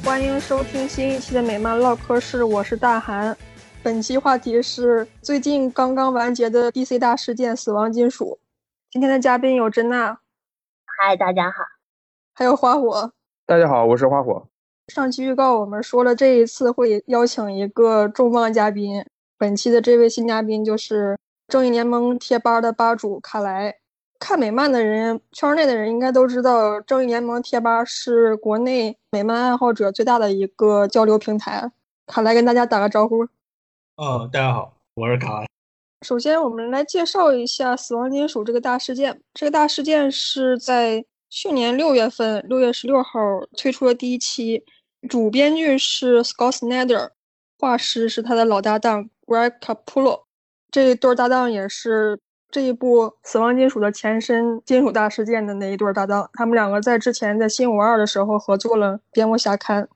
欢迎收听新一期的美漫唠嗑室，我是大韩。本期话题是最近刚刚完结的 DC 大事件《死亡金属》。今天的嘉宾有珍娜，嗨，大家好，还有花火。大家好，我是花火。上期预告我们说了，这一次会邀请一个重磅嘉宾。本期的这位新嘉宾就是正义联盟贴吧的吧主卡莱。看美漫的人，圈内的人应该都知道，正义联盟贴吧是国内美漫爱好者最大的一个交流平台。卡来跟大家打个招呼。哦，大家好，我是卡。首先，我们来介绍一下死亡金属这个大事件。这个大事件是在去年六月份，六月十六号推出了第一期。主编剧是 Scott Snyder，画师是他的老搭档 Greg Capullo。这一对搭档也是这一部《死亡金属》的前身《金属大事件》的那一对搭档。他们两个在之前在《新五二》的时候合作了《蝙蝠侠》刊。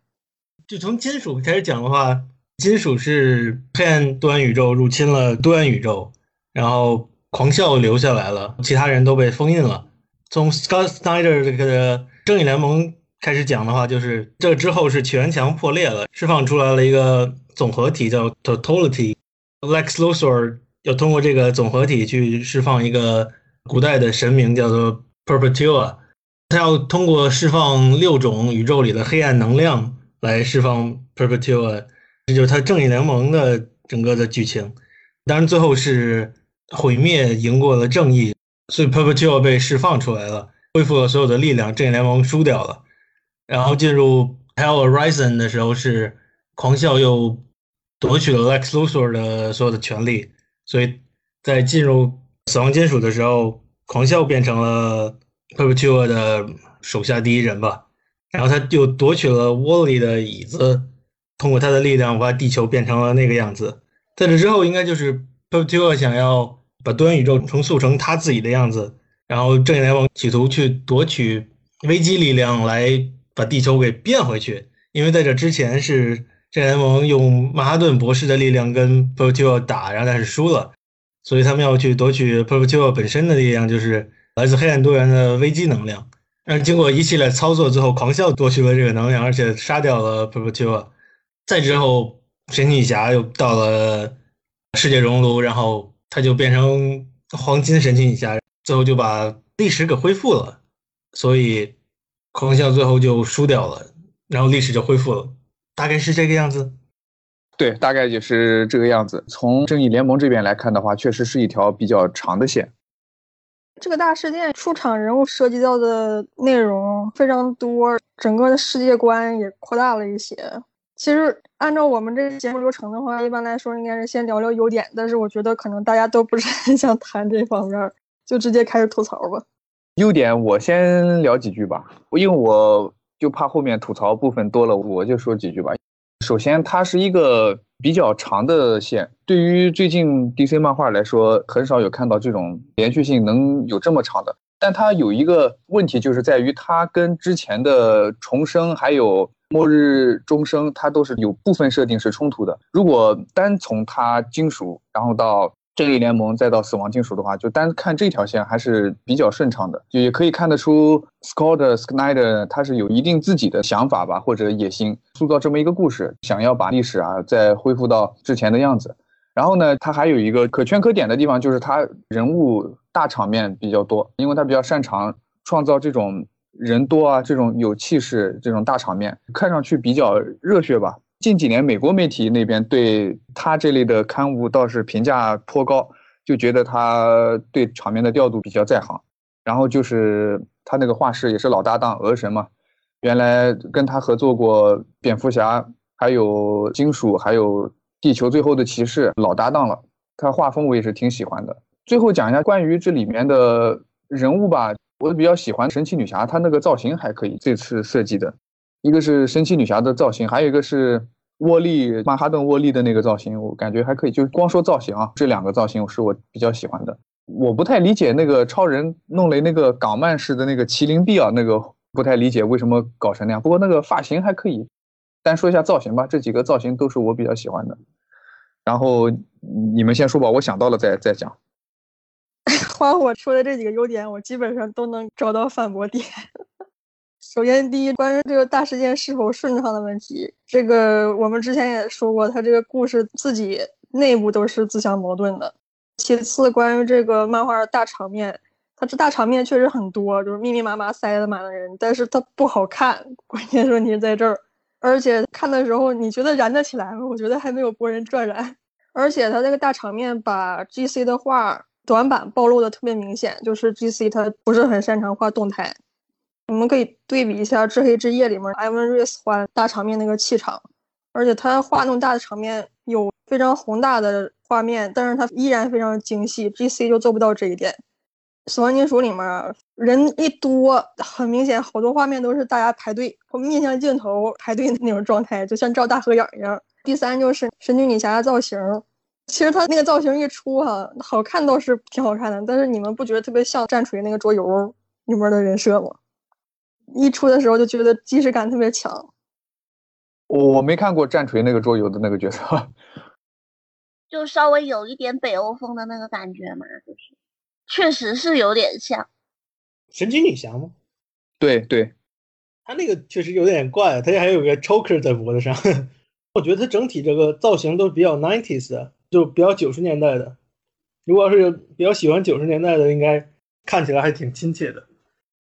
就从金属开始讲的话，金属是黑暗多元宇宙入侵了多元宇宙，然后狂笑留下来了，其他人都被封印了。从 Scott Snyder 这个正义联盟。开始讲的话，就是这之后是起源墙破裂了，释放出来了一个总合体叫 Totality。Lex Luthor 要通过这个总合体去释放一个古代的神明叫做 Perpetua，他要通过释放六种宇宙里的黑暗能量来释放 Perpetua，这就是他正义联盟的整个的剧情。当然最后是毁灭赢过了正义，所以 Perpetua 被释放出来了，恢复了所有的力量，正义联盟输掉了。然后进入 Hell Horizon 的时候，是狂笑又夺取了 Lex Luthor 的所有的权利，所以在进入死亡金属的时候，狂笑变成了 Perpetua 的手下第一人吧。然后他又夺取了 Wally 的椅子，通过他的力量把地球变成了那个样子。在这之后，应该就是 Perpetua 想要把多元宇宙重塑成他自己的样子，然后正义联盟企图去夺取危机力量来。把地球给变回去，因为在这之前是这联盟用曼哈顿博士的力量跟 Perpetua 打，然后但是输了，所以他们要去夺取 Perpetua 本身的力量，就是来自黑暗多元的危机能量。但是经过一系列操作之后，狂笑夺取了这个能量，而且杀掉了 Perpetua。再之后，神奇女侠又到了世界熔炉，然后他就变成黄金神奇女侠，最后就把历史给恢复了。所以。狂笑最后就输掉了，然后历史就恢复了，大概是这个样子。对，大概就是这个样子。从正义联盟这边来看的话，确实是一条比较长的线。这个大事件出场人物涉及到的内容非常多，整个的世界观也扩大了一些。其实按照我们这个节目流程的话，一般来说应该是先聊聊优点，但是我觉得可能大家都不是很想谈这方面，就直接开始吐槽吧。优点我先聊几句吧，因为我就怕后面吐槽部分多了，我就说几句吧。首先，它是一个比较长的线，对于最近 DC 漫画来说，很少有看到这种连续性能有这么长的。但它有一个问题，就是在于它跟之前的重生还有末日终生，它都是有部分设定是冲突的。如果单从它金属，然后到正义联盟再到死亡金属的话，就单看这条线还是比较顺畅的，就也可以看得出 Scott Snyder 他是有一定自己的想法吧，或者野心，塑造这么一个故事，想要把历史啊再恢复到之前的样子。然后呢，他还有一个可圈可点的地方，就是他人物大场面比较多，因为他比较擅长创造这种人多啊，这种有气势这种大场面，看上去比较热血吧。近几年，美国媒体那边对他这类的刊物倒是评价颇高，就觉得他对场面的调度比较在行。然后就是他那个画师也是老搭档，鹅神嘛，原来跟他合作过蝙蝠侠，还有金属，还有地球最后的骑士，老搭档了。他画风我也是挺喜欢的。最后讲一下关于这里面的人物吧，我比较喜欢神奇女侠，她那个造型还可以，这次设计的。一个是神奇女侠的造型，还有一个是沃利曼哈顿沃利的那个造型，我感觉还可以。就光说造型啊，这两个造型是我比较喜欢的。我不太理解那个超人弄了那个港漫式的那个麒麟臂啊，那个不太理解为什么搞成那样。不过那个发型还可以。单说一下造型吧，这几个造型都是我比较喜欢的。然后你们先说吧，我想到了再再讲。花火说的这几个优点，我基本上都能找到反驳点。首先，第一，关于这个大事件是否顺畅的问题，这个我们之前也说过，他这个故事自己内部都是自相矛盾的。其次，关于这个漫画的大场面，它这大场面确实很多，就是密密麻麻塞得满了人，但是它不好看。关键问题在这儿，而且看的时候你觉得燃得起来吗？我觉得还没有《博人转》燃。而且他这个大场面把 G C 的画短板暴露的特别明显，就是 G C 他不是很擅长画动态。你们可以对比一下《至黑之夜》里面艾文·瑞斯画大场面那个气场，而且他画那么大的场面，有非常宏大的画面，但是他依然非常精细。G.C 就做不到这一点。《死亡金属》里面人一多，很明显好多画面都是大家排队，面向镜头排队的那种状态，就像照大合影一样。第三就是神奇女侠的造型，其实他那个造型一出哈，好看倒是挺好看的，但是你们不觉得特别像战锤那个桌游里面的人设吗？一出的时候就觉得即视感特别强。我我没看过战锤那个桌游的那个角色，就稍微有一点北欧风的那个感觉嘛，就是确实是有点像神奇女侠吗？对对，他那个确实有点怪，他还有个 choker 在脖子上。我觉得他整体这个造型都比较 nineties 的，就比较九十年代的。如果要是比较喜欢九十年代的，应该看起来还挺亲切的。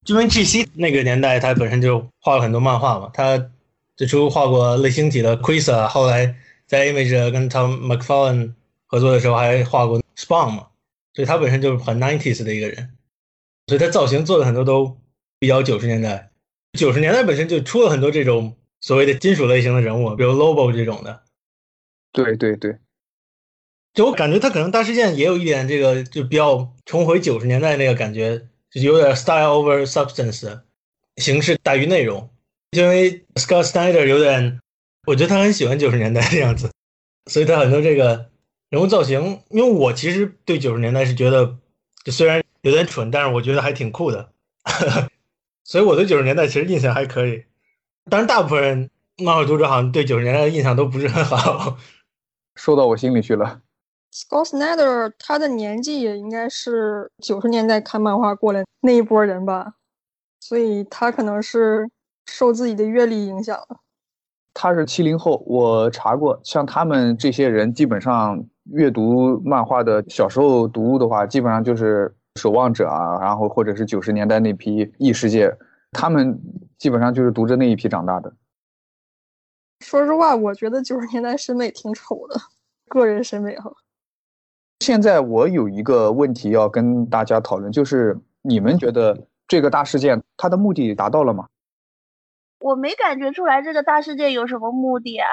因为 G C 那个年代，他本身就画了很多漫画嘛。他最初画过类星体的 Quasar，后来在 Image 跟 Tom McFarlane 合作的时候，还画过 Spawn 嘛。所以他本身就是很 nineties 的一个人，所以他造型做的很多都比较九十年代。九十年代本身就出了很多这种所谓的金属类型的人物，比如 Lobo 这种的。对对对，就我感觉他可能大事件也有一点这个，就比较重回九十年代那个感觉。有点 style over substance，形式大于内容。因为 Scott Snyder 有点，我觉得他很喜欢九十年代的样子，所以他很多这个人物造型。因为我其实对九十年代是觉得，就虽然有点蠢，但是我觉得还挺酷的。所以我对九十年代其实印象还可以。但是大部分人漫画读者好像对九十年代的印象都不是很好，说到我心里去了。Scott Snyder 他的年纪也应该是九十年代看漫画过来那一波人吧，所以他可能是受自己的阅历影响了。他是七零后，我查过，像他们这些人，基本上阅读漫画的小时候读物的话，基本上就是《守望者》啊，然后或者是九十年代那批异世界，他们基本上就是读着那一批长大的。说实话，我觉得九十年代审美挺丑的，个人审美哈。现在我有一个问题要跟大家讨论，就是你们觉得这个大事件它的目的达到了吗？我没感觉出来这个大事件有什么目的啊。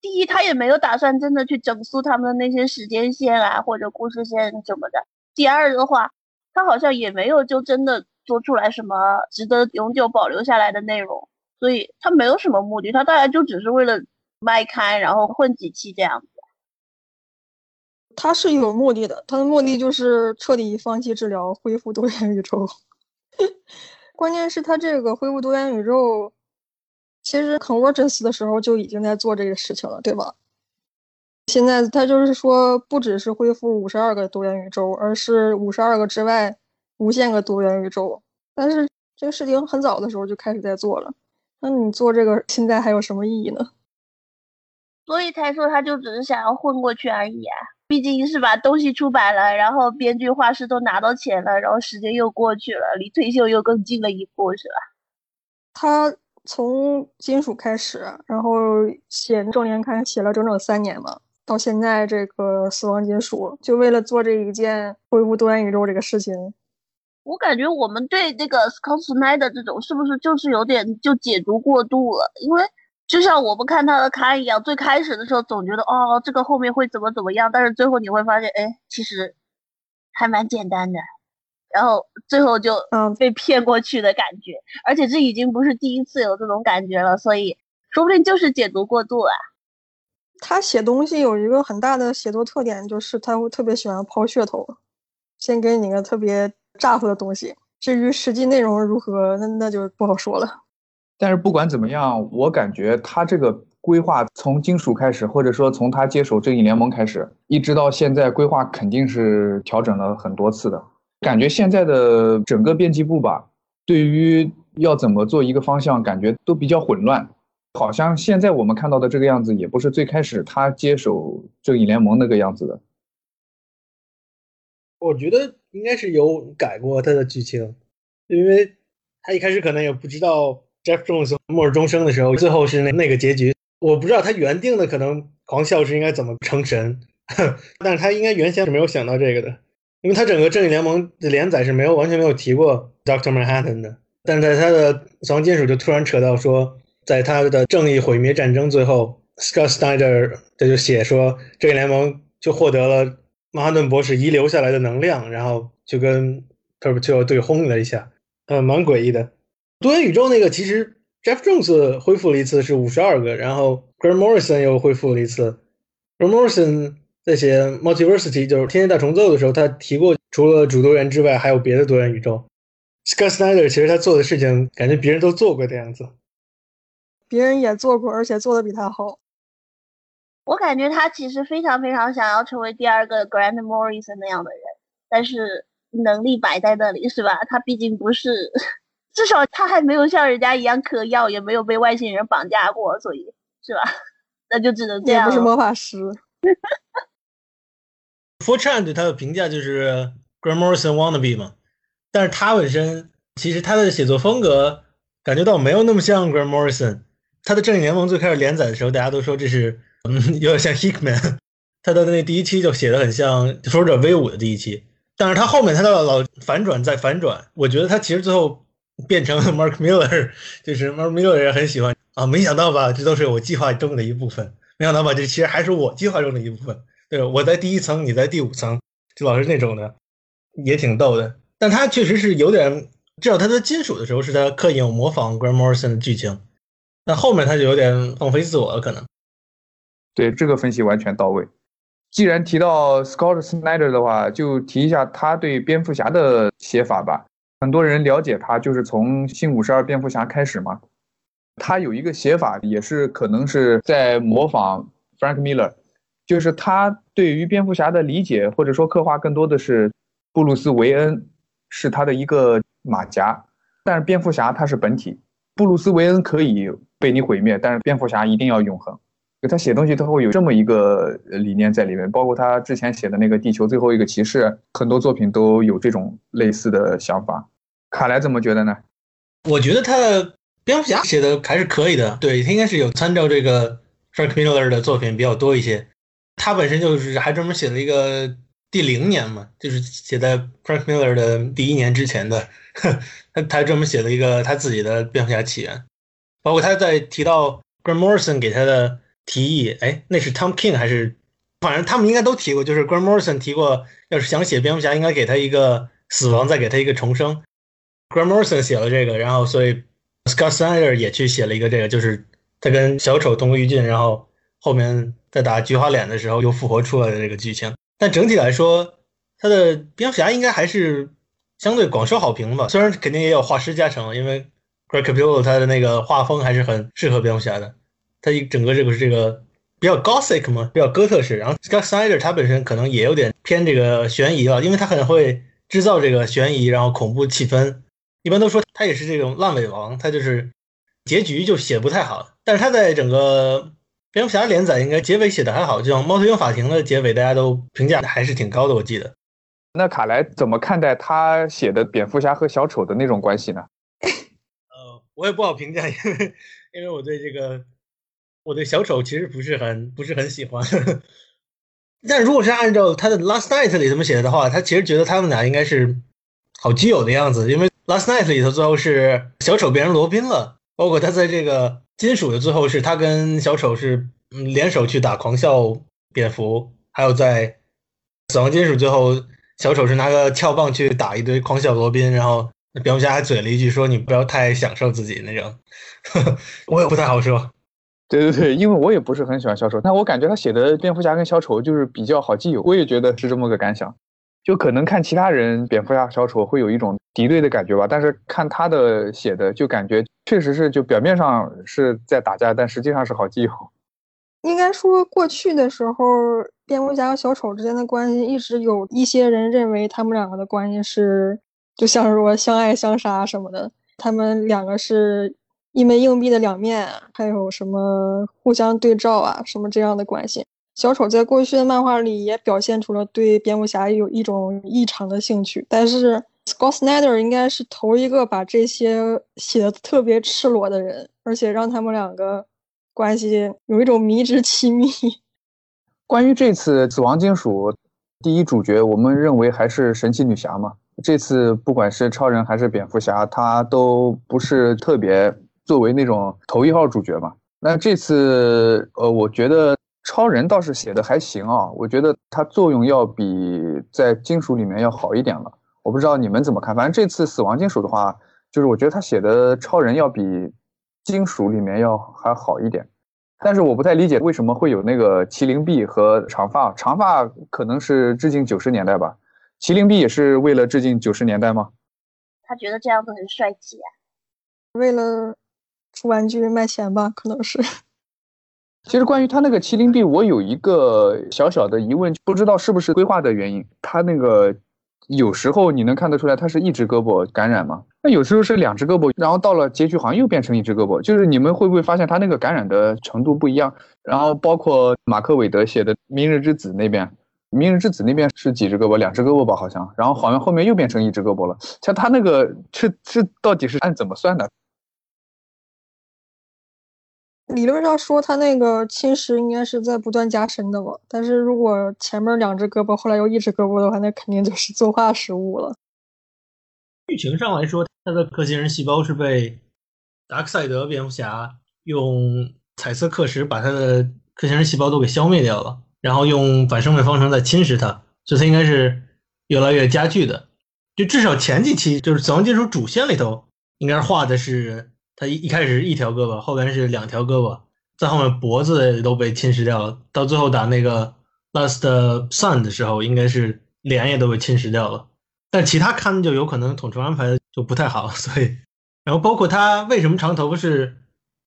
第一，他也没有打算真的去整肃他们的那些时间线啊或者故事线什么的。第二的话，他好像也没有就真的做出来什么值得永久保留下来的内容，所以他没有什么目的，他大概就只是为了卖开，然后混几期这样子。他是有目的的，他的目的就是彻底放弃治疗，恢复多元宇宙。关键是，他这个恢复多元宇宙，其实 Convergence 的时候就已经在做这个事情了，对吧？现在他就是说，不只是恢复五十二个多元宇宙，而是五十二个之外无限个多元宇宙。但是这个事情很早的时候就开始在做了，那你做这个现在还有什么意义呢？所以才说他就只是想要混过去而已。毕竟是把东西出版了，然后编剧、画师都拿到钱了，然后时间又过去了，离退休又更近了一步，是吧？他从金属开始，然后写《正年刊》写了整整三年嘛，到现在这个死亡金属，就为了做这一件恢复多元宇宙这个事情。我感觉我们对这个 Scott Snyder 这种是不是就是有点就解读过度了？因为。就像我们看他的刊一样，最开始的时候总觉得哦，这个后面会怎么怎么样，但是最后你会发现，哎，其实还蛮简单的，然后最后就嗯被骗过去的感觉，而且这已经不是第一次有这种感觉了，所以说不定就是解读过度了。他写东西有一个很大的写作特点，就是他会特别喜欢抛噱头，先给你个特别咋呼的东西，至于实际内容如何，那那就不好说了。但是不管怎么样，我感觉他这个规划从金属开始，或者说从他接手正义联盟开始，一直到现在，规划肯定是调整了很多次的。感觉现在的整个编辑部吧，对于要怎么做一个方向，感觉都比较混乱。好像现在我们看到的这个样子，也不是最开始他接手正义联盟那个样子的。我觉得应该是有改过他的剧情，因为他一开始可能也不知道 Jeff Jones 末日终生的时候，最后是那那个结局。我不知道他原定的可能狂笑是应该怎么成神，但是他应该原先是没有想到这个的，因为他整个正义联盟的连载是没有完全没有提过 Doctor Manhattan 的，但是在他的死亡金属就突然扯到说。在他的正义毁灭战争最后，Scott Snyder 他就写说，正义联盟就获得了曼哈顿博士遗留下来的能量，然后就跟 Perpetual 对轰了一下，嗯，蛮诡异的。多元宇宙那个其实 Jeff Jones 恢复了一次是五十二个，然后 Grant Morrison 又恢复了一次。Grant Morrison 在写 Multiversity 就是天天大重奏的时候，他提过除了主多元之外，还有别的多元宇宙。Scott Snyder 其实他做的事情感觉别人都做过的样子。别人也做过，而且做的比他好。我感觉他其实非常非常想要成为第二个 Grant Morrison 那样的人，但是能力摆在那里，是吧？他毕竟不是，至少他还没有像人家一样嗑药，也没有被外星人绑架过，所以是吧？那就只能这样。也不是魔法师。f o r t r a n 对他的评价就是 Grant Morrison wannabe 嘛，但是他本身其实他的写作风格感觉到没有那么像 Grant Morrison。他的正义联盟最开始连载的时候，大家都说这是嗯有点像 Hickman，他的那第一期就写的很像复仇者 V 五的第一期，但是他后面他的老反转再反转，我觉得他其实最后 变成 Mark Miller，就是 Mark Miller 也很喜欢啊，没想到吧，这都是我计划中的一部分，没想到吧，这其实还是我计划中的一部分，对，我在第一层，你在第五层，就老是那种的，也挺逗的，但他确实是有点，至少他在金属的时候是他刻意模仿 Grant Morrison 的剧情。那后面他就有点放飞自我了，可能。对这个分析完全到位。既然提到 Scott Snyder 的话，就提一下他对蝙蝠侠的写法吧。很多人了解他就是从新五十二蝙蝠侠开始嘛。他有一个写法，也是可能是在模仿 Frank Miller，就是他对于蝙蝠侠的理解或者说刻画更多的是布鲁斯韦恩是他的一个马甲，但是蝙蝠侠他是本体，布鲁斯韦恩可以。被你毁灭，但是蝙蝠侠一定要永恒。他写东西，他会有这么一个理念在里面。包括他之前写的那个《地球最后一个骑士》，很多作品都有这种类似的想法。卡莱怎么觉得呢？我觉得他的蝙蝠侠写的还是可以的。对他应该是有参照这个 Frank Miller 的作品比较多一些。他本身就是还专门写了一个第零年嘛，就是写在 Frank Miller 的第一年之前的。他他专门写了一个他自己的蝙蝠侠起源。包括他在提到 g r a n Morrison 给他的提议，哎，那是 Tom King 还是？反正他们应该都提过，就是 g r a n Morrison 提过，要是想写蝙蝠侠，应该给他一个死亡，再给他一个重生。Grant Morrison 写了这个，然后所以 Scott Snyder 也去写了一个这个，就是他跟小丑同归于尽，然后后面在打菊花脸的时候又复活出来的这个剧情。但整体来说，他的蝙蝠侠应该还是相对广受好评吧，虽然肯定也有画师加成，因为。Greg Capullo 他的那个画风还是很适合蝙蝠侠的，他一整个这个是这个比较 Gothic 嘛，比较哥特式。然后 Scott Snyder 他本身可能也有点偏这个悬疑了，因为他很会制造这个悬疑，然后恐怖气氛。一般都说他也是这种烂尾王，他就是结局就写不太好。但是他在整个蝙蝠侠连载应该结尾写的还好，就像猫头鹰法庭的结尾，大家都评价还是挺高的。我记得。那卡莱怎么看待他写的蝙蝠侠和小丑的那种关系呢？呃我也不好评价，因为因为我对这个我对小丑其实不是很不是很喜欢。但如果是按照他的《Last Night》里这么写的话，他其实觉得他们俩应该是好基友的样子。因为《Last Night》里头最后是小丑变成罗宾了，包括他在这个金属的最后是他跟小丑是联手去打狂笑蝙蝠，还有在死亡金属最后小丑是拿个撬棒去打一堆狂笑罗宾，然后。蝙蝠侠还嘴了一句说：“你不要太享受自己那种。”我也不太好说。对对对，因为我也不是很喜欢小丑，但我感觉他写的蝙蝠侠跟小丑就是比较好基友。我也觉得是这么个感想。就可能看其他人蝙蝠侠、小丑会有一种敌对的感觉吧，但是看他的写的，就感觉确实是就表面上是在打架，但实际上是好基友。应该说，过去的时候，蝙蝠侠和小丑之间的关系，一直有一些人认为他们两个的关系是。就像是说相爱相杀什么的，他们两个是一枚硬币的两面，还有什么互相对照啊，什么这样的关系。小丑在过去的漫画里也表现出了对蝙蝠侠有一种异常的兴趣，但是 Scott Snyder 应该是头一个把这些写的特别赤裸的人，而且让他们两个关系有一种迷之亲密。关于这次死亡金属，第一主角我们认为还是神奇女侠嘛。这次不管是超人还是蝙蝠侠，他都不是特别作为那种头一号主角嘛。那这次，呃，我觉得超人倒是写的还行啊，我觉得它作用要比在金属里面要好一点了。我不知道你们怎么看，反正这次死亡金属的话，就是我觉得他写的超人要比金属里面要还好一点。但是我不太理解为什么会有那个麒麟臂和长发，长发可能是致敬九十年代吧，麒麟臂也是为了致敬九十年代吗？他觉得这样子很帅气啊，为了出玩具卖钱吧，可能是。其实关于他那个麒麟臂，我有一个小小的疑问，不知道是不是规划的原因，他那个。有时候你能看得出来，他是一只胳膊感染吗？那有时候是两只胳膊，然后到了结局好像又变成一只胳膊。就是你们会不会发现他那个感染的程度不一样？然后包括马克·韦德写的《明日之子》那边，《明日之子》那边是几只胳膊？两只胳膊吧，好像。然后好像后面又变成一只胳膊了。像他那个，这这到底是按怎么算的？理论上说，他那个侵蚀应该是在不断加深的嘛。但是如果前面两只胳膊，后来又一只胳膊的话，那肯定就是作画失误了。剧情上来说，他的克星人细胞是被达克赛德蝙蝠侠用彩色刻石把他的克星人细胞都给消灭掉了，然后用反生命方程在侵蚀他，所以他应该是越来越加剧的。就至少前几期就是死亡金属主线里头，应该是画的是。他一一开始是一条胳膊，后边是两条胳膊，在后面脖子都被侵蚀掉了。到最后打那个 Last Sun 的时候，应该是脸也都被侵蚀掉了。但其他看就有可能统筹安排就不太好，所以，然后包括他为什么长头发是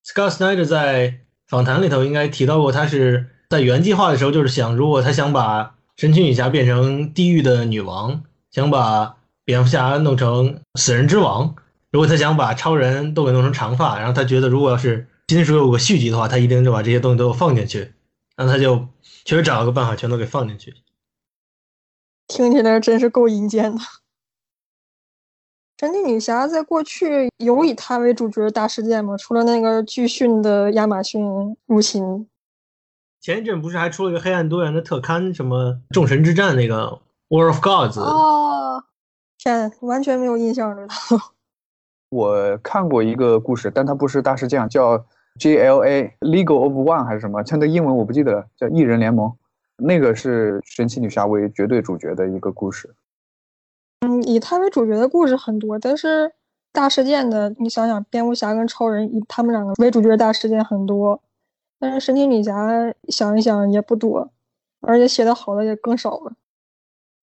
Scott Snyder 在访谈里头应该提到过，他是在原计划的时候就是想，如果他想把神奇女侠变成地狱的女王，想把蝙蝠侠弄成死人之王。如果他想把超人都给弄成长发，然后他觉得如果要是金属有个续集的话，他一定就把这些东西都放进去，然后他就确实找了个办法全都给放进去。听起来真是够阴间的。神奇女侠在过去有以她为主角的大事件吗？除了那个巨逊的亚马逊入侵，前一阵不是还出了一个黑暗多元的特刊，什么众神之战那个 War of Gods？哦，天，完全没有印象了。我看过一个故事，但它不是大事件，叫 GLA Legal of One 还是什么？它的英文我不记得了，叫异人联盟。那个是神奇女侠为绝对主角的一个故事。嗯，以她为主角的故事很多，但是大事件的，你想想，蝙蝠侠跟超人以他们两个为主角的大事件很多，但是神奇女侠想一想也不多，而且写的好的也更少了。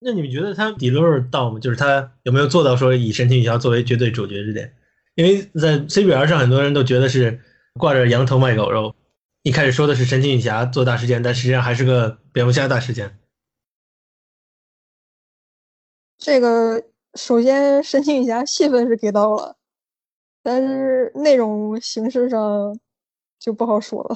那你们觉得他底轮到吗？就是他有没有做到说以神奇女侠作为绝对主角这点？因为在 CBR 上，很多人都觉得是挂着羊头卖狗肉。一开始说的是神奇女侠做大事件，但实际上还是个蝙蝠侠大事件。这个首先，神奇女侠戏份是给到了，但是内容形式上就不好说了。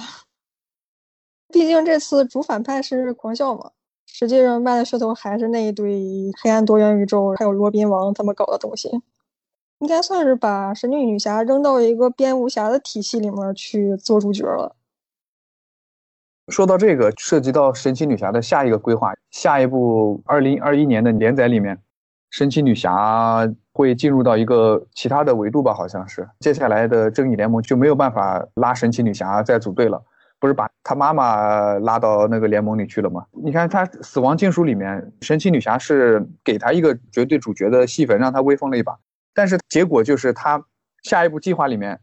毕竟这次主反派是狂笑嘛，实际上卖的噱头还是那一堆黑暗多元宇宙，还有罗宾王他们搞的东西。应该算是把神奇女侠扔到一个蝙蝠侠的体系里面去做主角了。说到这个，涉及到神奇女侠的下一个规划，下一部二零二一年的连载里面，神奇女侠会进入到一个其他的维度吧？好像是接下来的正义联盟就没有办法拉神奇女侠再组队了，不是把她妈妈拉到那个联盟里去了吗？你看，她死亡金属里面，神奇女侠是给她一个绝对主角的戏份，让她威风了一把。但是结果就是他下一步计划里面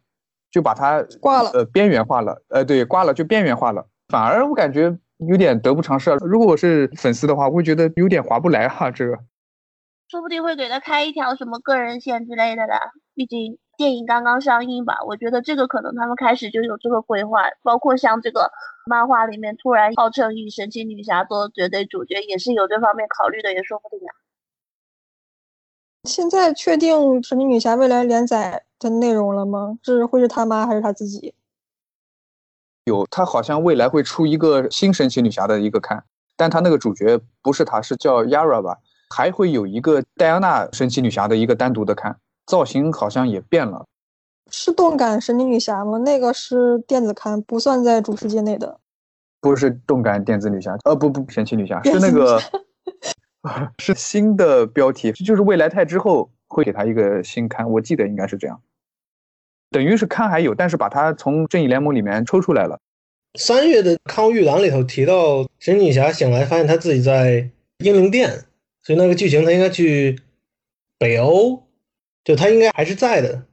就把他挂了，呃，边缘化了，呃，对，挂了就边缘化了，反而我感觉有点得不偿失。如果我是粉丝的话，我会觉得有点划不来哈。这个说不定会给他开一条什么个人线之类的啦，毕竟电影刚刚上映吧。我觉得这个可能他们开始就有这个规划，包括像这个漫画里面突然号称以神奇女侠做绝对主角，也是有这方面考虑的，也说不定啊。现在确定神奇女侠未来连载的内容了吗？是会是他妈还是他自己？有，他好像未来会出一个新神奇女侠的一个刊，但他那个主角不是他，是叫 Yara 吧？还会有一个戴安娜神奇女侠的一个单独的刊，造型好像也变了。是动感神奇女侠吗？那个是电子刊，不算在主世界内的。不是动感电子女侠，呃，不不，神奇女侠是那个，是新的标题，就是未来泰之后会给他一个新刊，我记得应该是这样。等于是刊还有，但是把它从正义联盟里面抽出来了。三月的康玉郎里头提到，神奇女侠醒来发现她自己在英灵殿，所以那个剧情她应该去北欧，就她应该还是在的。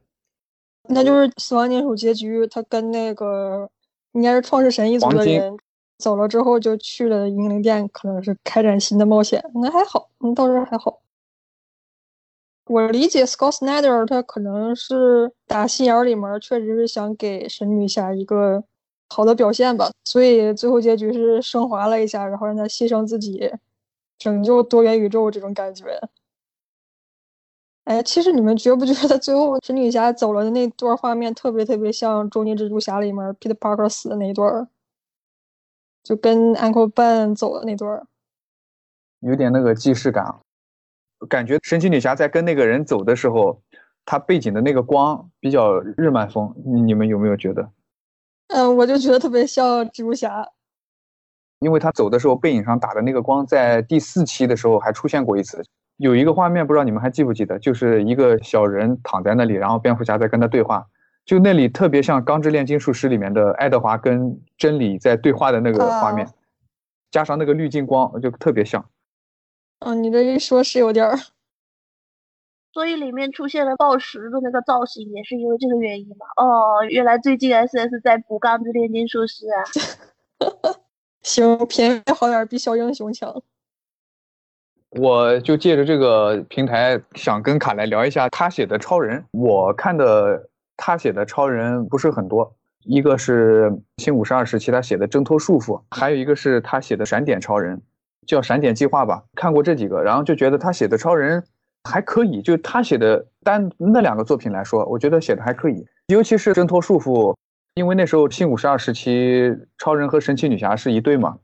那就是死亡金属结局，他跟那个应该是创世神一族的人走了之后，就去了英灵殿，可能是开展新的冒险。那还好，嗯，到这还好。我理解 Scott Snyder 他可能是打心眼里面确实是想给神女侠一个好的表现吧，所以最后结局是升华了一下，然后让他牺牲自己，拯救多元宇宙这种感觉。哎，其实你们觉不觉得最后神女侠走了的那段画面特别特别像《终极蜘蛛侠》里面 Peter Parker 死的那一段，就跟 Uncle Ben 走的那段，有点那个既视感。感觉神奇女侠在跟那个人走的时候，她背景的那个光比较日漫风，你们有没有觉得？嗯，我就觉得特别像蜘蛛侠，因为他走的时候背影上打的那个光，在第四期的时候还出现过一次。有一个画面，不知道你们还记不记得，就是一个小人躺在那里，然后蝙蝠侠在跟他对话，就那里特别像《钢之炼金术师》里面的爱德华跟真理在对话的那个画面，加上那个滤镜光，就特别像。嗯，你这一说，是有点儿。所以里面出现了暴食的那个造型，也是因为这个原因嘛？哦，原来最近 S S 在补《钢之炼金术师》啊。行，便宜好点比小英雄强。我就借着这个平台，想跟卡莱聊一下他写的超人。我看的他写的超人不是很多，一个是新五十二时期他写的挣脱束缚，还有一个是他写的闪点超人。叫闪点计划吧，看过这几个，然后就觉得他写的超人还可以，就他写的单那两个作品来说，我觉得写的还可以，尤其是挣脱束缚，因为那时候新五十二时期超人和神奇女侠是一对嘛，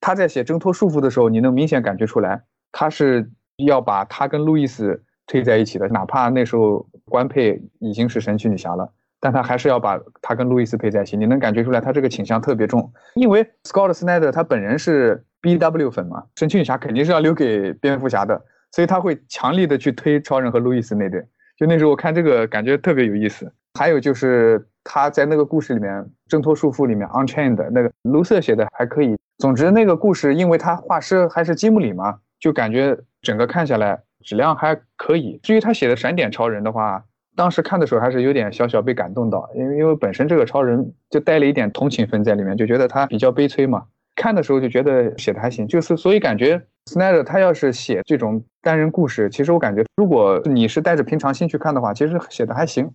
他在写挣脱束缚的时候，你能明显感觉出来，他是要把他跟路易斯推在一起的，哪怕那时候官配已经是神奇女侠了，但他还是要把他跟路易斯配在一起，你能感觉出来他这个倾向特别重，因为 Scott Snyder 他本人是。B W 粉嘛，神奇女侠肯定是要留给蝙蝠侠的，所以他会强力的去推超人和路易斯那对。就那时候我看这个感觉特别有意思。还有就是他在那个故事里面挣脱束缚里面 Unchained 那个卢瑟写的还可以。总之那个故事，因为他画师还是吉姆里嘛，就感觉整个看下来质量还可以。至于他写的闪点超人的话，当时看的时候还是有点小小被感动到，因为因为本身这个超人就带了一点同情分在里面，就觉得他比较悲催嘛。看的时候就觉得写的还行，就是所以感觉 Snyder 他要是写这种单人故事，其实我感觉如果你是带着平常心去看的话，其实写的还行。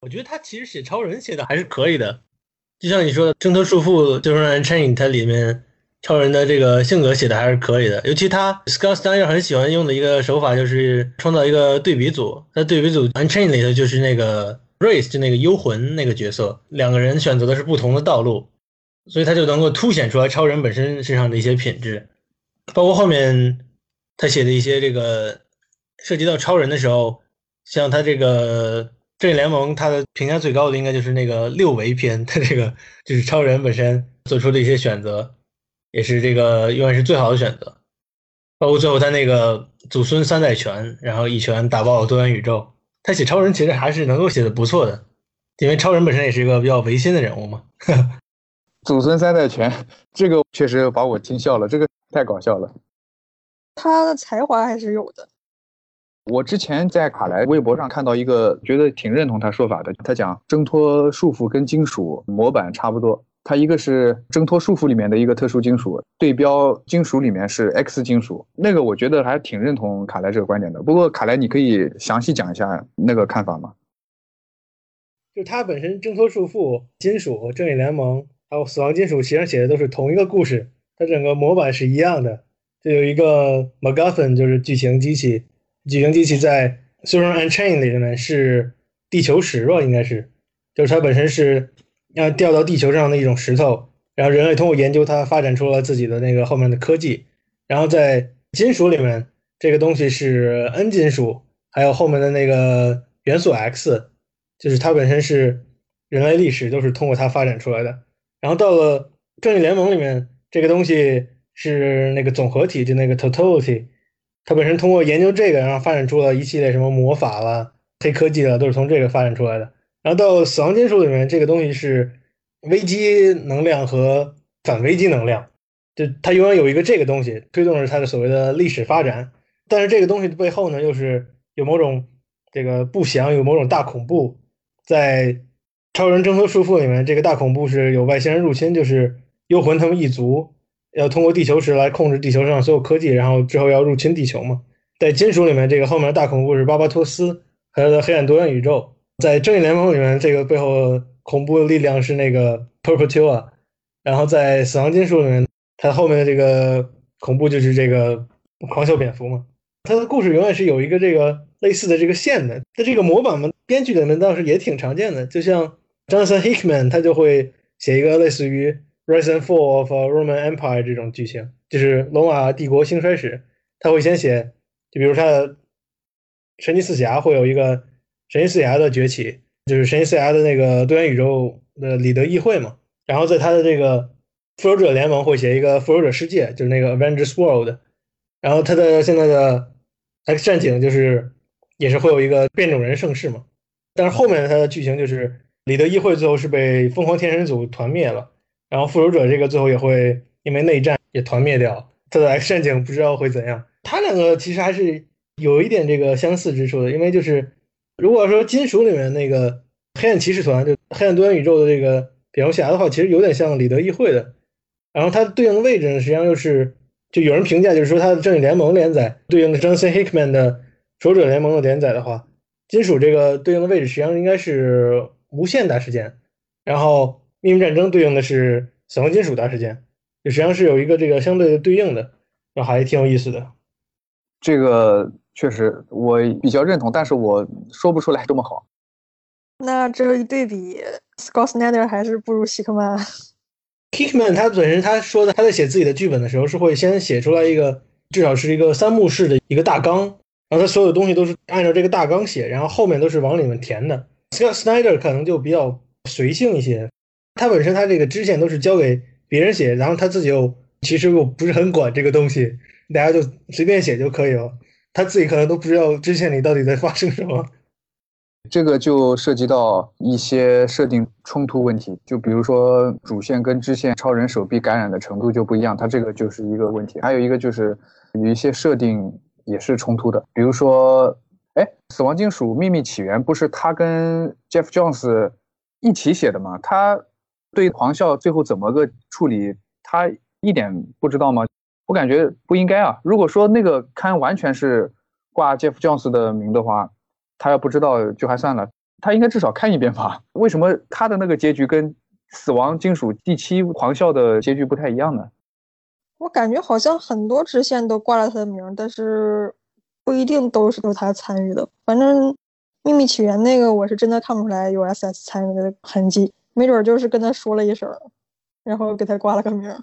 我觉得他其实写超人写的还是可以的，就像你说的，挣脱束缚就是让 Chain，它里面超人的这个性格写的还是可以的，尤其他 Scott Snyder 很喜欢用的一个手法就是创造一个对比组，在对比组 Unchain 里头就是那个 Race 就那个幽魂那个角色，两个人选择的是不同的道路。所以他就能够凸显出来超人本身身上的一些品质，包括后面他写的一些这个涉及到超人的时候，像他这个正义联盟，他的评价最高的应该就是那个六维篇，他这个就是超人本身做出的一些选择，也是这个永远是最好的选择。包括最后他那个祖孙三代拳，然后一拳打爆了多元宇宙，他写超人其实还是能够写的不错的，因为超人本身也是一个比较唯心的人物嘛。祖孙三代拳，这个确实把我听笑了，这个太搞笑了。他的才华还是有的。我之前在卡莱微博上看到一个，觉得挺认同他说法的。他讲挣脱束缚跟金属模板差不多，它一个是挣脱束缚里面的一个特殊金属，对标金属里面是 X 金属，那个我觉得还挺认同卡莱这个观点的。不过卡莱，你可以详细讲一下那个看法吗？就它本身挣脱束缚、金属、正义联盟。还有死亡金属，其实写的都是同一个故事，它整个模板是一样的。就有一个 MacGuffin，就是剧情机器，巨型机器在《Super Unchained》里面是地球石吧，应该是，就是它本身是要掉到地球上的一种石头，然后人类通过研究它发展出了自己的那个后面的科技，然后在金属里面这个东西是 N 金属，还有后面的那个元素 X，就是它本身是人类历史都是通过它发展出来的，然后到了正义联盟里面这个东西。是那个总合体，就那个 totality，它本身通过研究这个，然后发展出了一系列什么魔法了、黑科技了，都是从这个发展出来的。然后到死亡金属里面，这个东西是危机能量和反危机能量，就它永远有一个这个东西推动着它的所谓的历史发展。但是这个东西的背后呢，又是有某种这个不祥，有某种大恐怖。在超人挣脱束缚里面，这个大恐怖是有外星人入侵，就是幽魂他们一族。要通过地球石来控制地球上所有科技，然后之后要入侵地球嘛？在金属里面，这个后面的大恐怖是巴巴托斯和他的黑暗多元宇宙。在正义联盟里面，这个背后恐怖的力量是那个 Perpetua。然后在死亡金属里面，它后面的这个恐怖就是这个狂笑蝙蝠嘛。它的故事永远是有一个这个类似的这个线的。它这个模板嘛，编剧里面倒是也挺常见的，就像 Jonathan Hickman，他就会写一个类似于。Rise and Fall of a Roman Empire 这种剧情，就是罗马帝国兴衰史。他会先写，就比如他的神奇四侠会有一个神奇四侠的崛起，就是神奇四侠的那个多元宇宙的里德议会嘛。然后在他的这个复仇者联盟会写一个复仇者世界，就是那个 Avengers World。然后他的现在的 X 战警就是也是会有一个变种人盛世嘛。但是后面他的剧情就是里德议会最后是被疯狂天神组团灭了。然后复仇者这个最后也会因为内战也团灭掉，他的 X 战警不知道会怎样。他两个其实还是有一点这个相似之处的，因为就是如果说金属里面那个黑暗骑士团就黑暗多元宇宙的这个蝙蝠侠的话，其实有点像里德议会的。然后它对应的位置呢，实际上又是就有人评价就是说它的正义联盟连载对应的 Jonathan Hickman 的守者联盟的连载的话，金属这个对应的位置实际上应该是无限大事件，然后。秘密战争对应的是死亡金属大事件，就实际上是有一个这个相对的对应的，那还挺有意思的。这个确实我比较认同，但是我说不出来这么好。那这一对比，Scott Snyder 还是不如希克曼。Kickman 他本身他说的，他在写自己的剧本的时候是会先写出来一个至少是一个三幕式的一个大纲，然后他所有东西都是按照这个大纲写，然后后面都是往里面填的。Scott Snyder 可能就比较随性一些。他本身他这个支线都是交给别人写，然后他自己又其实又不是很管这个东西，大家就随便写就可以了。他自己可能都不知道支线里到底在发生什么。这个就涉及到一些设定冲突问题，就比如说主线跟支线超人手臂感染的程度就不一样，它这个就是一个问题。还有一个就是有一些设定也是冲突的，比如说，哎，死亡金属秘密起源不是他跟 Jeff Jones 一起写的吗？他。对狂笑最后怎么个处理，他一点不知道吗？我感觉不应该啊。如果说那个刊完全是挂 Jeff Jones 的名的话，他要不知道就还算了，他应该至少看一遍吧？为什么他的那个结局跟死亡金属第七狂笑的结局不太一样呢？我感觉好像很多支线都挂了他的名，但是不一定都是由他参与的。反正秘密起源那个，我是真的看不出来有 SS 参与的痕迹。没准就是跟他说了一声，然后给他挂了个名。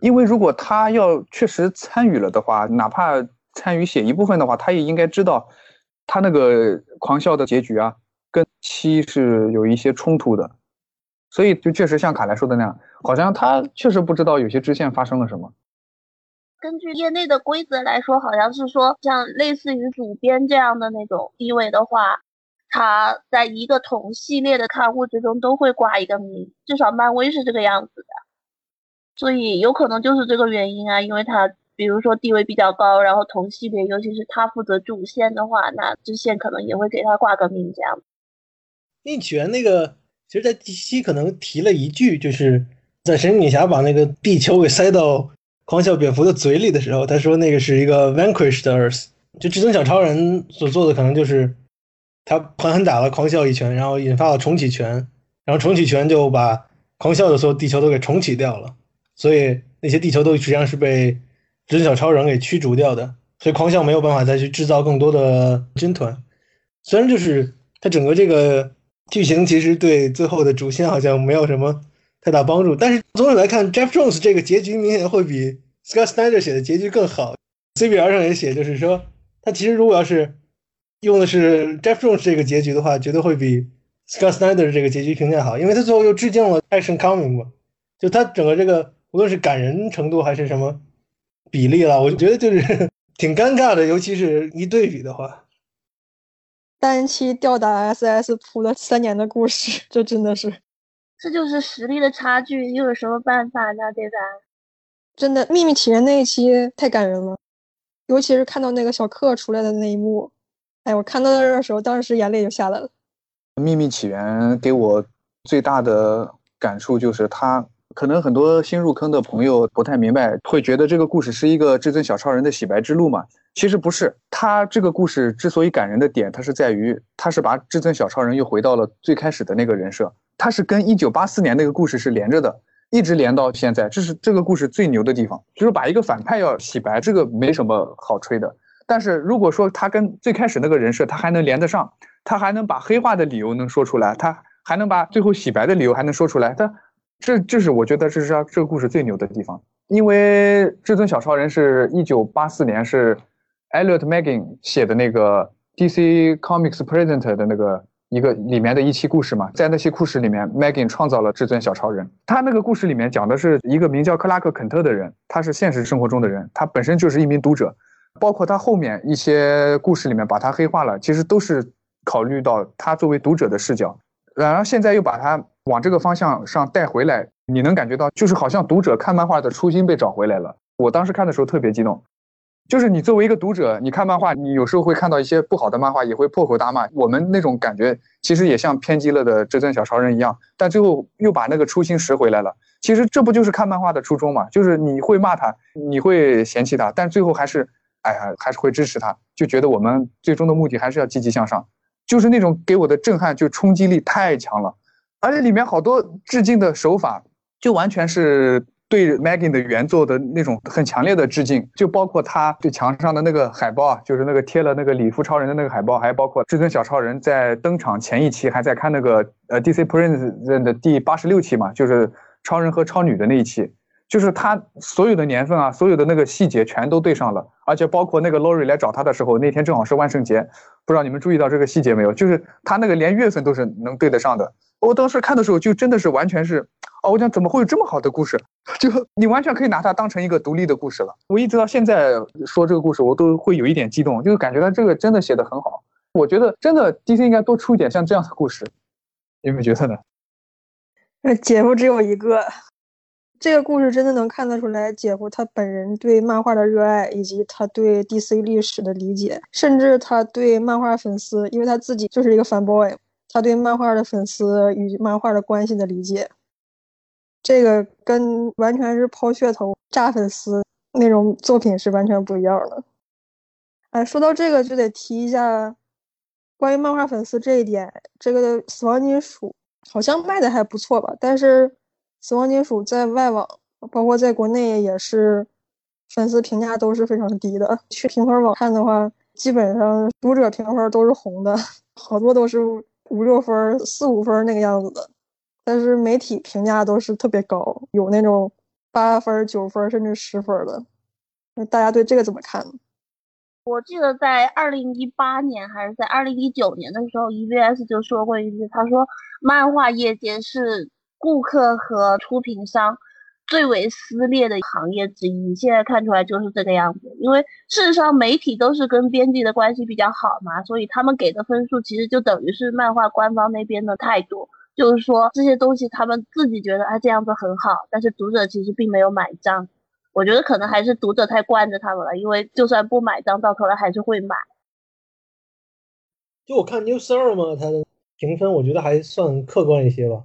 因为如果他要确实参与了的话，哪怕参与写一部分的话，他也应该知道他那个狂笑的结局啊，跟七是有一些冲突的。所以就确实像卡莱说的那样，好像他确实不知道有些支线发生了什么。根据业内的规则来说，好像是说像类似于主编这样的那种地位的话。他在一个同系列的刊物之中都会挂一个名，至少漫威是这个样子的，所以有可能就是这个原因啊，因为他比如说地位比较高，然后同系列，尤其是他负责主线的话，那支线可能也会给他挂个名这样。逆权那个，其实，在第七可能提了一句，就是在神女侠把那个地球给塞到狂笑蝙蝠的嘴里的时候，他说那个是一个 vanquished earth，就至尊小超人所做的可能就是。他狠狠打了狂笑一拳，然后引发了重启拳，然后重启拳就把狂笑的所有地球都给重启掉了，所以那些地球都实际上是被真小超人给驱逐掉的。所以狂笑没有办法再去制造更多的军团。虽然就是它整个这个剧情其实对最后的主线好像没有什么太大帮助，但是总体来看，Jeff Jones 这个结局明显会比 Scott Snyder 写的结局更好。CBR 上也写，就是说他其实如果要是用的是 Jeff Jones 这个结局的话，绝对会比 Scott Snyder 这个结局评价好，因为他最后又致敬了 Action Coming 嘛，就他整个这个无论是感人程度还是什么比例了，我觉得就是 挺尴尬的，尤其是一对比的话。单期吊打 SS 铺了三年的故事，这真的是，这就是实力的差距，又有什么办法呢？对吧？真的，秘密起源那一期太感人了，尤其是看到那个小克出来的那一幕，哎，我看到那的时候，当时眼泪就下来了。秘密起源给我最大的感触就是他。可能很多新入坑的朋友不太明白，会觉得这个故事是一个至尊小超人的洗白之路嘛？其实不是，他这个故事之所以感人的点，它是在于他是把至尊小超人又回到了最开始的那个人设，他是跟一九八四年那个故事是连着的，一直连到现在，这是这个故事最牛的地方，就是把一个反派要洗白，这个没什么好吹的。但是如果说他跟最开始那个人设他还能连得上，他还能把黑化的理由能说出来，他还能把最后洗白的理由还能说出来，他。这这是我觉得这是这个故事最牛的地方，因为至尊小超人是一九八四年是 Elliot Maggin 写的那个 DC Comics Present 的那个一个里面的一期故事嘛，在那些故事里面，Maggin 创造了至尊小超人。他那个故事里面讲的是一个名叫克拉克·肯特的人，他是现实生活中的人，他本身就是一名读者，包括他后面一些故事里面把他黑化了，其实都是考虑到他作为读者的视角，然后现在又把他。往这个方向上带回来，你能感觉到，就是好像读者看漫画的初心被找回来了。我当时看的时候特别激动，就是你作为一个读者，你看漫画，你有时候会看到一些不好的漫画，也会破口大骂。我们那种感觉其实也像偏激了的至尊小超人一样，但最后又把那个初心拾回来了。其实这不就是看漫画的初衷嘛？就是你会骂他，你会嫌弃他，但最后还是，哎呀，还是会支持他，就觉得我们最终的目的还是要积极向上。就是那种给我的震撼，就冲击力太强了。而且里面好多致敬的手法，就完全是对 Maggie 的原作的那种很强烈的致敬，就包括他对墙上的那个海报啊，就是那个贴了那个礼服超人的那个海报，还包括至尊小超人在登场前一期还在看那个呃 DC Prince 的第八十六期嘛，就是超人和超女的那一期，就是他所有的年份啊，所有的那个细节全都对上了，而且包括那个 Lori 来找他的时候，那天正好是万圣节，不知道你们注意到这个细节没有？就是他那个连月份都是能对得上的。我当时看的时候，就真的是完全是，哦，我讲怎么会有这么好的故事？就你完全可以拿它当成一个独立的故事了。我一直到现在说这个故事，我都会有一点激动，就是感觉他这个真的写的很好。我觉得真的 DC 应该多出一点像这样的故事，有没有觉得呢？那姐夫只有一个，这个故事真的能看得出来姐夫他本人对漫画的热爱，以及他对 DC 历史的理解，甚至他对漫画粉丝，因为他自己就是一个 fan boy。他对漫画的粉丝与漫画的关系的理解，这个跟完全是抛噱头、炸粉丝那种作品是完全不一样的。哎，说到这个就得提一下关于漫画粉丝这一点，这个死亡金属好像卖的还不错吧？但是死亡金属在外网，包括在国内也是粉丝评价都是非常低的。去评分网看的话，基本上读者评分都是红的，好多都是。五六分、四五分那个样子的，但是媒体评价都是特别高，有那种八分、九分甚至十分的。那大家对这个怎么看？我记得在二零一八年还是在二零一九年的时候，EVS 就说过一句，他说漫画业界是顾客和出品商。最为撕裂的行业之一，现在看出来就是这个样子。因为事实上，媒体都是跟编辑的关系比较好嘛，所以他们给的分数其实就等于是漫画官方那边的态度，就是说这些东西他们自己觉得啊这样子很好，但是读者其实并没有买账。我觉得可能还是读者太惯着他们了，因为就算不买账，到头来还是会买。就我看 Newser 嘛，它的评分我觉得还算客观一些吧。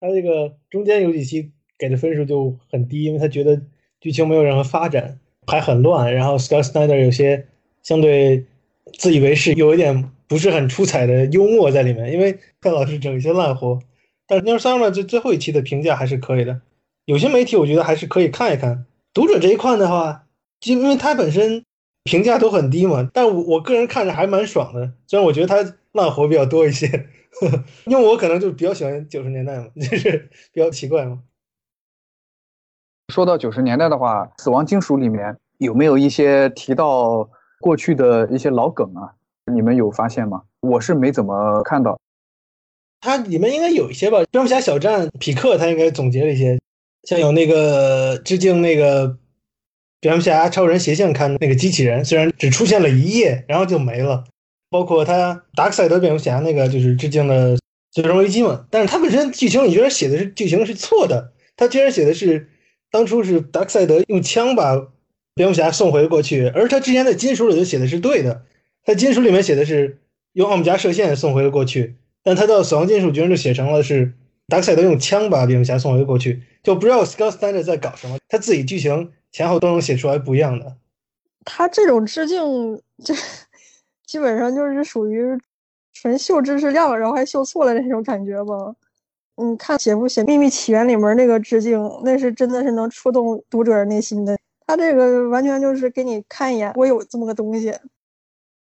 它这个中间有几期。给的分数就很低，因为他觉得剧情没有任何发展，还很乱。然后 Scott Snyder 有些相对自以为是，有一点不是很出彩的幽默在里面。因为他老是整一些烂活。但是 News 三呢，就最后一期的评价还是可以的。有些媒体我觉得还是可以看一看。读者这一块的话，就因为他本身评价都很低嘛。但我我个人看着还蛮爽的，虽然我觉得他烂活比较多一些，因为我可能就比较喜欢九十年代嘛，就是比较奇怪嘛。说到九十年代的话，《死亡金属》里面有没有一些提到过去的一些老梗啊？你们有发现吗？我是没怎么看到。它里面应该有一些吧，《蝙蝠侠小站匹克》他应该总结了一些，像有那个致敬那个《蝙蝠侠超人斜线刊》那个机器人，虽然只出现了一页，然后就没了。包括他达克赛德蝙蝠侠那个就是致敬的《最终危机》嘛，但是他本身剧情你觉得写的是剧情是错的，他居然写的是。当初是达克赛德用枪把蝙蝠侠送回过去，而他之前在金属里头写的是对的，在金属里面写的是用奥姆加射线送回了过去，但他到死亡金属居然就写成了是达克赛德用枪把蝙蝠侠送回过去，就不知道 Scott Snyder 在搞什么，他自己剧情前后都能写出来不一样的。他这种致敬，这基本上就是属于纯秀知识量，然后还秀错了那种感觉吧。你看写不写《秘密起源》里面那个致敬，那是真的是能触动读者内心的。他这个完全就是给你看一眼，我有这么个东西。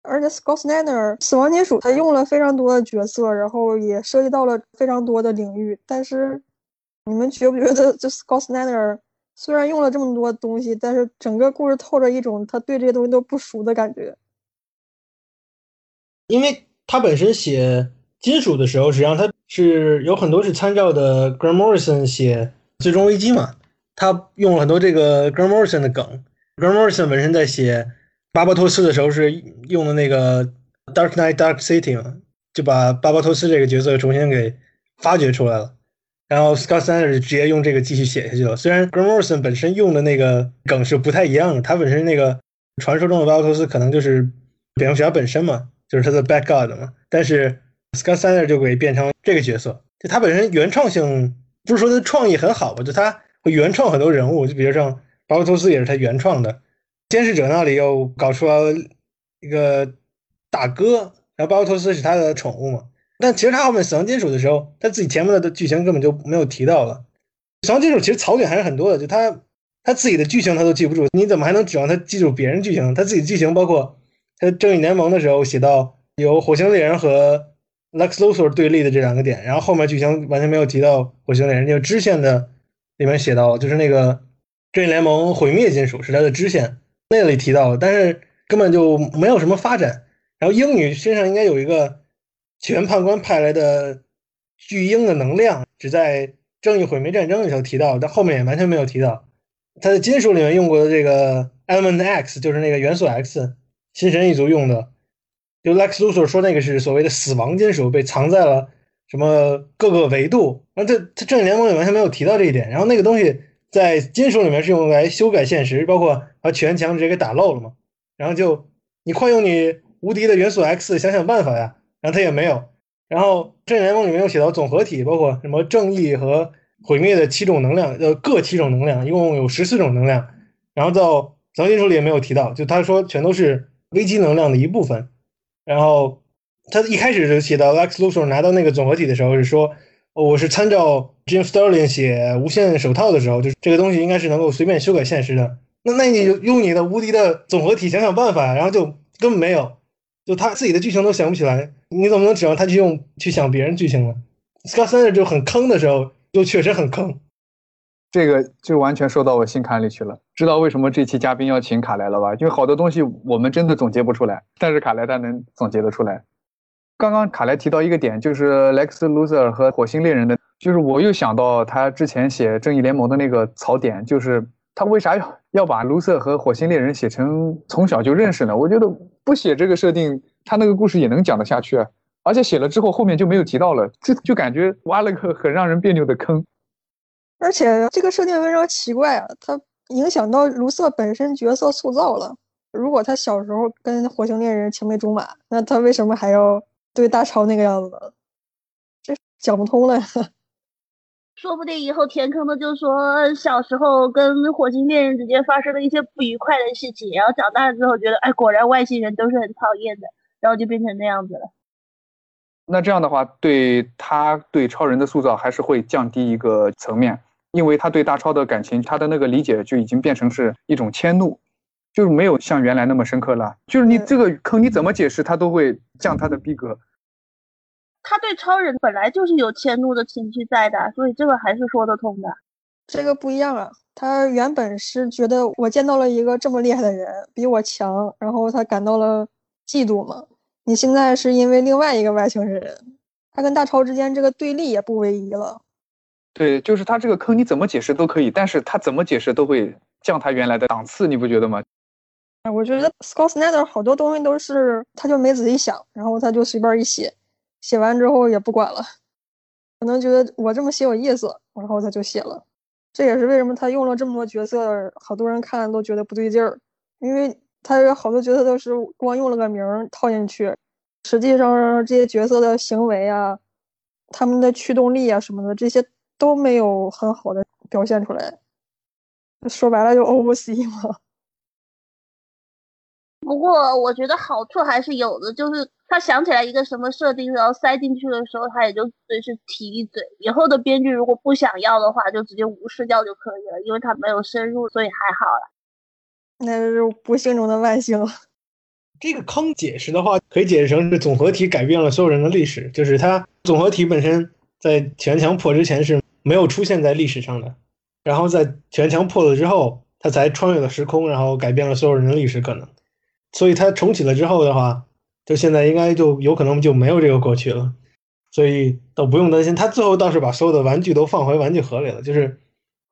而且 Scott Snyder 死亡金属他用了非常多的角色，然后也涉及到了非常多的领域。但是你们觉不觉得，就 Scott Snyder 虽然用了这么多东西，但是整个故事透着一种他对这些东西都不熟的感觉？因为他本身写金属的时候，实际上他。是有很多是参照的 Grant Morrison 写《最终危机》嘛，他用了很多这个 Grant Morrison 的梗。Grant Morrison 本身在写巴巴托斯的时候是用的那个 Dark Night Dark City 嘛，就把巴巴托斯这个角色重新给发掘出来了。然后 Scott Snyder 直接用这个继续写下去了。虽然 Grant Morrison 本身用的那个梗是不太一样的，他本身那个传说中的巴巴托斯可能就是蝙蝠侠本身嘛，就是他的 Bad God 嘛，但是。Scott Snyder 就会变成这个角色，就他本身原创性不是说他创意很好吧，就他会原创很多人物，就比如像巴巴托斯也是他原创的，监视者那里又搞出了一个大哥，然后巴巴托斯是他的宠物嘛，但其实他后面死亡金属的时候，他自己前面的剧情根本就没有提到了。死亡金属其实槽点还是很多的，就他他自己的剧情他都记不住，你怎么还能指望他记住别人剧情？他自己剧情包括他正义联盟的时候写到有火星猎人和 Lex Luthor 对立的这两个点，然后后面剧情完全没有提到火星猎人，就支线的里面写到，就是那个正义联盟毁灭金属是他的支线，那里提到了，但是根本就没有什么发展。然后鹰女身上应该有一个起源判官派来的巨鹰的能量，只在正义毁灭战争里头提到，但后面也完全没有提到。他在金属里面用过的这个 Element X，就是那个元素 X，新神一族用的。就 Lex Luthor 说那个是所谓的死亡金属，被藏在了什么各个维度。然后他他正义联盟里完全没有提到这一点。然后那个东西在金属里面是用来修改现实，包括把全墙直接给打漏了嘛。然后就你快用你无敌的元素 X 想想办法呀。然后他也没有。然后正义联盟里面又写到总合体，包括什么正义和毁灭的七种能量，呃，各七种能量，一共有十四种能量。然后到死亡金属里也没有提到，就他说全都是危机能量的一部分。然后他一开始就写到 Lex Luthor 拿到那个总合体的时候是说，我是参照 Jim Sterling 写无限手套的时候，就是这个东西应该是能够随便修改现实的。那那你用你的无敌的总合体想想办法，然后就根本没有，就他自己的剧情都想不起来，你怎么能指望他去用去想别人剧情呢？Scott Snyder 就很坑的时候，就确实很坑。这个就完全说到我心坎里去了。知道为什么这期嘉宾要请卡莱了吧？因为好多东西我们真的总结不出来，但是卡莱他能总结得出来。刚刚卡莱提到一个点，就是 Lex Luthor 和火星猎人的，就是我又想到他之前写正义联盟的那个槽点，就是他为啥要要把卢瑟和火星猎人写成从小就认识呢？我觉得不写这个设定，他那个故事也能讲得下去啊。而且写了之后后面就没有提到了，就就感觉挖了个很让人别扭的坑。而且这个设定非常奇怪啊，它影响到卢瑟本身角色塑造了。如果他小时候跟火星猎人青梅竹马，那他为什么还要对大超那个样子？这讲不通了。说不定以后填坑的就说小时候跟火星猎人之间发生了一些不愉快的事情，然后长大之后觉得，哎，果然外星人都是很讨厌的，然后就变成那样子了。那这样的话，对他对超人的塑造还是会降低一个层面。因为他对大超的感情，他的那个理解就已经变成是一种迁怒。就是没有像原来那么深刻了。就是你这个坑你怎么解释，他都会降他的逼格。他对超人本来就是有迁怒的情绪在的，所以这个还是说得通的。这个不一样啊，他原本是觉得我见到了一个这么厉害的人，比我强，然后他感到了嫉妒嘛。你现在是因为另外一个外星人，他跟大超之间这个对立也不唯一了。对，就是他这个坑你怎么解释都可以，但是他怎么解释都会降他原来的档次，你不觉得吗？哎我觉得 Scott Snyder 好多东西都是他就没仔细想，然后他就随便一写。写完之后也不管了，可能觉得我这么写有意思，然后他就写了。这也是为什么他用了这么多角色，好多人看都觉得不对劲儿，因为他有好多角色都是光用了个名套进去，实际上这些角色的行为啊、他们的驱动力啊什么的，这些都没有很好的表现出来。说白了就 O C 嘛。不过我觉得好处还是有的，就是他想起来一个什么设定，然后塞进去的时候，他也就随时提一嘴。以后的编剧如果不想要的话，就直接无视掉就可以了，因为他没有深入，所以还好了。那是不幸中的万幸。这个坑解释的话，可以解释成是总合体改变了所有人的历史，就是它总合体本身在全强破之前是没有出现在历史上的，然后在全墙破了之后，它才穿越了时空，然后改变了所有人的历史可能。所以它重启了之后的话，就现在应该就有可能就没有这个过去了，所以倒不用担心。他最后倒是把所有的玩具都放回玩具盒里了，就是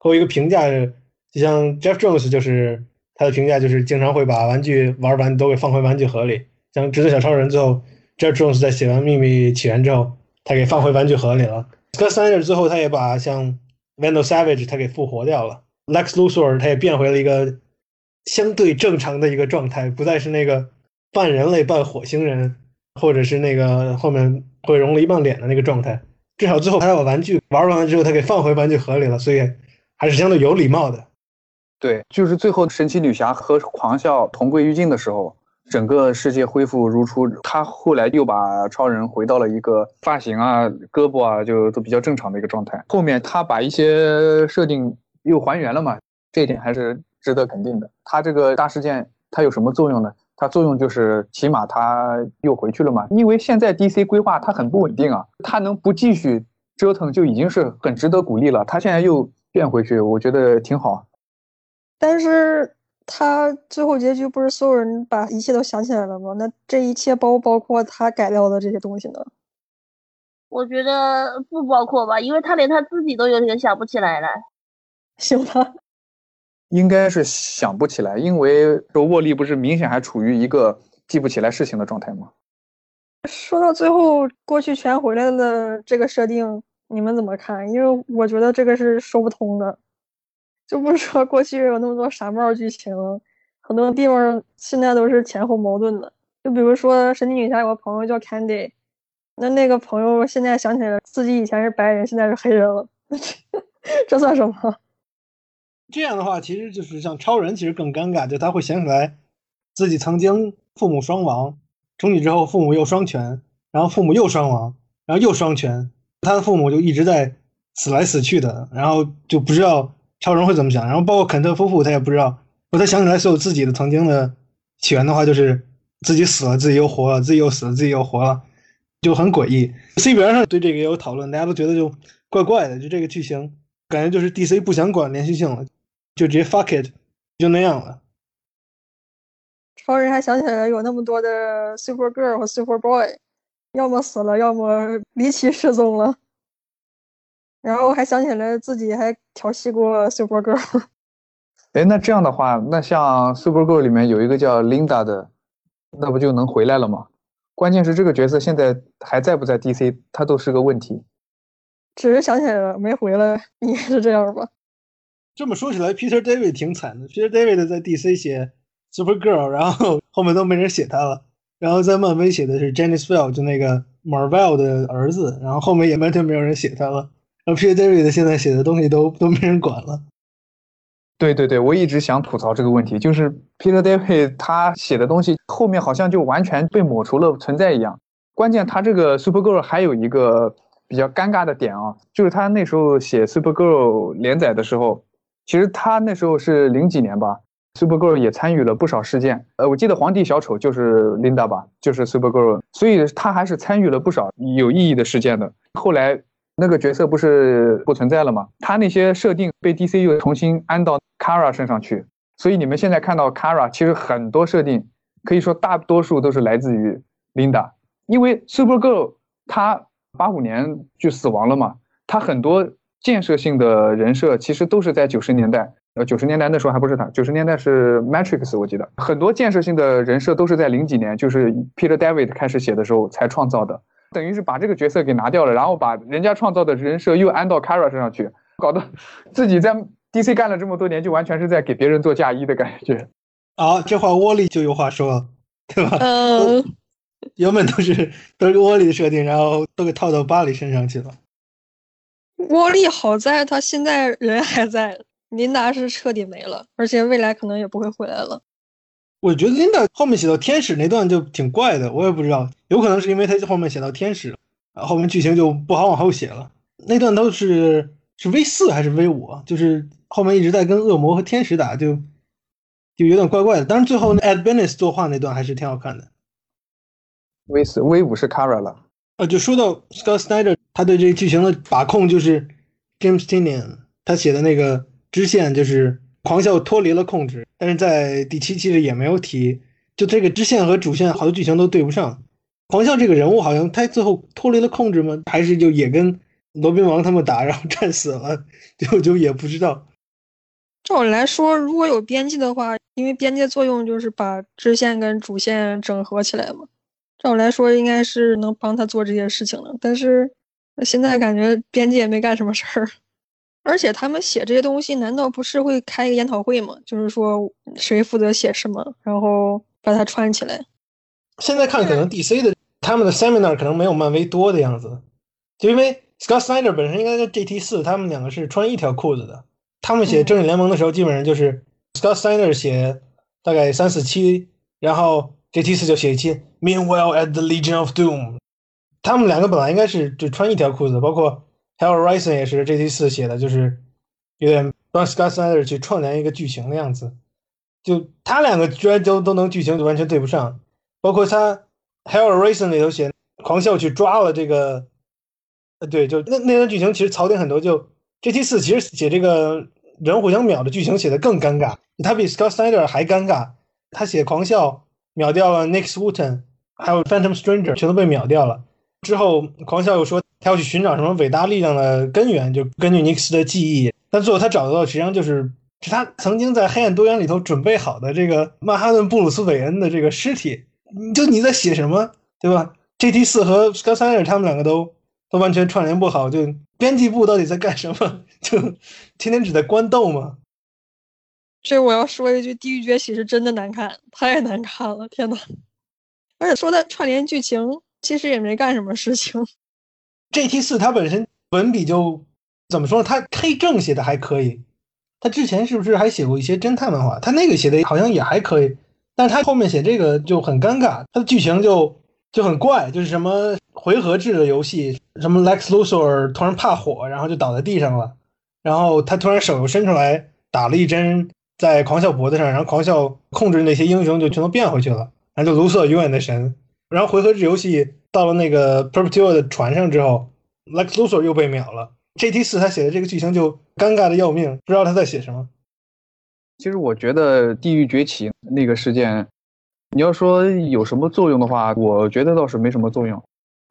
给我一个评价，就像 Jeff Jones 就是他的评价就是经常会把玩具玩完都给放回玩具盒里。像直子小超人最后，Jeff Jones 在写完秘密起源之后，他给放回玩具盒里了。Scott Snyder 最后他也把像 Vandal Savage 他给复活掉了，Lex Luthor 他也变回了一个。相对正常的一个状态，不再是那个半人类半火星人，或者是那个后面会融了一半脸的那个状态。至少最后他把玩具玩完了之后，他给放回玩具盒里了，所以还是相对有礼貌的。对，就是最后神奇女侠和狂笑同归于尽的时候，整个世界恢复如初。他后来又把超人回到了一个发型啊、胳膊啊就都比较正常的一个状态。后面他把一些设定又还原了嘛，这一点还是。值得肯定的，他这个大事件它有什么作用呢？它作用就是起码它又回去了嘛。因为现在 DC 规划它很不稳定啊，它能不继续折腾就已经是很值得鼓励了。它现在又变回去，我觉得挺好。但是它最后结局不是所有人把一切都想起来了吗？那这一切包不包括他改掉的这些东西呢？我觉得不包括吧，因为他连他自己都有点想不起来了。行吧。应该是想不起来，因为说沃利不是明显还处于一个记不起来事情的状态吗？说到最后，过去全回来了，这个设定你们怎么看？因为我觉得这个是说不通的。就不说过去有那么多傻帽剧情，很多地方现在都是前后矛盾的。就比如说神奇女侠有个朋友叫 Candy，那那个朋友现在想起来自己以前是白人，现在是黑人了，这算什么？这样的话，其实就是像超人，其实更尴尬，就他会想起来自己曾经父母双亡，重启之后父母又双全，然后父母又双亡，然后又双全，他的父母就一直在死来死去的，然后就不知道超人会怎么想，然后包括肯特夫妇他也不知道，他想起来所有自己的曾经的起源的话，就是自己死了，自己又活了，自己又死了，自己又活了，就很诡异。C 边上对这个也有讨论，大家都觉得就怪怪的，就这个剧情感觉就是 DC 不想管连续性了。就直接 fuck it，就那样了。超人还想起来有那么多的 super girl 和 super boy，要么死了，要么离奇失踪了。然后还想起来自己还调戏过 super girl。哎，那这样的话，那像 super girl 里面有一个叫 Linda 的，那不就能回来了吗？关键是这个角色现在还在不在 DC，他都是个问题。只是想起来了，没回来，应该是这样吧。这么说起来，Peter David 挺惨的。Peter David 在 DC 写 Super Girl，然后后面都没人写他了。然后在漫威写的是 Janice Field，就那个 Marvel 的儿子。然后后面也完全没有人写他了。然后 Peter David 现在写的东西都都没人管了。对对对，我一直想吐槽这个问题，就是 Peter David 他写的东西后面好像就完全被抹除了存在一样。关键他这个 Super Girl 还有一个比较尴尬的点啊，就是他那时候写 Super Girl 连载的时候。其实他那时候是零几年吧，Supergirl 也参与了不少事件。呃，我记得皇帝小丑就是 Linda 吧，就是 Supergirl，所以他还是参与了不少有意义的事件的。后来那个角色不是不存在了吗？他那些设定被 DC 又重新安到 Kara 身上去，所以你们现在看到 Kara 其实很多设定可以说大多数都是来自于 Linda，因为 Supergirl 她八五年就死亡了嘛，她很多建设性的人设其实都是在九十年代。呃，九十年代那时候还不是她，九十年代是 Matrix，我记得很多建设性的人设都是在零几年，就是 Peter David 开始写的时候才创造的，等于是把这个角色给拿掉了，然后把人家创造的人设又安到 Kara 身上去，搞得 自己在 DC 干了这么多年，就完全是在给别人做嫁衣的感觉。啊，这话沃利就有话说了，对吧？嗯，原本都是都是沃利的设定，然后都给套到巴里身上去了。沃利好在他现在人还在。琳达是彻底没了，而且未来可能也不会回来了。我觉得 Linda 后面写到天使那段就挺怪的，我也不知道，有可能是因为他后面写到天使，后面剧情就不好往后写了。那段都是是 V 四还是 V 五？就是后面一直在跟恶魔和天使打，就就有点怪怪的。但是最后 Ed Benes 作画那段还是挺好看的。V 四 V 五是 Kara 了。啊，就说到 Scott Snyder，他对这个剧情的把控就是 James Tynion 他写的那个。支线就是狂笑脱离了控制，但是在第七期里也没有提，就这个支线和主线好多剧情都对不上。狂笑这个人物好像他最后脱离了控制吗？还是就也跟罗宾王他们打，然后战死了？就就也不知道。照理来说，如果有编辑的话，因为编辑作用就是把支线跟主线整合起来嘛。照理来说，应该是能帮他做这些事情的。但是现在感觉编辑也没干什么事儿。而且他们写这些东西，难道不是会开一个研讨会吗？就是说谁负责写什么，然后把它串起来。现在看可能 DC 的他们的 seminar 可能没有漫威多的样子，就因为 Scott Snyder 本身应该在 GT 四他们两个是穿一条裤子的。他们写正义联盟的时候，基本上就是 Scott Snyder 写大概三四期，然后 GT 四就写一期。Meanwhile at the Legion of Doom，他们两个本来应该是就穿一条裤子，包括。还有 Rison 也是 GT 四写的，就是有点帮 Scott Snyder 去串联一个剧情的样子。就他两个居然都都能剧情就完全对不上，包括他还有 Rison 里头写狂笑去抓了这个，呃，对，就那那段剧情其实槽点很多。就 GT 四其实写这个人互相秒的剧情写的更尴尬，他比 Scott Snyder 还尴尬。他写狂笑秒掉了 Nick Swooten，还有 Phantom Stranger 全都被秒掉了。之后狂笑又说。要去寻找什么伟大力量的根源，就根据尼克斯的记忆。但最后他找到的实际上就是是他曾经在黑暗多元里头准备好的这个曼哈顿布鲁斯韦恩的这个尸体。你就你在写什么，对吧？G.T. 四和 Scott Snyder 他们两个都都完全串联不好。就编辑部到底在干什么？就天天只在官斗吗？这我要说一句，《地狱崛起》是真的难看，太难看了！天呐。而且说他串联剧情，其实也没干什么事情。G.T. 四它本身文笔就怎么说呢？他黑正写的还可以，他之前是不是还写过一些侦探漫画？他那个写的好像也还可以，但是他后面写这个就很尴尬，他的剧情就就很怪，就是什么回合制的游戏，什么 Lex Luthor 突然怕火，然后就倒在地上了，然后他突然手又伸出来打了一针在狂笑脖子上，然后狂笑控制那些英雄就全都变回去了，然后就卢瑟永远的神，然后回合制游戏。到了那个 Perpetua 的船上之后，Lex Luthor 又被秒了。GT 四他写的这个剧情就尴尬的要命，不知道他在写什么。其实我觉得《地狱崛起》那个事件，你要说有什么作用的话，我觉得倒是没什么作用。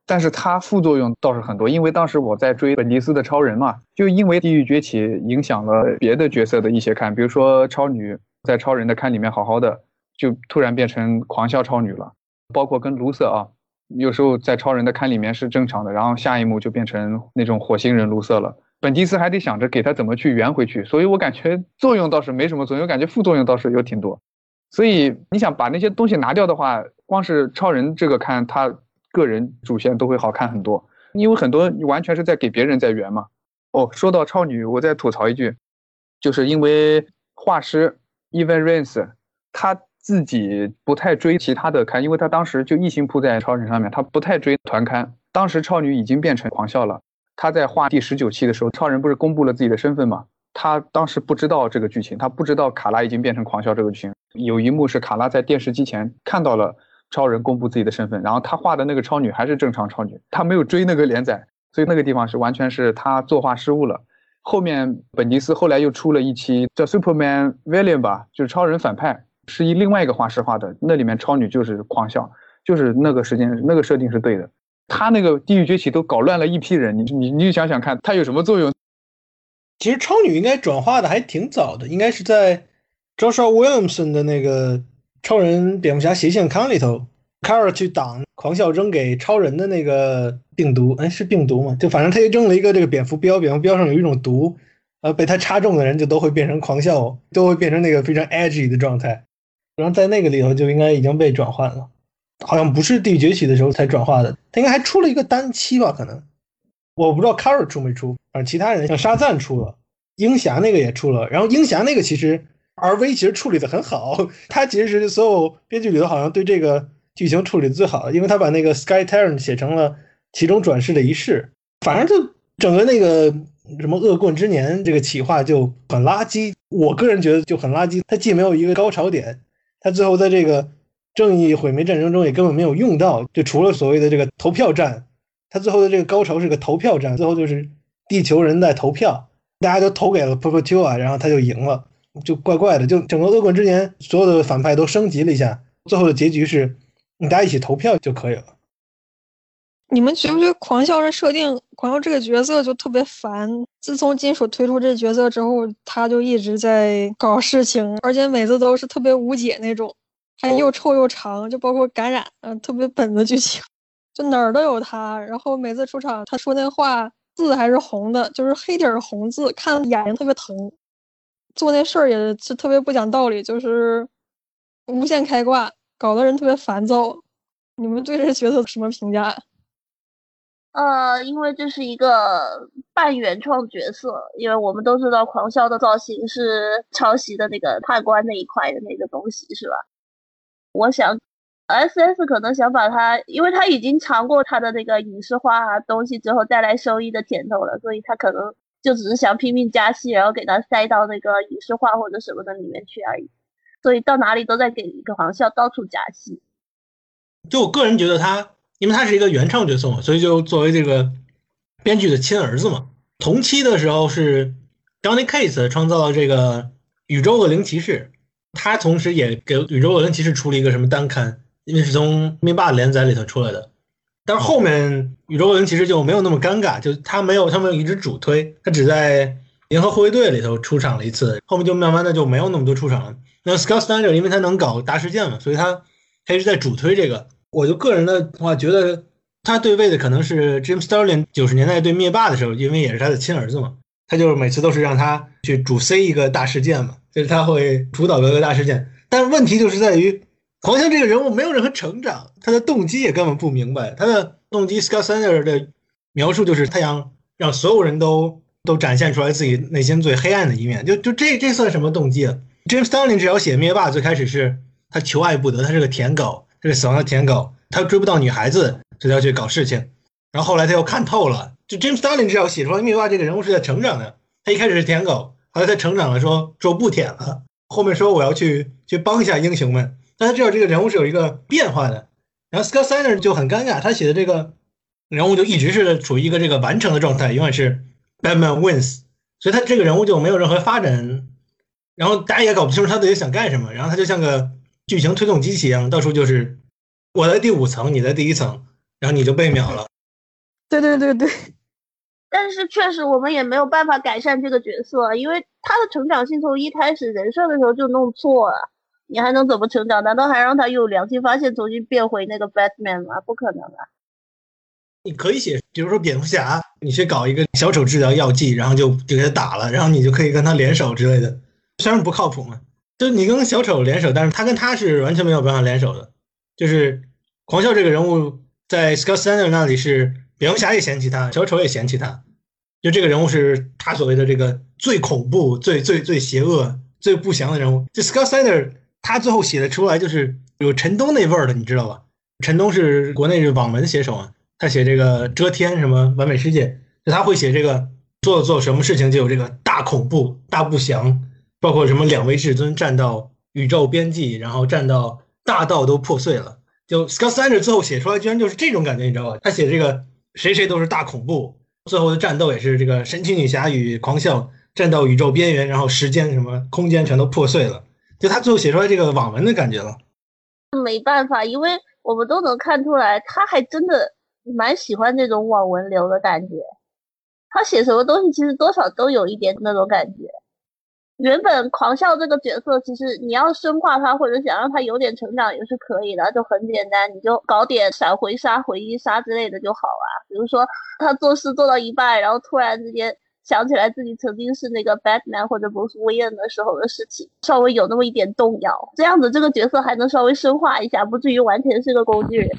但是它副作用倒是很多，因为当时我在追本迪斯的超人嘛，就因为《地狱崛起》影响了别的角色的一些看，比如说超女在超人的看里面好好的，就突然变成狂笑超女了，包括跟卢瑟啊。有时候在超人的看里面是正常的，然后下一幕就变成那种火星人卢瑟了。本迪斯还得想着给他怎么去圆回去，所以我感觉作用倒是没什么作用，我感觉副作用倒是有挺多。所以你想把那些东西拿掉的话，光是超人这个看他个人主线都会好看很多，因为很多完全是在给别人在圆嘛。哦，说到超女，我再吐槽一句，就是因为画师 Even Rains 他。自己不太追其他的刊，因为他当时就一心扑在超人上面，他不太追团刊。当时超女已经变成狂笑了，他在画第十九期的时候，超人不是公布了自己的身份嘛？他当时不知道这个剧情，他不知道卡拉已经变成狂笑这个剧情。有一幕是卡拉在电视机前看到了超人公布自己的身份，然后他画的那个超女还是正常超女，他没有追那个连载，所以那个地方是完全是他作画失误了。后面本迪斯后来又出了一期叫 Superman Villain 吧，就是超人反派，是以另外一个画师画的，那里面超女就是狂笑，就是那个时间那个设定是对的。他那个地狱崛起都搞乱了一批人，你你你想想看，他有什么作用？其实超女应该转化的还挺早的，应该是在 Joshua Williamson 的那个超人蝙蝠侠斜线刊里头 c a r a 去挡狂笑扔给超人的那个病毒，哎，是病毒吗？就反正他扔了一个这个蝙蝠镖，蝙蝠镖上有一种毒，呃，被他插中的人就都会变成狂笑，都会变成那个非常 edgy 的状态。然后在那个里头就应该已经被转换了，好像不是地狱崛起的时候才转化的，他应该还出了一个单期吧？可能我不知道 Carry 出没出。反正其他人像沙赞出了，鹰侠那个也出了，然后鹰侠那个其实 R V 其实处理的很好，他其实是所有编剧里头好像对这个剧情处理的最好的，因为他把那个 Sky Terran 写成了其中转世的一世，反正就整个那个什么恶棍之年这个企划就很垃圾，我个人觉得就很垃圾，它既没有一个高潮点，他最后在这个正义毁灭战争中也根本没有用到，就除了所谓的这个投票战，他最后的这个高潮是个投票战，最后就是。地球人在投票，大家都投给了 p e r p e t u a 然后他就赢了，就怪怪的。就整个恶棍之年，所有的反派都升级了一下，最后的结局是，大家一起投票就可以了。你们觉不觉得狂笑这设定，狂笑这个角色就特别烦？自从金属推出这角色之后，他就一直在搞事情，而且每次都是特别无解那种，还又臭又长，就包括感染，嗯，特别本的剧情，就哪儿都有他。然后每次出场，他说那话。字还是红的，就是黑底儿红字，看眼睛特别疼。做那事儿也是特别不讲道理，就是无限开挂，搞得人特别烦躁。你们对这角色什么评价？呃，因为这是一个半原创角色，因为我们都知道狂笑的造型是抄袭的那个判官那一块的那个东西，是吧？我想。S S 可能想把他，因为他已经尝过他的那个影视化东西之后带来收益的甜头了，所以他可能就只是想拼命加戏，然后给他塞到那个影视化或者什么的里面去而已。所以到哪里都在给一个黄笑到处加戏。就我个人觉得他，因为他是一个原创角色嘛，所以就作为这个编剧的亲儿子嘛。同期的时候是 Johnny Case 创造了这个宇宙恶灵骑士，他同时也给宇宙恶灵骑士出了一个什么单刊。因为是从灭霸连载里头出来的，但是后面宇宙恶灵骑士就没有那么尴尬，就他没有他们一直主推，他只在联合护卫队里头出场了一次，后面就慢慢的就没有那么多出场了。那 Scott Snyder 因为他能搞大事件嘛，所以他他一直在主推这个。我就个人的话觉得他对位的可能是 jim starling 九十年代对灭霸的时候，因为也是他的亲儿子嘛，他就是每次都是让他去主 C 一个大事件嘛，就是他会主导各个大事件，但是问题就是在于。狂笑这个人物没有任何成长，他的动机也根本不明白。他的动机，Scott Snyder 的描述就是他想让所有人都都展现出来自己内心最黑暗的一面。就就这这算什么动机啊？Jim Starling 只要写灭霸，最开始是他求爱不得，他是个舔狗，是个死亡的舔狗，他追不到女孩子，所以要去搞事情。然后后来他又看透了，就 James Starlin 只要写出来灭霸这个人物是在成长的。他一开始是舔狗，后来他成长了，说说不舔了，后面说我要去去帮一下英雄们。但他知道这个人物是有一个变化的，然后 Scott Snyder 就很尴尬，他写的这个人物就一直是处于一个这个完成的状态，永远是 Batman wins，所以他这个人物就没有任何发展，然后大家也搞不清楚他到底想干什么，然后他就像个剧情推动机器一样，到处就是我在第五层，你在第一层，然后你就被秒了。对对对对，但是确实我们也没有办法改善这个角色，因为他的成长性从一开始人设的时候就弄错了。你还能怎么成长？难道还让他有良心发现，重新变回那个 Batman 吗？不可能啊！你可以写，比如说蝙蝠侠，你去搞一个小丑治疗药剂，然后就就给他打了，然后你就可以跟他联手之类的。虽然不靠谱嘛，就你跟小丑联手，但是他跟他是完全没有办法联手的。就是狂笑这个人物，在 Scott Snyder 那里是蝙蝠侠也嫌弃他，小丑也嫌弃他，就这个人物是他所谓的这个最恐怖、最最最邪恶、最不祥的人物。就 Scott Snyder。他最后写的出来就是有陈东那味儿的，你知道吧？陈东是国内是网文写手啊，他写这个遮天什么完美世界，就他会写这个做做什么事情就有这个大恐怖、大不祥，包括什么两位至尊战到宇宙边际，然后战到大道都破碎了。就 Scott Snyder 最后写出来，居然就是这种感觉，你知道吧？他写这个谁谁都是大恐怖，最后的战斗也是这个神奇女侠与狂笑战到宇宙边缘，然后时间什么空间全都破碎了。就他最后写出来这个网文的感觉了。没办法，因为我们都能看出来，他还真的蛮喜欢这种网文流的感觉。他写什么东西，其实多少都有一点那种感觉。原本狂笑这个角色，其实你要深化他，或者想让他有点成长，也是可以的，就很简单，你就搞点闪回杀、回忆杀之类的就好啊。比如说他做事做到一半，然后突然之间想起来自己曾经是那个 Batman 或者 Bruce Wayne 的时候的事情，稍微有那么一点动摇，这样子这个角色还能稍微深化一下，不至于完全是个工具人。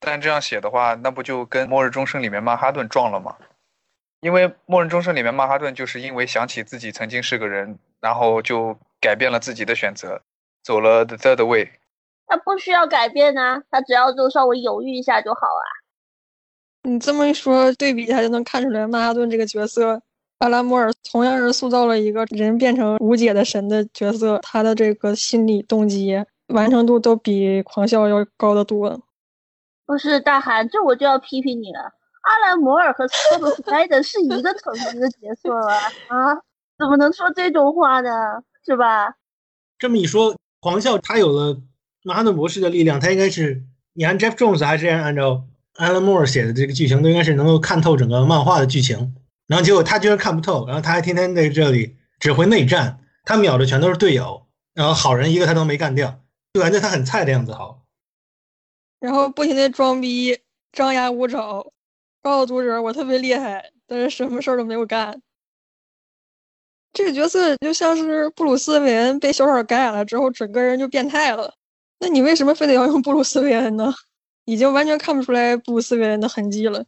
但这样写的话，那不就跟《末日钟声》里面曼哈顿撞了吗？因为《末日钟声》里面曼哈顿就是因为想起自己曾经是个人，然后就改变了自己的选择，走了 the third way。他不需要改变啊，他只要就稍微犹豫一下就好啊。你这么一说，对比一下就能看出来，曼哈顿这个角色，阿拉莫尔同样是塑造了一个人变成无解的神的角色，他的这个心理动机完成度都比狂笑要高得多。不是大韩，这我就要批评你了。阿兰摩尔和斯科特·莱德是一个层级的角色了啊！怎么能说这种话呢？是吧？这么一说，黄笑他有了曼哈顿博士的力量，他应该是你按 Jeff Jones 还是按照 Alan Moore 写的这个剧情，都应该是能够看透整个漫画的剧情。然后结果他居然看不透，然后他还天天在这里指挥内战，他秒的全都是队友，然后好人一个他都没干掉，就感觉他很菜的样子。好，然后不停的装逼，张牙舞爪。告诉读者我特别厉害，但是什么事儿都没有干。这个角色就像是布鲁斯·韦恩被小丑感染了之后，整个人就变态了。那你为什么非得要用布鲁斯·韦恩呢？已经完全看不出来布鲁斯·韦恩的痕迹了。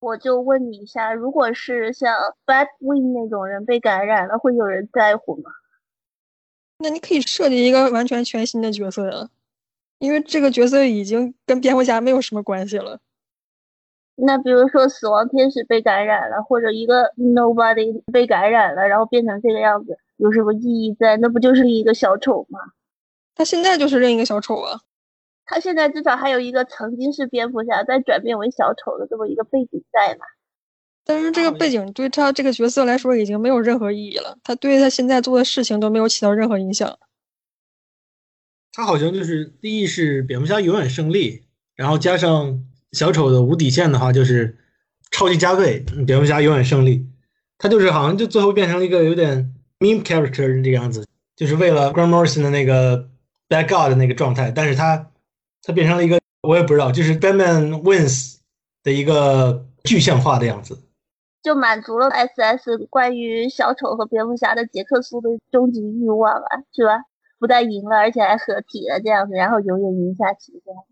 我就问你一下，如果是像 Batwing 那种人被感染了，会有人在乎吗？那你可以设计一个完全全新的角色呀，因为这个角色已经跟蝙蝠侠没有什么关系了。那比如说死亡天使被感染了，或者一个 nobody 被感染了，然后变成这个样子，有什么意义在？那不就是一个小丑吗？他现在就是另一个小丑啊！他现在至少还有一个曾经是蝙蝠侠，再转变为小丑的这么一个背景在嘛？但是这个背景对他这个角色来说已经没有任何意义了，他对他现在做的事情都没有起到任何影响。他好像就是第一是蝙蝠侠永远胜利，然后加上。小丑的无底线的话就是超级加倍，蝙蝠侠永远胜利。他就是好像就最后变成了一个有点 meme character 这个样子，就是为了 Grant Morrison 的那个 Bad God 的那个状态。但是他他变成了一个我也不知道，就是 Batman Wins 的一个具象化的样子，就满足了 SS 关于小丑和蝙蝠侠的杰克苏的终极欲望啊，是吧？不但赢了，而且还合体了这样子，然后永远赢下去这样。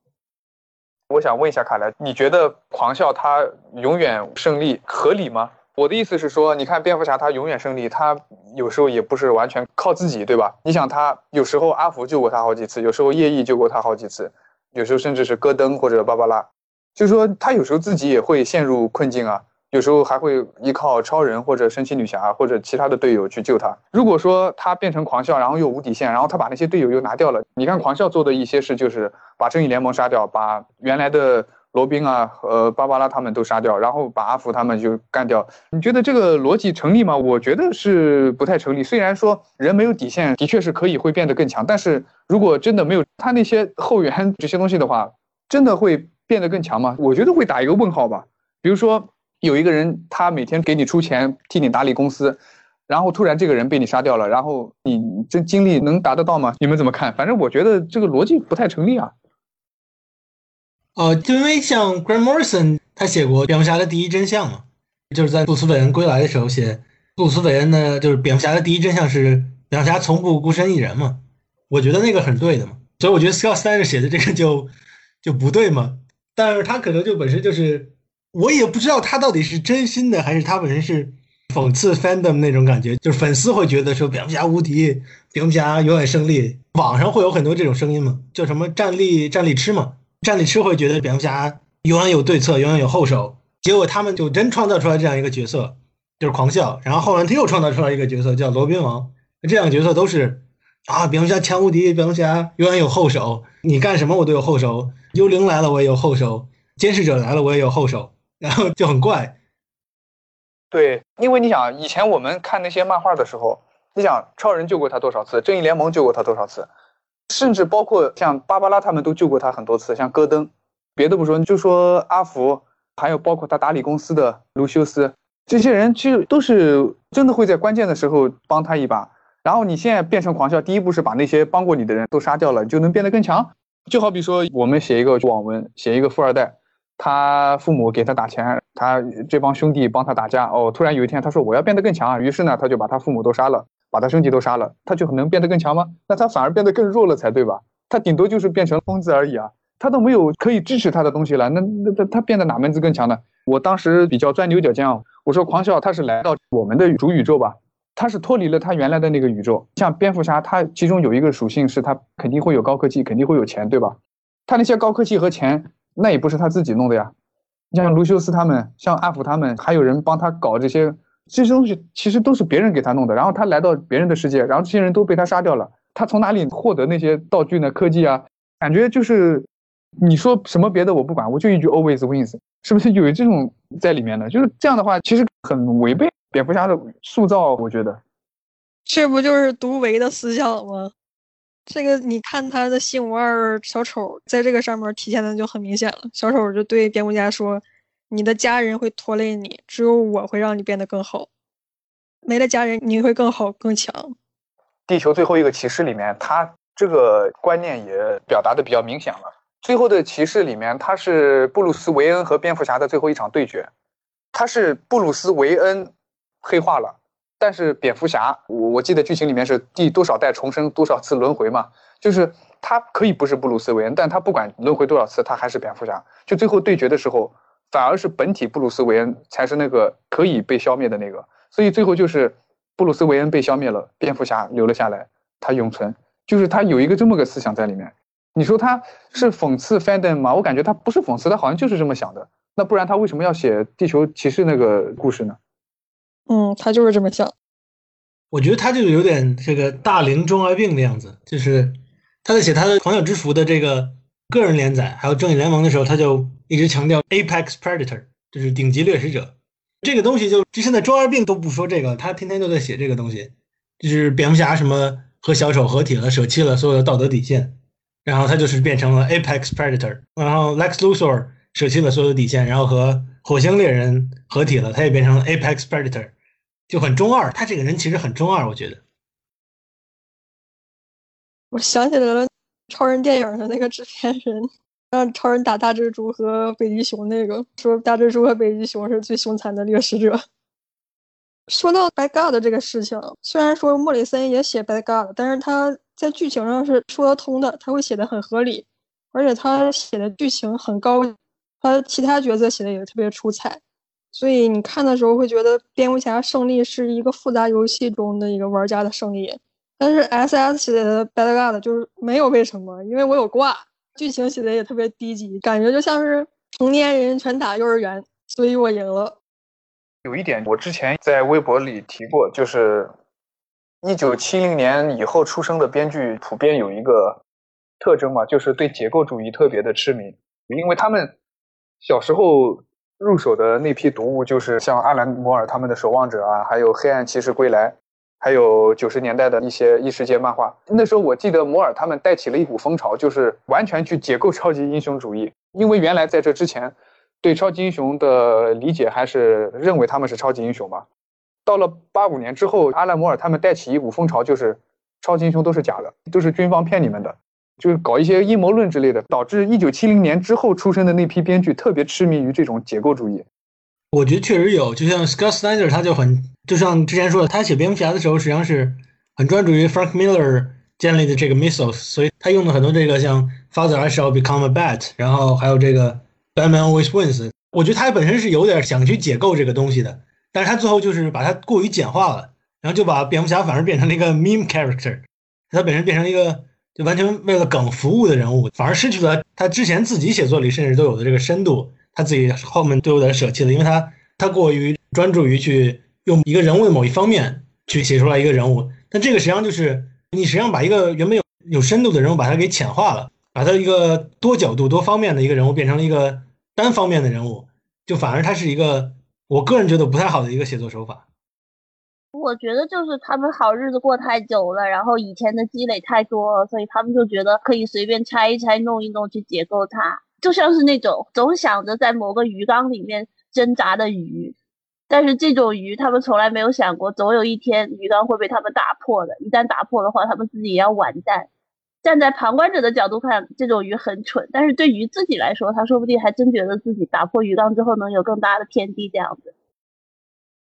我想问一下卡莱，你觉得狂笑他永远胜利合理吗？我的意思是说，你看蝙蝠侠他永远胜利，他有时候也不是完全靠自己，对吧？你想他有时候阿福救过他好几次，有时候夜翼救过他好几次，有时候甚至是戈登或者芭芭拉，就说他有时候自己也会陷入困境啊。有时候还会依靠超人或者神奇女侠或者其他的队友去救他。如果说他变成狂笑，然后又无底线，然后他把那些队友又拿掉了，你看狂笑做的一些事就是把正义联盟杀掉，把原来的罗宾啊、呃芭芭拉他们都杀掉，然后把阿福他们就干掉。你觉得这个逻辑成立吗？我觉得是不太成立。虽然说人没有底线，的确是可以会变得更强，但是如果真的没有他那些后援 这些东西的话，真的会变得更强吗？我觉得会打一个问号吧。比如说。有一个人，他每天给你出钱，替你打理公司，然后突然这个人被你杀掉了，然后你这精力能达得到吗？你们怎么看？反正我觉得这个逻辑不太成立啊。呃，就因为像 Grant Morrison 他写过蝙蝠侠的第一真相嘛，就是在布鲁斯韦恩归来的时候写布鲁斯韦恩呢，就是蝙蝠侠的第一真相是蝙蝠侠从不孤身一人嘛。我觉得那个很对的嘛，所以我觉得 Scott Snyder 写的这个就就不对嘛。但是他可能就本身就是。我也不知道他到底是真心的，还是他本身是讽刺 fandom 那种感觉，就是粉丝会觉得说蝙蝠侠无敌，蝙蝠侠永远胜利。网上会有很多这种声音嘛，叫什么战力战力吃嘛，战力吃会觉得蝙蝠侠永远有对策，永远有后手。结果他们就真创造出来这样一个角色，就是狂笑，然后后来他又创造出来一个角色叫罗宾王，这两个角色都是啊，蝙蝠侠强无敌，蝙蝠侠永远有后手，你干什么我都有后手，幽灵来了我也有后手，监视者来了我也有后手，然后就很怪。对，因为你想，以前我们看那些漫画的时候，你想超人救过他多少次，正义联盟救过他多少次，甚至包括像芭芭拉他们都救过他很多次，像戈登，别的不说，就说阿福，还有包括他打理公司的卢修斯，这些人其实都是真的会在关键的时候帮他一把。然后你现在变成狂笑，第一步是把那些帮过你的人都杀掉了，你就能变得更强。就好比说，我们写一个网文，写一个富二代。他父母给他打钱，他这帮兄弟帮他打架。哦，突然有一天他说我要变得更强，于是呢他就把他父母都杀了，把他兄弟都杀了，他就能变得更强吗？那他反而变得更弱了才对吧？他顶多就是变成疯子而已啊，他都没有可以支持他的东西了。那那他他变得哪门子更强呢？我当时比较钻牛角尖啊，我说狂笑他是来到我们的主宇宙吧，他是脱离了他原来的那个宇宙。像蝙蝠侠，他其中有一个属性是他肯定会有高科技，肯定会有钱，对吧？他那些高科技和钱。那也不是他自己弄的呀，你像卢修斯他们，像阿福他们，还有人帮他搞这些这些东西，其实都是别人给他弄的。然后他来到别人的世界，然后这些人都被他杀掉了。他从哪里获得那些道具呢？科技啊，感觉就是你说什么别的我不管，我就一句 always wins，是不是有这种在里面的？就是这样的话，其实很违背蝙蝠侠的塑造，我觉得。这不就是独唯的思想吗？这个你看他的新五二小丑在这个上面体现的就很明显了。小丑就对蝙蝠侠说：“你的家人会拖累你，只有我会让你变得更好。没了家人，你会更好更强。”地球最后一个骑士里面，他这个观念也表达的比较明显了。最后的骑士里面，他是布鲁斯韦恩和蝙蝠侠的最后一场对决，他是布鲁斯韦恩黑化了。但是蝙蝠侠，我我记得剧情里面是第多少代重生多少次轮回嘛，就是他可以不是布鲁斯韦恩，但他不管轮回多少次，他还是蝙蝠侠。就最后对决的时候，反而是本体布鲁斯韦恩才是那个可以被消灭的那个。所以最后就是布鲁斯韦恩被消灭了，蝙蝠侠留了下来，他永存。就是他有一个这么个思想在里面。你说他是讽刺 fandom 吗？我感觉他不是讽刺，他好像就是这么想的。那不然他为什么要写地球骑士那个故事呢？嗯，他就是这么想。我觉得他就有点这个大龄中二病的样子，就是他在写他的《狂小之福》的这个个人连载，还有正义联盟的时候，他就一直强调 Apex Predator，就是顶级掠食者。这个东西就就现在中二病都不说这个，他天天都在写这个东西，就是蝙蝠侠什么和小丑合体了，舍弃了所有的道德底线，然后他就是变成了 Apex Predator。然后 Lex Luthor 舍弃了所有的底线，然后和火星猎人合体了，他也变成了 Apex Predator。就很中二，他这个人其实很中二，我觉得。我想起来了，超人电影的那个制片人让超人打大蜘蛛和北极熊，那个说大蜘蛛和北极熊是最凶残的掠食者。说到 Bad God 这个事情，虽然说莫里森也写 Bad God，但是他在剧情上是说得通的，他会写的很合理，而且他写的剧情很高，他其他角色写的也特别出彩。所以你看的时候会觉得蝙蝠侠胜利是一个复杂游戏中的一个玩家的胜利，但是 S S 写的 Bad God 就是没有为什么，因为我有挂，剧情写的也特别低级，感觉就像是成年人全打幼儿园，所以我赢了。有一点我之前在微博里提过，就是一九七零年以后出生的编剧普遍有一个特征嘛，就是对结构主义特别的痴迷，因为他们小时候。入手的那批读物就是像阿兰·摩尔他们的《守望者》啊，还有《黑暗骑士归来》，还有九十年代的一些异世界漫画。那时候我记得摩尔他们带起了一股风潮，就是完全去解构超级英雄主义。因为原来在这之前，对超级英雄的理解还是认为他们是超级英雄嘛。到了八五年之后，阿兰·摩尔他们带起一股风潮，就是超级英雄都是假的，都是军方骗你们的。就是搞一些阴谋论之类的，导致一九七零年之后出生的那批编剧特别痴迷于这种结构主义。我觉得确实有，就像 Scott Snyder，他就很就像之前说的，他写蝙蝠侠的时候实际上是很专注于 Frank Miller 建立的这个 mythos，所以他用了很多这个像 Father I shall become a bat，然后还有这个 Batman always wins。我觉得他本身是有点想去解构这个东西的，但是他最后就是把它过于简化了，然后就把蝙蝠侠反而变成了一个 meme character，他本身变成一个。就完全为了梗服务的人物，反而失去了他之前自己写作里甚至都有的这个深度。他自己后面都有点舍弃了，因为他他过于专注于去用一个人物的某一方面去写出来一个人物，但这个实际上就是你实际上把一个原本有有深度的人物把它给浅化了，把它一个多角度、多方面的一个人物变成了一个单方面的人物，就反而他是一个我个人觉得不太好的一个写作手法。我觉得就是他们好日子过太久了，然后以前的积累太多了，所以他们就觉得可以随便拆一拆、弄一弄去解构它，就像是那种总想着在某个鱼缸里面挣扎的鱼，但是这种鱼他们从来没有想过，总有一天鱼缸会被他们打破的。一旦打破的话，他们自己也要完蛋。站在旁观者的角度看，这种鱼很蠢，但是对鱼自己来说，他说不定还真觉得自己打破鱼缸之后能有更大的天地这样子。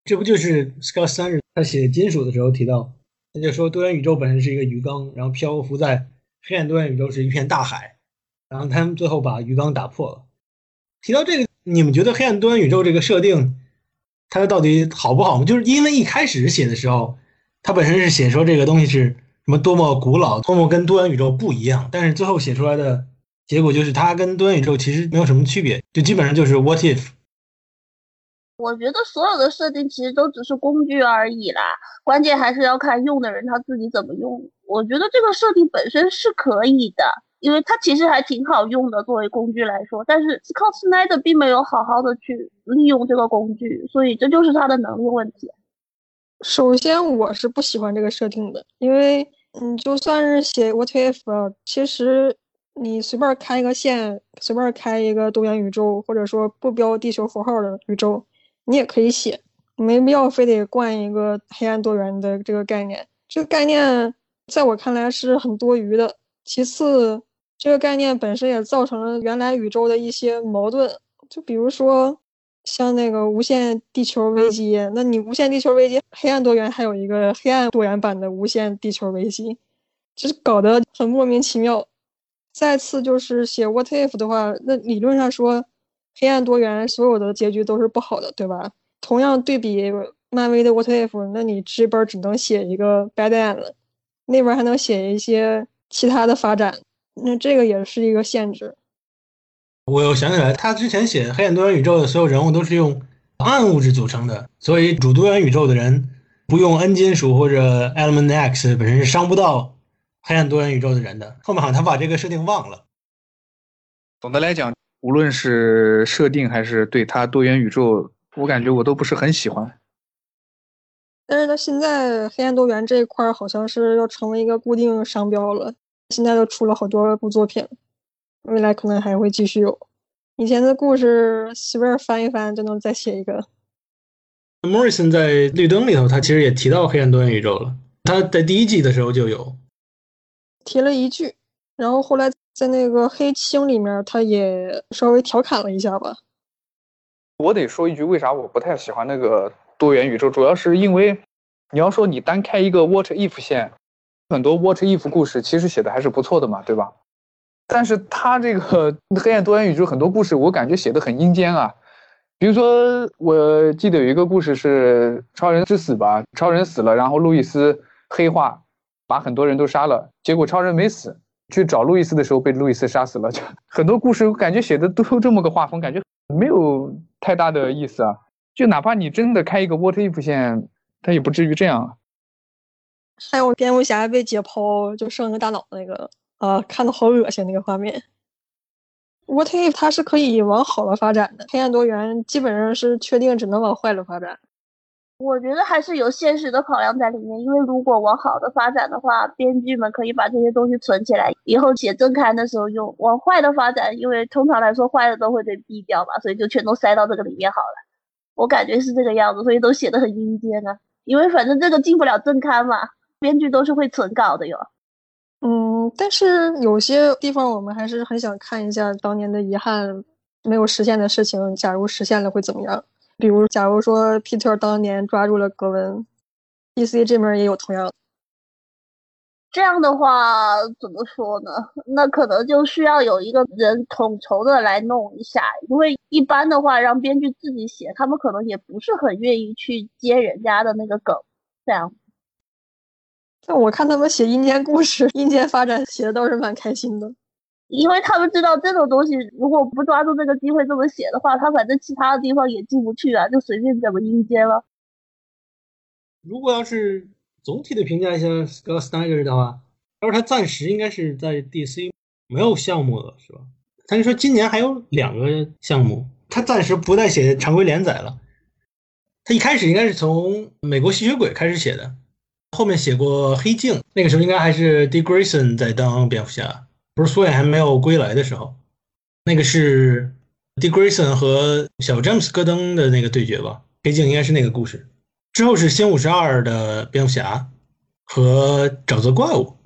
这不就是 Scott 三日他写金属的时候提到，他就说多元宇宙本身是一个鱼缸，然后漂浮在黑暗多元宇宙是一片大海，然后他们最后把鱼缸打破了。提到这个，你们觉得黑暗多元宇宙这个设定，它到底好不好吗？就是因为一开始写的时候，它本身是写说这个东西是什么多么古老，多么跟多元宇宙不一样，但是最后写出来的结果就是它跟多元宇宙其实没有什么区别，就基本上就是 What if。我觉得所有的设定其实都只是工具而已啦，关键还是要看用的人他自己怎么用。我觉得这个设定本身是可以的，因为它其实还挺好用的，作为工具来说。但是 Scott Snyder 并没有好好的去利用这个工具，所以这就是他的能力问题。首先，我是不喜欢这个设定的，因为你就算是写 What if，其实你随便开一个线，随便开一个多元宇宙，或者说不标地球符号的宇宙。你也可以写，没必要非得冠一个黑暗多元的这个概念。这个概念在我看来是很多余的。其次，这个概念本身也造成了原来宇宙的一些矛盾。就比如说，像那个无限地球危机，那你无限地球危机，黑暗多元还有一个黑暗多元版的无限地球危机，就是搞得很莫名其妙。再次就是写 What if 的话，那理论上说。黑暗多元所有的结局都是不好的，对吧？同样对比漫威的 What If，那你这边只能写一个 Bad End，那边还能写一些其他的发展，那这个也是一个限制。我又想起来，他之前写黑暗多元宇宙的所有人物都是用暗物质组成的，所以主多元宇宙的人不用 N 金属或者 Element X 本身是伤不到黑暗多元宇宙的人的。后面好像他把这个设定忘了。总的来讲。无论是设定还是对它多元宇宙，我感觉我都不是很喜欢。但是它现在黑暗多元这一块好像是要成为一个固定商标了，现在都出了好多部作品，未来可能还会继续有。以前的故事随便翻一翻就能再写一个。Morrison 在绿灯里头，他其实也提到黑暗多元宇宙了，他在第一季的时候就有提了一句，然后后来。在那个黑青里面，他也稍微调侃了一下吧。我得说一句，为啥我不太喜欢那个多元宇宙？主要是因为，你要说你单开一个 What If 线，很多 What If 故事其实写的还是不错的嘛，对吧？但是他这个黑暗多元宇宙很多故事，我感觉写的很阴间啊。比如说，我记得有一个故事是超人之死吧，超人死了，然后路易斯黑化，把很多人都杀了，结果超人没死。去找路易斯的时候被路易斯杀死了，就 很多故事我感觉写的都这么个画风，感觉没有太大的意思啊。就哪怕你真的开一个 What If 线，它也不至于这样。还有蝙蝠侠被解剖就剩个大脑那个，啊，看的好恶心那个画面。What If 它是可以往好了发展的，黑暗多元基本上是确定只能往坏了发展。我觉得还是有现实的考量在里面，因为如果往好的发展的话，编剧们可以把这些东西存起来，以后写正刊的时候用。往坏的发展，因为通常来说坏的都会被毙掉嘛，所以就全都塞到这个里面好了。我感觉是这个样子，所以都写的很阴间啊。因为反正这个进不了正刊嘛，编剧都是会存稿的哟。嗯，但是有些地方我们还是很想看一下当年的遗憾没有实现的事情，假如实现了会怎么样。比如，假如说 Peter 当年抓住了格温，DC 这边也有同样。这样的话，怎么说呢？那可能就需要有一个人统筹的来弄一下，因为一般的话，让编剧自己写，他们可能也不是很愿意去接人家的那个梗。这样。但我看他们写阴间故事、阴间发展写的倒是蛮开心的。因为他们知道这种东西，如果不抓住这个机会这么写的话，他反正其他的地方也进不去啊，就随便怎么阴间了。如果要是总体的评价一下 Scott Snyder 的话，他说他暂时应该是在 DC 没有项目了，是吧？他就说今年还有两个项目，他暂时不再写常规连载了。他一开始应该是从美国吸血鬼开始写的，后面写过黑镜，那个时候应该还是 Dick Grayson 在当蝙蝠侠，不是苏演还没有归来的时候，那个是 D. Grayson 和小詹姆斯戈登的那个对决吧？黑镜应该是那个故事。之后是新五十二的蝙蝠侠和沼泽怪物。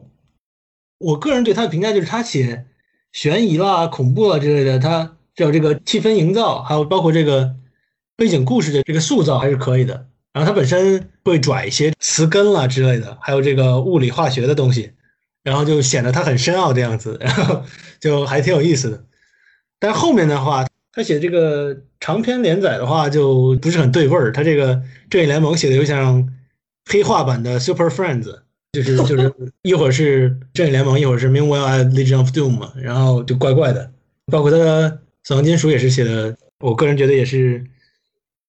我个人对他的评价就是他写悬疑啦、恐怖啦之类的，他叫这个气氛营造，还有包括这个背景故事的这个塑造还是可以的。然后他本身会拽一些词根啦之类的，还有这个物理化学的东西，然后就显得他很深奥的样子，然后就还挺有意思的。但后面的话。他写这个长篇连载的话就不是很对味儿。他这个正义联盟写的有像黑化版的 Super Friends，就是就是一会儿是正义联盟，一会儿是 Meanwhile Legion of Doom，嘛然后就怪怪的。包括他的死亡金属也是写的，我个人觉得也是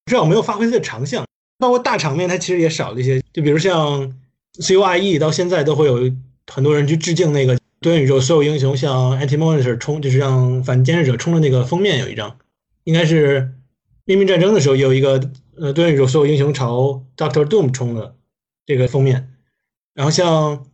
不知道有没有发挥他的长项。包括大场面，他其实也少了一些。就比如像 C U I E 到现在都会有很多人去致敬那个。多元宇宙所有英雄向 Anti Monitor 冲，就是让反监视者冲的那个封面有一张，应该是秘密战争的时候有一个呃多元宇宙所有英雄朝 Doctor Doom 冲的这个封面。然后像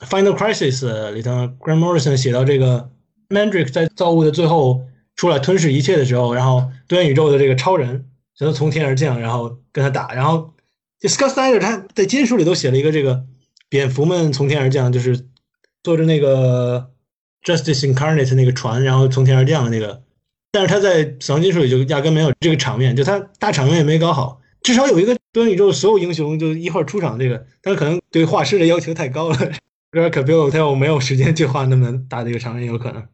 Final Crisis 里头，Grant Morrison 写到这个 Mandrake 在造物的最后出来吞噬一切的时候，然后多元宇宙的这个超人只能从天而降，然后跟他打。然后 Scott Snyder 他在金属里都写了一个这个蝙蝠们从天而降，就是。坐着那个 Justice Incarnate 那个船，然后从天而降的那个，但是他在死亡金属里就压根没有这个场面，就他大场面也没搞好。至少有一个多元宇宙所有英雄就一块出场，这个，但是可能对画师的要求太高了。Greg Capullo 他又没有时间去画那么大的一个场面，有可能。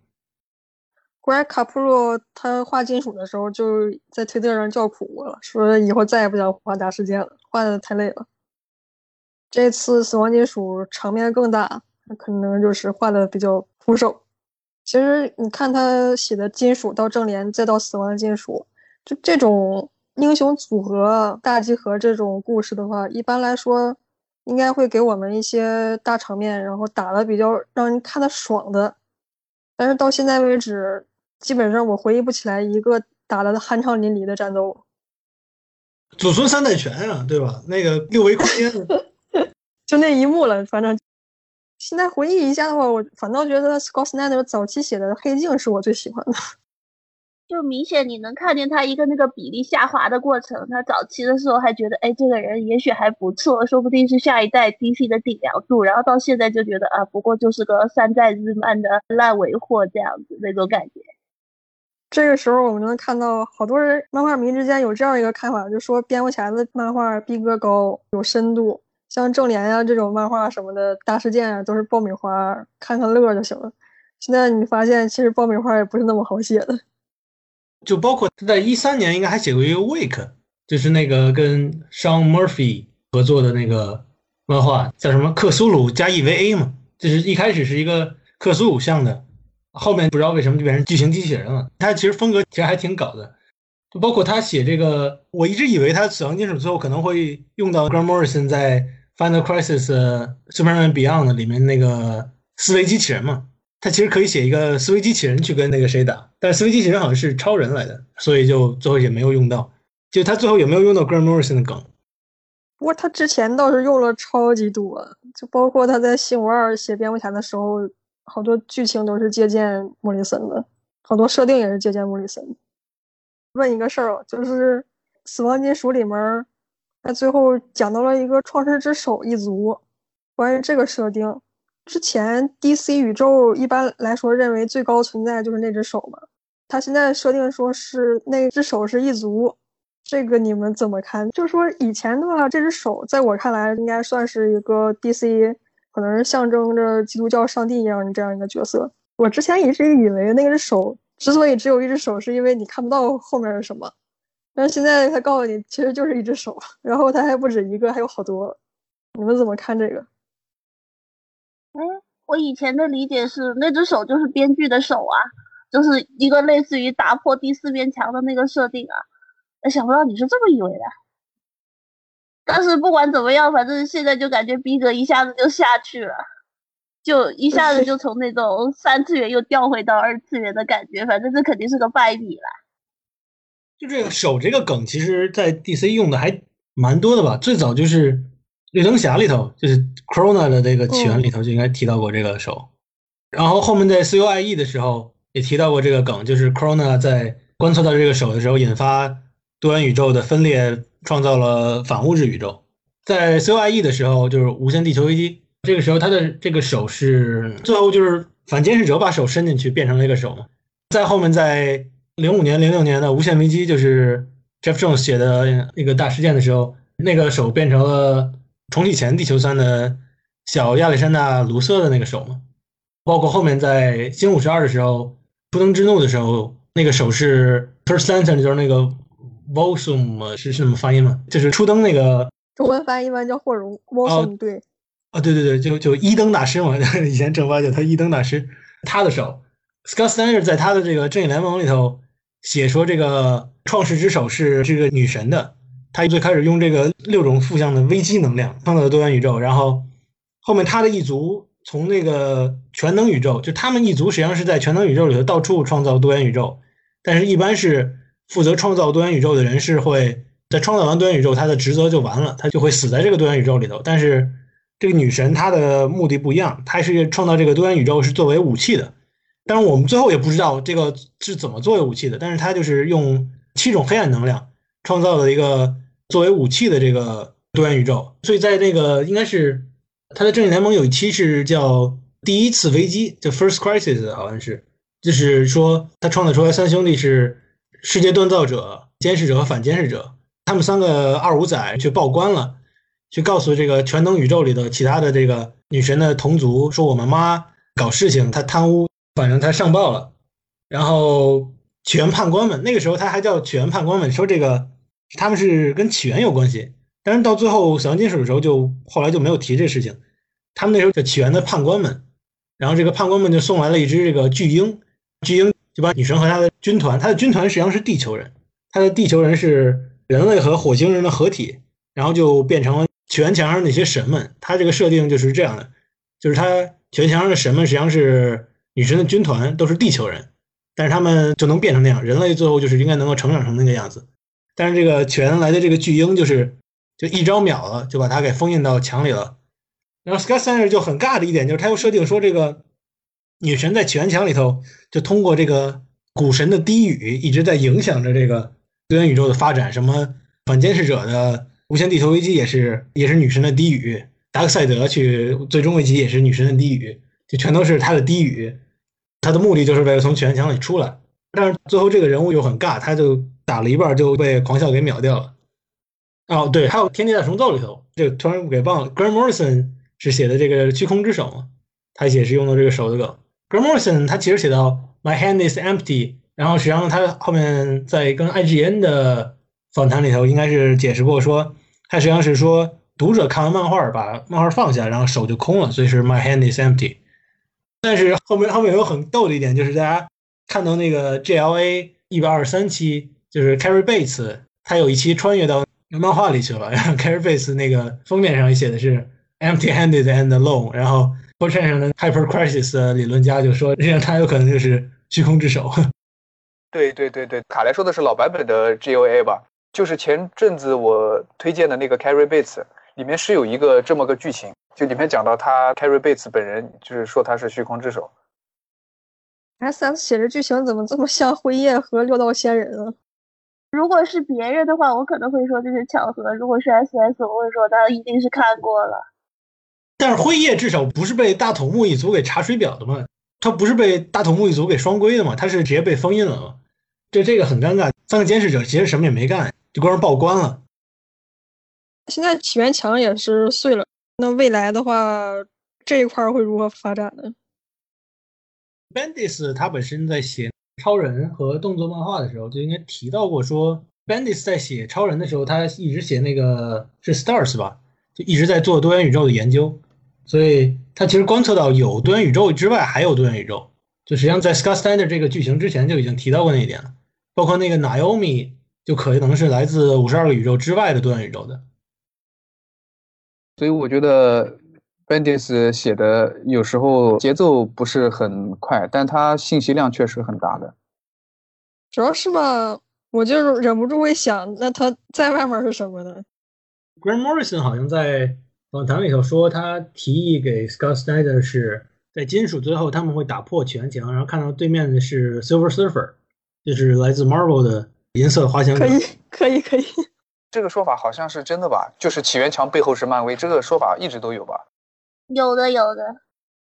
Greg Capullo 他画金属的时候就在推特上叫苦了，说以后再也不想画大事件了，画的太累了。这次死亡金属场面更大。那可能就是画的比较枯瘦。其实你看他写的金属到正联再到死亡金属，就这种英雄组合大集合这种故事的话，一般来说应该会给我们一些大场面，然后打的比较让人看的爽的。但是到现在为止，基本上我回忆不起来一个打的酣畅淋漓的战斗。祖孙三代拳啊，对吧？那个六维空间，就那一幕了，反正。现在回忆一下的话，我反倒觉得 Scott Snyder 早期写的《黑镜》是我最喜欢的。就明显你能看见他一个那个比例下滑的过程。他早期的时候还觉得，哎，这个人也许还不错，说不定是下一代 DC 的顶梁柱。然后到现在就觉得啊，不过就是个山寨日漫的烂尾货这样子那种感觉。这个时候我们能看到好多人漫画迷之间有这样一个看法，就说蝙蝠侠的漫画逼格高，有深度。像正联呀这种漫画什么的大事件啊，都是爆米花，看看乐就行了。现在你发现，其实爆米花也不是那么好写的。就包括他在一三年应该还写过一个《Wake》，就是那个跟 Sean Murphy 合作的那个漫画，叫什么《克苏鲁加 EVA》嘛。就是一开始是一个克苏鲁像的，后面不知道为什么就变成巨型机器人了。他其实风格其实还挺搞的。就包括他写这个，我一直以为他《死亡金属》最后可能会用到 g r a n Morrison 在。Final Crisis Superman Beyond 里面那个思维机器人嘛，他其实可以写一个思维机器人去跟那个谁打，但是思维机器人好像是超人来的，所以就最后也没有用到。就他最后有没有用到 g r a n m o r r i s o n 的梗。不过他之前倒是用了超级多，就包括他在《新五二》写蝙蝠侠的时候，好多剧情都是借鉴莫里森的，好多设定也是借鉴莫里森。问一个事儿就是《死亡金属》里面。那最后讲到了一个创世之手一族，关于这个设定，之前 DC 宇宙一般来说认为最高存在就是那只手嘛，他现在设定说是那只手是一族，这个你们怎么看？就是说以前的话，这只手在我看来应该算是一个 DC，可能是象征着基督教上帝一样的这样一个角色。我之前一直以为那只手之所以只有一只手，是因为你看不到后面是什么。但现在他告诉你，其实就是一只手，然后他还不止一个，还有好多。你们怎么看这个？哎，我以前的理解是，那只手就是编剧的手啊，就是一个类似于打破第四面墙的那个设定啊。哎，想不到你是这么以为的。但是不管怎么样，反正现在就感觉逼格一下子就下去了，就一下子就从那种三次元又掉回到二次元的感觉，反正这肯定是个败笔了。就这个手这个梗，其实在 DC 用的还蛮多的吧？最早就是绿灯侠里头，就是 Corona 的这个起源里头就应该提到过这个手，然后后面在 CUIE 的时候也提到过这个梗，就是 Corona 在观测到这个手的时候，引发多元宇宙的分裂，创造了反物质宇宙。在 CUIE 的时候，就是无限地球危机，这个时候他的这个手是最后就是反监视者把手伸进去变成了一个手嘛。再后面在零五年、零六年的无限危机，就是 Jeff Jones 写的那个大事件的时候，那个手变成了重启前地球三的小亚历山大卢瑟的那个手嘛。包括后面在新五十二的时候，初登之怒的时候，那个手是 First Lantern，就是那个 Volsum 是是怎么发音吗？就是初登那个中文翻译一般叫霍荣 Volsum，对，啊，对对对，就就一登大师嘛，以前正八叫他一登大师，他的手，Scott Snyder 在他的这个正义联盟里头。写说这个创世之手是这个女神的，她最开始用这个六种负向的危机能量创造了多元宇宙，然后后面她的一族从那个全能宇宙，就他们一族实际上是在全能宇宙里头到处创造多元宇宙，但是一般是负责创造多元宇宙的人是会在创造完多元宇宙，他的职责就完了，他就会死在这个多元宇宙里头。但是这个女神她的目的不一样，她是创造这个多元宇宙是作为武器的。但是我们最后也不知道这个是怎么作为武器的，但是他就是用七种黑暗能量创造了一个作为武器的这个多元宇宙。所以在那个应该是他的正义联盟有一期是叫第一次危机，叫 First Crisis，好像是，就是说他创造出来三兄弟是世界锻造者、监视者和反监视者，他们三个二五仔去报官了，去告诉这个全能宇宙里的其他的这个女神的同族说我们妈搞事情，她贪污。反正他上报了，然后起源判官们那个时候他还叫起源判官们说这个他们是跟起源有关系，但是到最后死亡金属的时候就后来就没有提这事情，他们那时候叫起源的判官们，然后这个判官们就送来了一只这个巨鹰，巨鹰就把女神和他的军团，他的军团实际上是地球人，他的地球人是人类和火星人的合体，然后就变成了起源墙上那些神们，他这个设定就是这样的，就是他起源墙上的神们实际上是。女神的军团都是地球人，但是他们就能变成那样。人类最后就是应该能够成长成那个样子，但是这个全来的这个巨婴就是就一招秒了，就把他给封印到墙里了。然后 Scott Snyder 就很尬的一点就是，他又设定说这个女神在起源墙里头，就通过这个古神的低语一直在影响着这个多元宇宙的发展。什么反监视者的无限地球危机也是也是女神的低语，达克赛德去最终危机也是女神的低语，就全都是他的低语。他的目的就是为了从起源墙里出来，但是最后这个人物又很尬，他就打了一半就被狂笑给秒掉了。哦，对，还有《天地大重奏》里头，这个突然给忘了，Grant Morrison 是写的这个虚空之手嘛，他也是用的这个手的梗。Grant Morrison 他其实写到 My hand is empty，然后实际上他后面在跟 IGN 的访谈里头应该是解释过，说他实际上是说读者看完漫画把漫画放下，然后手就空了，所以是 My hand is empty。但是后面后面有很逗的一点，就是大家看到那个 GLA 一百二十三期，就是 Carrie Bates，他有一期穿越到漫画里去了，然后 Carrie Bates 那个封面上写的是 Empty-handed and alone，然后 f o r t r a n 上的 Hyper Crisis 的理论家就说，这样他有可能就是虚空之手。对对对对，卡莱说的是老版本的 GLA 吧？就是前阵子我推荐的那个 Carrie Bates，里面是有一个这么个剧情。就里面讲到他 Carrie Bates 本人，就是说他是虚空之手。S S 写的剧情怎么这么像辉夜和六道仙人啊？如果是别人的话，我可能会说这是巧合；如果是 S S，我会说他一定是看过了。但是辉夜至少不是被大筒木一族给查水表的嘛？他不是被大筒木一族给双规的嘛？他是直接被封印了嘛？这这个很尴尬。三个监视者其实什么也没干，就光是报关了。现在起源墙也是碎了。那未来的话，这一块会如何发展呢？Bendis 他本身在写超人和动作漫画的时候，就应该提到过，说 Bendis 在写超人的时候，他一直写那个是 Stars 吧，就一直在做多元宇宙的研究，所以他其实观测到有多元宇宙之外还有多元宇宙，就实际上在 Scott Snyder 这个剧情之前就已经提到过那一点了，包括那个 Naomi 就可能是来自五十二个宇宙之外的多元宇宙的。所以我觉得 Bendis 写的有时候节奏不是很快，但他信息量确实很大的。主要是吧，我就忍不住会想，那他在外面是什么呢？Grant Morrison 好像在访谈里头说，他提议给 Scott Snyder 是在金属最后他们会打破起源墙，然后看到对面的是 Silver Surfer，就是来自 Marvel 的银色滑翔者可。以，可以，可以。这个说法好像是真的吧？就是起源墙背后是漫威，这个说法一直都有吧？有的有的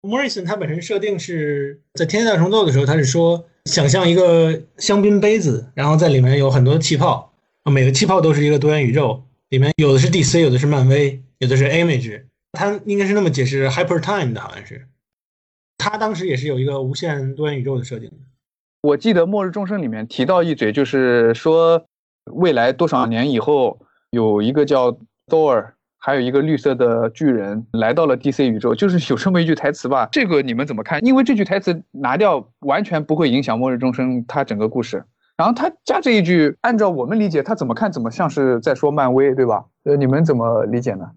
，Morrison 他本身设定是在《天下大重奏》的时候，他是说想象一个香槟杯子，然后在里面有很多气泡，每个气泡都是一个多元宇宙，里面有的是 DC，有的是漫威，有的是 Image，他应该是那么解释 Hyper Time 的，好像是。他当时也是有一个无限多元宇宙的设定的。我记得《末日众生》里面提到一嘴，就是说未来多少年以后，有一个叫 Thor，还有一个绿色的巨人来到了 DC 宇宙，就是有这么一句台词吧？这个你们怎么看？因为这句台词拿掉，完全不会影响《末日众生》它整个故事。然后他加这一句，按照我们理解，他怎么看怎么像是在说漫威，对吧？呃，你们怎么理解呢？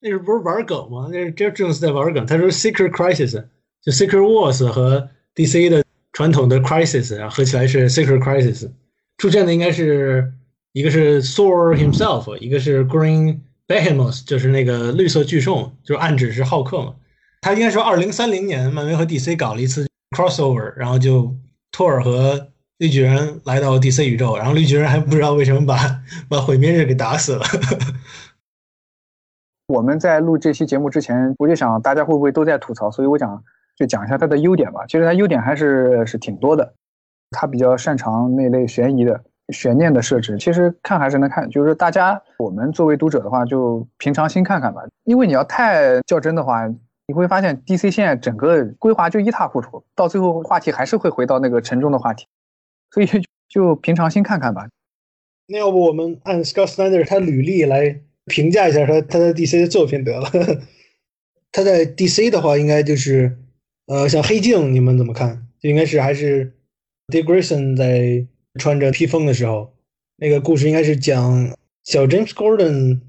那是不是玩梗吗？那是 Jeff Jones 在玩梗。他说 Secret Crisis 就 Secret Wars 和 DC 的传统的 Crisis 啊合起来是 Secret Crisis，出现的应该是一个是 Thor himself，一个是 Green Behemoth，就是那个绿色巨兽，就暗指是浩克嘛。他应该说二零三零年漫威和 DC 搞了一次 crossover，然后就托尔和绿巨人来到 DC 宇宙，然后绿巨人还不知道为什么把把毁灭日给打死了。我们在录这期节目之前，我就想大家会不会都在吐槽，所以我讲就讲一下它的优点吧。其实它优点还是是挺多的，他比较擅长那类悬疑的悬念的设置。其实看还是能看，就是大家我们作为读者的话，就平常心看看吧。因为你要太较真的话，你会发现 DC 现在整个规划就一塌糊涂，到最后话题还是会回到那个沉重的话题，所以就平常心看看吧。那要不我们按 Scott Snyder 他履历来评价一下他他的 DC 的作品得了。他在 DC 的话，应该就是呃，像黑镜，你们怎么看？就应该是还是 Dick Grayson 在穿着披风的时候，那个故事应该是讲小 James Gordon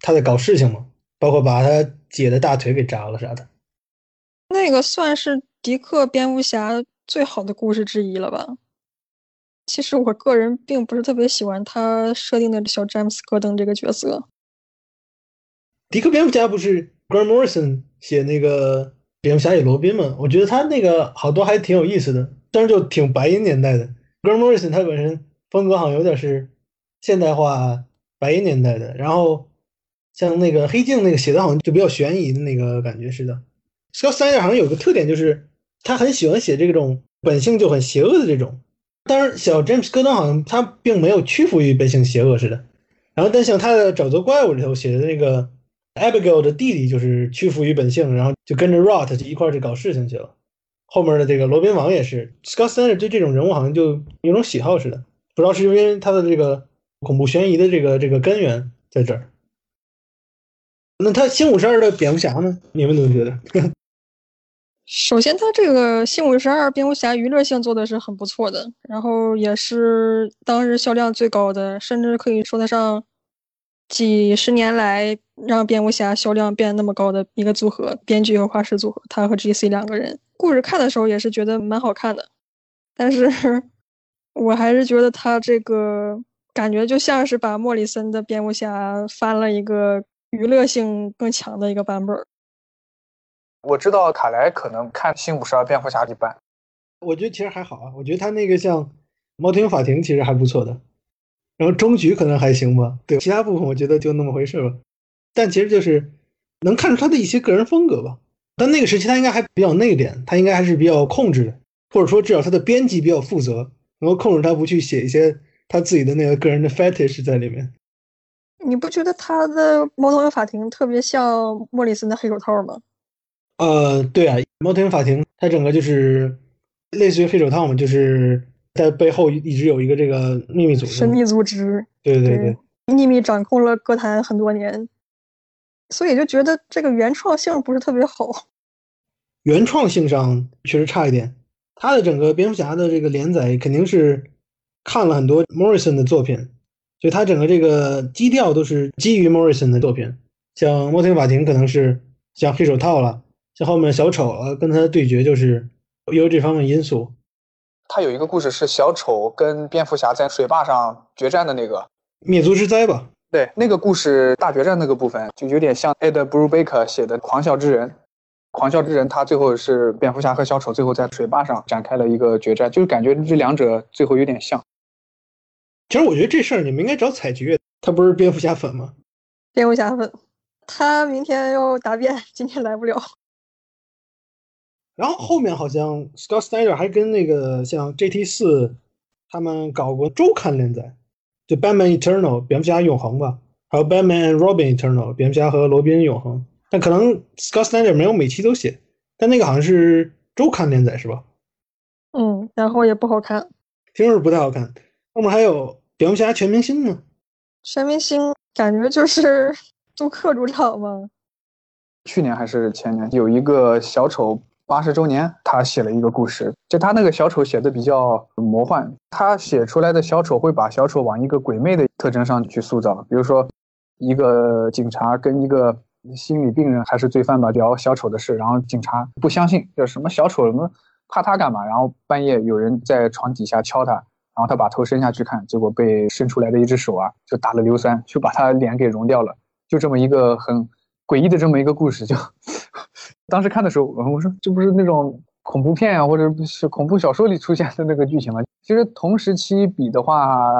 他在搞事情嘛，包括把他姐的大腿给扎了啥的。那个算是迪克蝙蝠侠最好的故事之一了吧？其实我个人并不是特别喜欢他设定的小詹姆斯·戈登这个角色。迪克蝙蝠侠不是 Grant Morrison 写那个蝙蝠侠与罗宾嘛？我觉得他那个好多还挺有意思的，但是就挺白银年代的。Grant Morrison 他本身风格好像有点是现代化白银年代的，然后像那个黑镜那个写的好像就比较悬疑的那个感觉似的。Scott Snyder 好像有个特点就是他很喜欢写这种本性就很邪恶的这种，当然小 James 戈登好像他并没有屈服于本性邪恶似的。然后但像他的沼泽怪物里头写的那个 Abigail 的弟弟就是屈服于本性，然后就跟着 Rot 就一块去搞事情去了。后面的这个罗宾王也是，Scott Snyder 对这种人物好像就有种喜好似的，不知道是因为他的这个恐怖悬疑的这个这个根源在这儿。那他新五十二的蝙蝠侠呢？你们怎么觉得？首先，他这个新五十二蝙蝠侠娱乐性做的是很不错的，然后也是当日销量最高的，甚至可以说得上几十年来让蝙蝠侠销量变得那么高的一个组合，编剧和画师组合，他和 GC 两个人。故事看的时候也是觉得蛮好看的，但是我还是觉得他这个感觉就像是把莫里森的蝙蝠侠翻了一个娱乐性更强的一个版本。我知道卡莱可能看《新五十二蝙蝠侠》一般，我觉得其实还好啊，我觉得他那个像《猫头鹰法庭》其实还不错的，然后终局可能还行吧，对，其他部分我觉得就那么回事吧。但其实就是能看出他的一些个人风格吧。但那个时期他应该还比较内敛，他应该还是比较控制的，或者说至少他的编辑比较负责，能够控制他不去写一些他自己的那个个人的 fetish 在里面。你不觉得他的《猫头鹰法庭》特别像莫里森的《黑手套》吗？呃，对啊，《猫头鹰法庭》它整个就是类似于黑手套嘛，就是在背后一直有一个这个秘密组织，神秘组织，对对对，秘密掌控了歌坛很多年，所以就觉得这个原创性不是特别好。原创性上确实差一点。他的整个蝙蝠侠的这个连载肯定是看了很多 Morrison 的作品，所以他整个这个基调都是基于 Morrison 的作品。像猫头法庭可能是像黑手套了，像后面小丑啊跟他的对决就是有这方面因素。他有一个故事是小丑跟蝙蝠侠在水坝上决战的那个灭族之灾吧？对，那个故事大决战那个部分就有点像 Ed Brubaker 写的《狂笑之人》。《狂笑之人》他最后是蝙蝠侠和小丑最后在水坝上展开了一个决战，就是感觉这两者最后有点像。其实我觉得这事儿你们应该找采菊，他不是蝙蝠侠粉吗？蝙蝠侠粉，他明天要答辩，今天来不了。然后后面好像 Scott Snyder 还跟那个像 JT 四他们搞过周刊连载，就 Batman Eternal 蝙蝠侠永恒吧，还有 Batman and Robin Eternal 蝙蝠侠和罗宾永恒。但可能 Scott Snyder 没有每期都写，但那个好像是周刊连载是吧？嗯，然后也不好看，听着不太好看。后面还有蝙蝠侠全明星呢，全明星感觉就是 杜克主场嘛。去年还是前年有一个小丑。八十周年，他写了一个故事，就他那个小丑写的比较魔幻，他写出来的小丑会把小丑往一个鬼魅的特征上去塑造，比如说一个警察跟一个心理病人还是罪犯吧聊小丑的事，然后警察不相信，叫什么小丑什么怕他干嘛？然后半夜有人在床底下敲他，然后他把头伸下去看，结果被伸出来的一只手啊就打了硫酸，就把他脸给融掉了，就这么一个很诡异的这么一个故事就。当时看的时候，我说这不是那种恐怖片啊，或者是恐怖小说里出现的那个剧情吗？其实同时期比的话，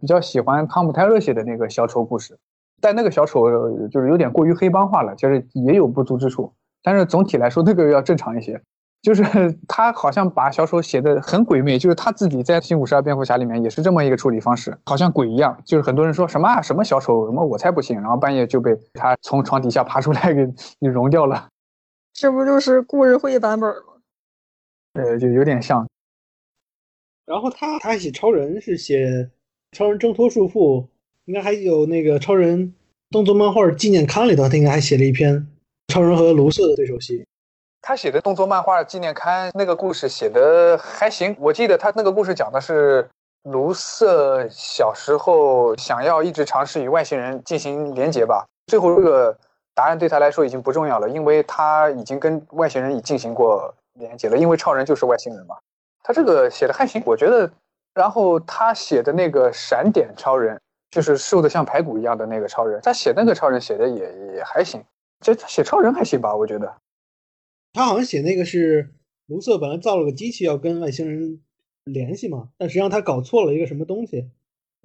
比较喜欢汤姆泰勒写的那个小丑故事，但那个小丑就是有点过于黑帮化了，就是也有不足之处。但是总体来说，那个要正常一些。就是 他好像把小丑写的很鬼魅，就是他自己在《新五十二蝙蝠侠》里面也是这么一个处理方式，好像鬼一样。就是很多人说什么什么小丑什么，我才不信。然后半夜就被他从床底下爬出来给 给融掉了。这不就是故事会版本吗？呃，就有点像。然后他他还写超人，是写超人挣脱束缚，应该还有那个超人动作漫画纪念刊里头，他应该还写了一篇超人和卢瑟的对手戏。他写的动作漫画纪念刊那个故事写的还行，我记得他那个故事讲的是卢瑟小时候想要一直尝试与外星人进行连接吧，最后这个。答案对他来说已经不重要了，因为他已经跟外星人已进行过连接了。因为超人就是外星人嘛。他这个写的还行，我觉得。然后他写的那个闪点超人，就是瘦的像排骨一样的那个超人，他写那个超人写的也也还行。这写超人还行吧？我觉得。他好像写那个是卢瑟本来造了个机器要跟外星人联系嘛，但实际上他搞错了一个什么东西，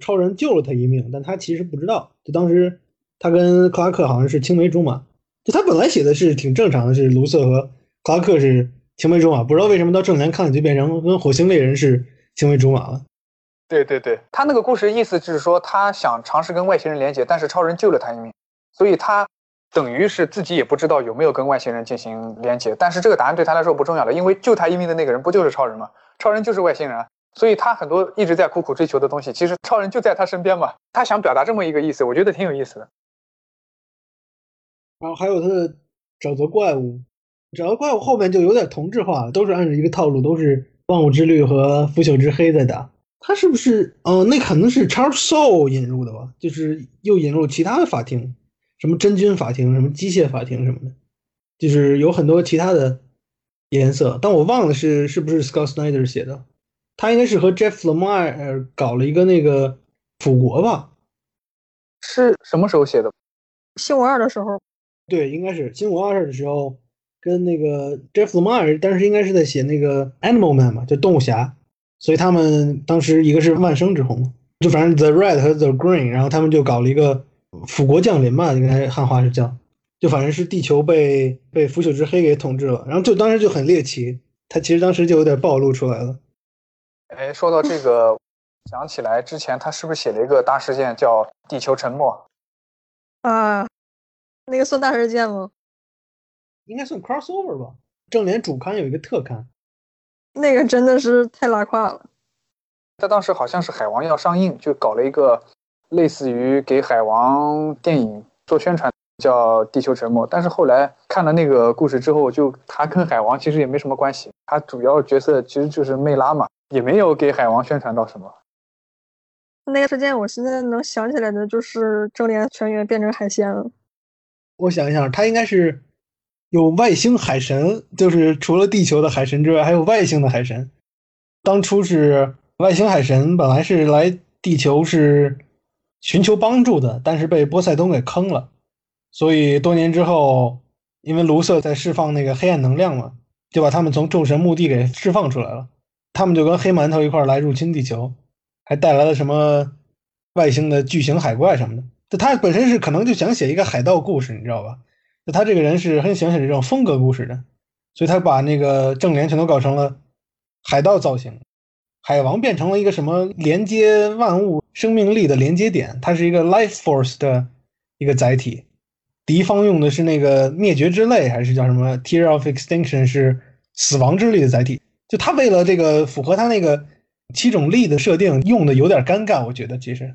超人救了他一命，但他其实不知道。就当时。他跟克拉克好像是青梅竹马，就他本来写的是挺正常的，是卢瑟和克拉克是青梅竹马，不知道为什么到正联看了就变成跟火星猎人是青梅竹马了。对对对，他那个故事意思就是说他想尝试跟外星人连接，但是超人救了他一命，所以他等于是自己也不知道有没有跟外星人进行连接，但是这个答案对他来说不重要了，因为救他一命的那个人不就是超人吗？超人就是外星人，所以他很多一直在苦苦追求的东西，其实超人就在他身边嘛。他想表达这么一个意思，我觉得挺有意思的。然后还有他的沼泽怪物，沼泽怪物后面就有点同质化，都是按照一个套路，都是万物之绿和腐朽之黑在打。他是不是？哦，那可能是 Charles Soule 引入的吧？就是又引入其他的法庭，什么真菌法庭、什么机械法庭什么的，就是有很多其他的颜色。但我忘了是是不是 Scott Snyder 写的，他应该是和 Jeff Lemire 搞了一个那个腐国吧？是什么时候写的？新五二的时候。对，应该是新五二的时候，跟那个 Jeff Lemire，当时应该是在写那个 Animal Man 嘛，就动物侠，所以他们当时一个是万生之红，就反正 The Red 和 The Green，然后他们就搞了一个腐国降临吧，应该汉化是叫，就反正是地球被被腐朽之黑给统治了，然后就当时就很猎奇，他其实当时就有点暴露出来了。哎，说到这个，想起来之前他是不是写了一个大事件叫地球沉没？啊。那个算大事件吗？应该算 crossover 吧。正联主刊有一个特刊，那个真的是太拉胯了。他当时好像是海王要上映，就搞了一个类似于给海王电影做宣传，叫《地球沉默》。但是后来看了那个故事之后，就他跟海王其实也没什么关系，他主要角色其实就是魅拉嘛，也没有给海王宣传到什么。那个事件，我现在能想起来的就是正联全员变成海鲜了。我想一想，他应该是有外星海神，就是除了地球的海神之外，还有外星的海神。当初是外星海神本来是来地球是寻求帮助的，但是被波塞冬给坑了，所以多年之后，因为卢瑟在释放那个黑暗能量嘛，就把他们从众神墓地给释放出来了。他们就跟黑馒头一块来入侵地球，还带来了什么外星的巨型海怪什么的。就他本身是可能就想写一个海盗故事，你知道吧？就他这个人是很喜欢写这种风格故事的，所以他把那个正联全都搞成了海盗造型，海王变成了一个什么连接万物生命力的连接点，它是一个 life force 的一个载体。敌方用的是那个灭绝之泪，还是叫什么 tear of extinction 是死亡之力的载体？就他为了这个符合他那个七种力的设定，用的有点尴尬，我觉得其实。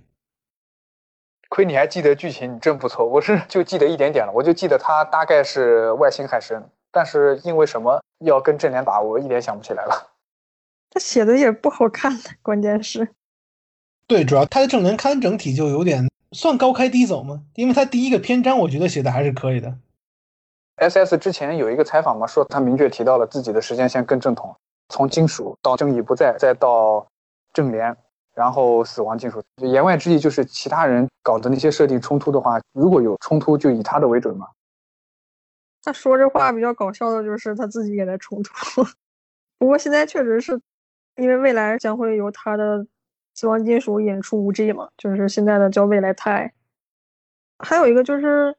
亏你还记得剧情，你真不错。我是 就记得一点点了，我就记得他大概是外星海神，但是因为什么要跟正联打，我一点想不起来了。他写的也不好看，关键是。对，主要他的正联刊整体就有点算高开低走嘛，因为他第一个篇章我觉得写的还是可以的。S S 之前有一个采访嘛，说他明确提到了自己的时间线更正统，从金属到正义不在，再到正联。然后死亡金属，言外之意就是其他人搞的那些设定冲突的话，如果有冲突就以他的为准嘛。他说这话比较搞笑的就是他自己也在冲突。不过现在确实是因为未来将会由他的死亡金属引出五 G 嘛，就是现在的叫未来泰。还有一个就是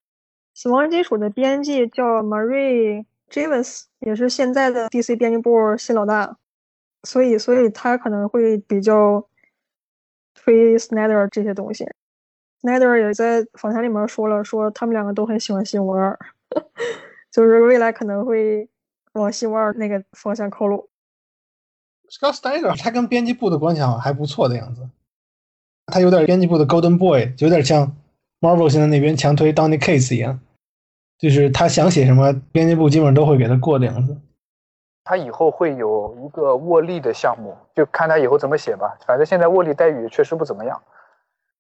死亡金属的编辑叫 Marie Javis，也是现在的 DC 编辑部新老大，所以所以他可能会比较。推 Snyder 这些东西，Snyder 也在访谈里面说了，说他们两个都很喜欢新闻二，就是未来可能会往新闻二那个方向靠拢。Scott Snyder 他跟编辑部的关系好像还不错的样子，他有点编辑部的 Golden Boy，有点像 Marvel 现在那边强推 Donny Case 一样，就是他想写什么，编辑部基本上都会给他过的样子。他以后会有一个握力的项目，就看他以后怎么写吧。反正现在握力待遇确实不怎么样，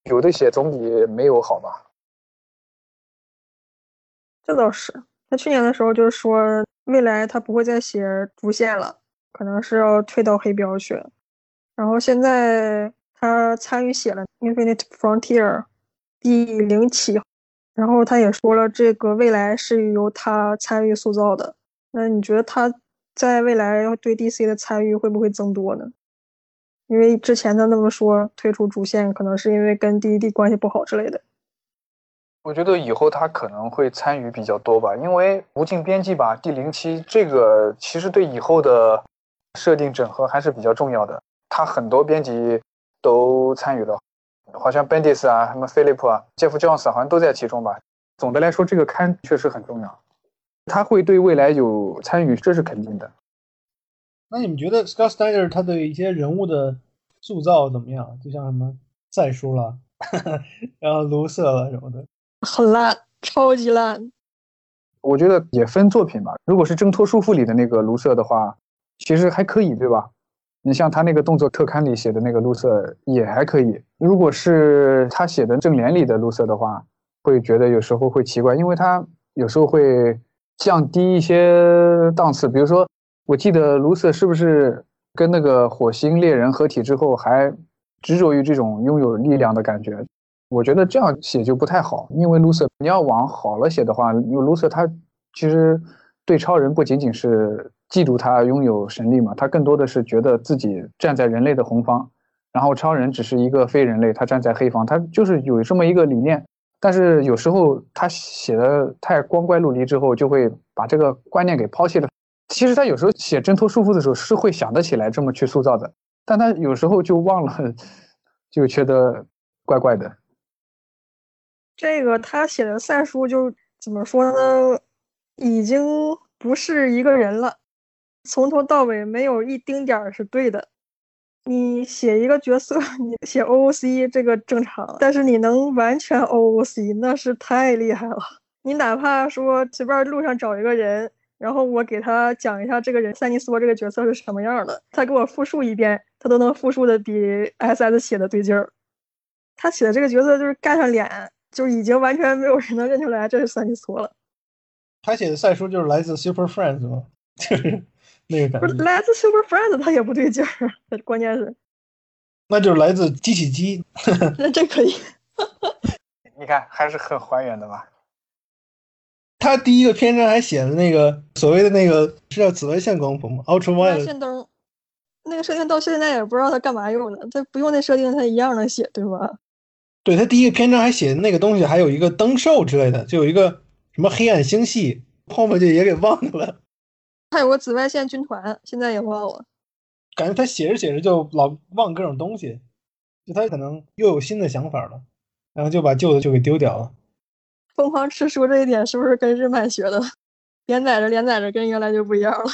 有的写总比没有好吧。这倒是，他去年的时候就是说，未来他不会再写主线了，可能是要退到黑标去。然后现在他参与写了《Infinite Frontier》第零期，然后他也说了，这个未来是由他参与塑造的。那你觉得他？在未来对 DC 的参与会不会增多呢？因为之前他那么说退出主线，可能是因为跟 DED 关系不好之类的。我觉得以后他可能会参与比较多吧，因为无尽编辑吧第零期这个其实对以后的设定整合还是比较重要的。他很多编辑都参与了，好像 Bendis 啊、什么 Philip 啊、Jeff Jones 好像都在其中吧。总的来说，这个刊确实很重要。他会对未来有参与，这是肯定的。那你们觉得 Scott Snyder 他对一些人物的塑造怎么样？就像什么再说了，然后卢瑟了什么的，很烂，超级烂。我觉得也分作品吧。如果是挣脱束缚里的那个卢瑟的话，其实还可以，对吧？你像他那个动作特刊里写的那个卢瑟也还可以。如果是他写的正联里的卢瑟的话，会觉得有时候会奇怪，因为他有时候会。降低一些档次，比如说，我记得卢瑟是不是跟那个火星猎人合体之后，还执着于这种拥有力量的感觉？我觉得这样写就不太好，因为卢瑟你要往好了写的话，因为卢瑟他其实对超人不仅仅是嫉妒他拥有神力嘛，他更多的是觉得自己站在人类的红方，然后超人只是一个非人类，他站在黑方，他就是有这么一个理念。但是有时候他写的太光怪陆离之后，就会把这个观念给抛弃了。其实他有时候写挣脱束缚的时候是会想得起来这么去塑造的，但他有时候就忘了，就觉得怪怪的。这个他写的赛书就怎么说呢？已经不是一个人了，从头到尾没有一丁点儿是对的。你写一个角色，你写 OOC 这个正常，但是你能完全 OOC 那是太厉害了。你哪怕说随便路上找一个人，然后我给他讲一下这个人塞尼斯这个角色是什么样的，他给我复述一遍，他都能复述的比 SS 写的对劲儿。他写的这个角色就是干上脸就已经完全没有人能认出来这是三体错了。他写的赛书就是来自 Super Friends 吗？就是那个感觉，不是来自 Super Friends，他也不对劲儿。关键是，那就是来自机器鸡。那这可以。你看，还是很还原的吧？他第一个篇章还写的那个所谓的那个是叫紫外线光谱吗紫外？Ultraviolet。线灯，那个设定到现在也不知道它干嘛用的。它不用那设定，它一样能写，对吧？对他第一个篇章还写的那个东西，还有一个灯兽之类的，就有一个什么黑暗星系，后面就也给忘了。还有个紫外线军团，现在也忘了。感觉他写着写着就老忘各种东西，就他可能又有新的想法了，然后就把旧的就给丢掉了。疯狂吃书这一点是不是跟日漫学的？连载着连载着跟原来就不一样了。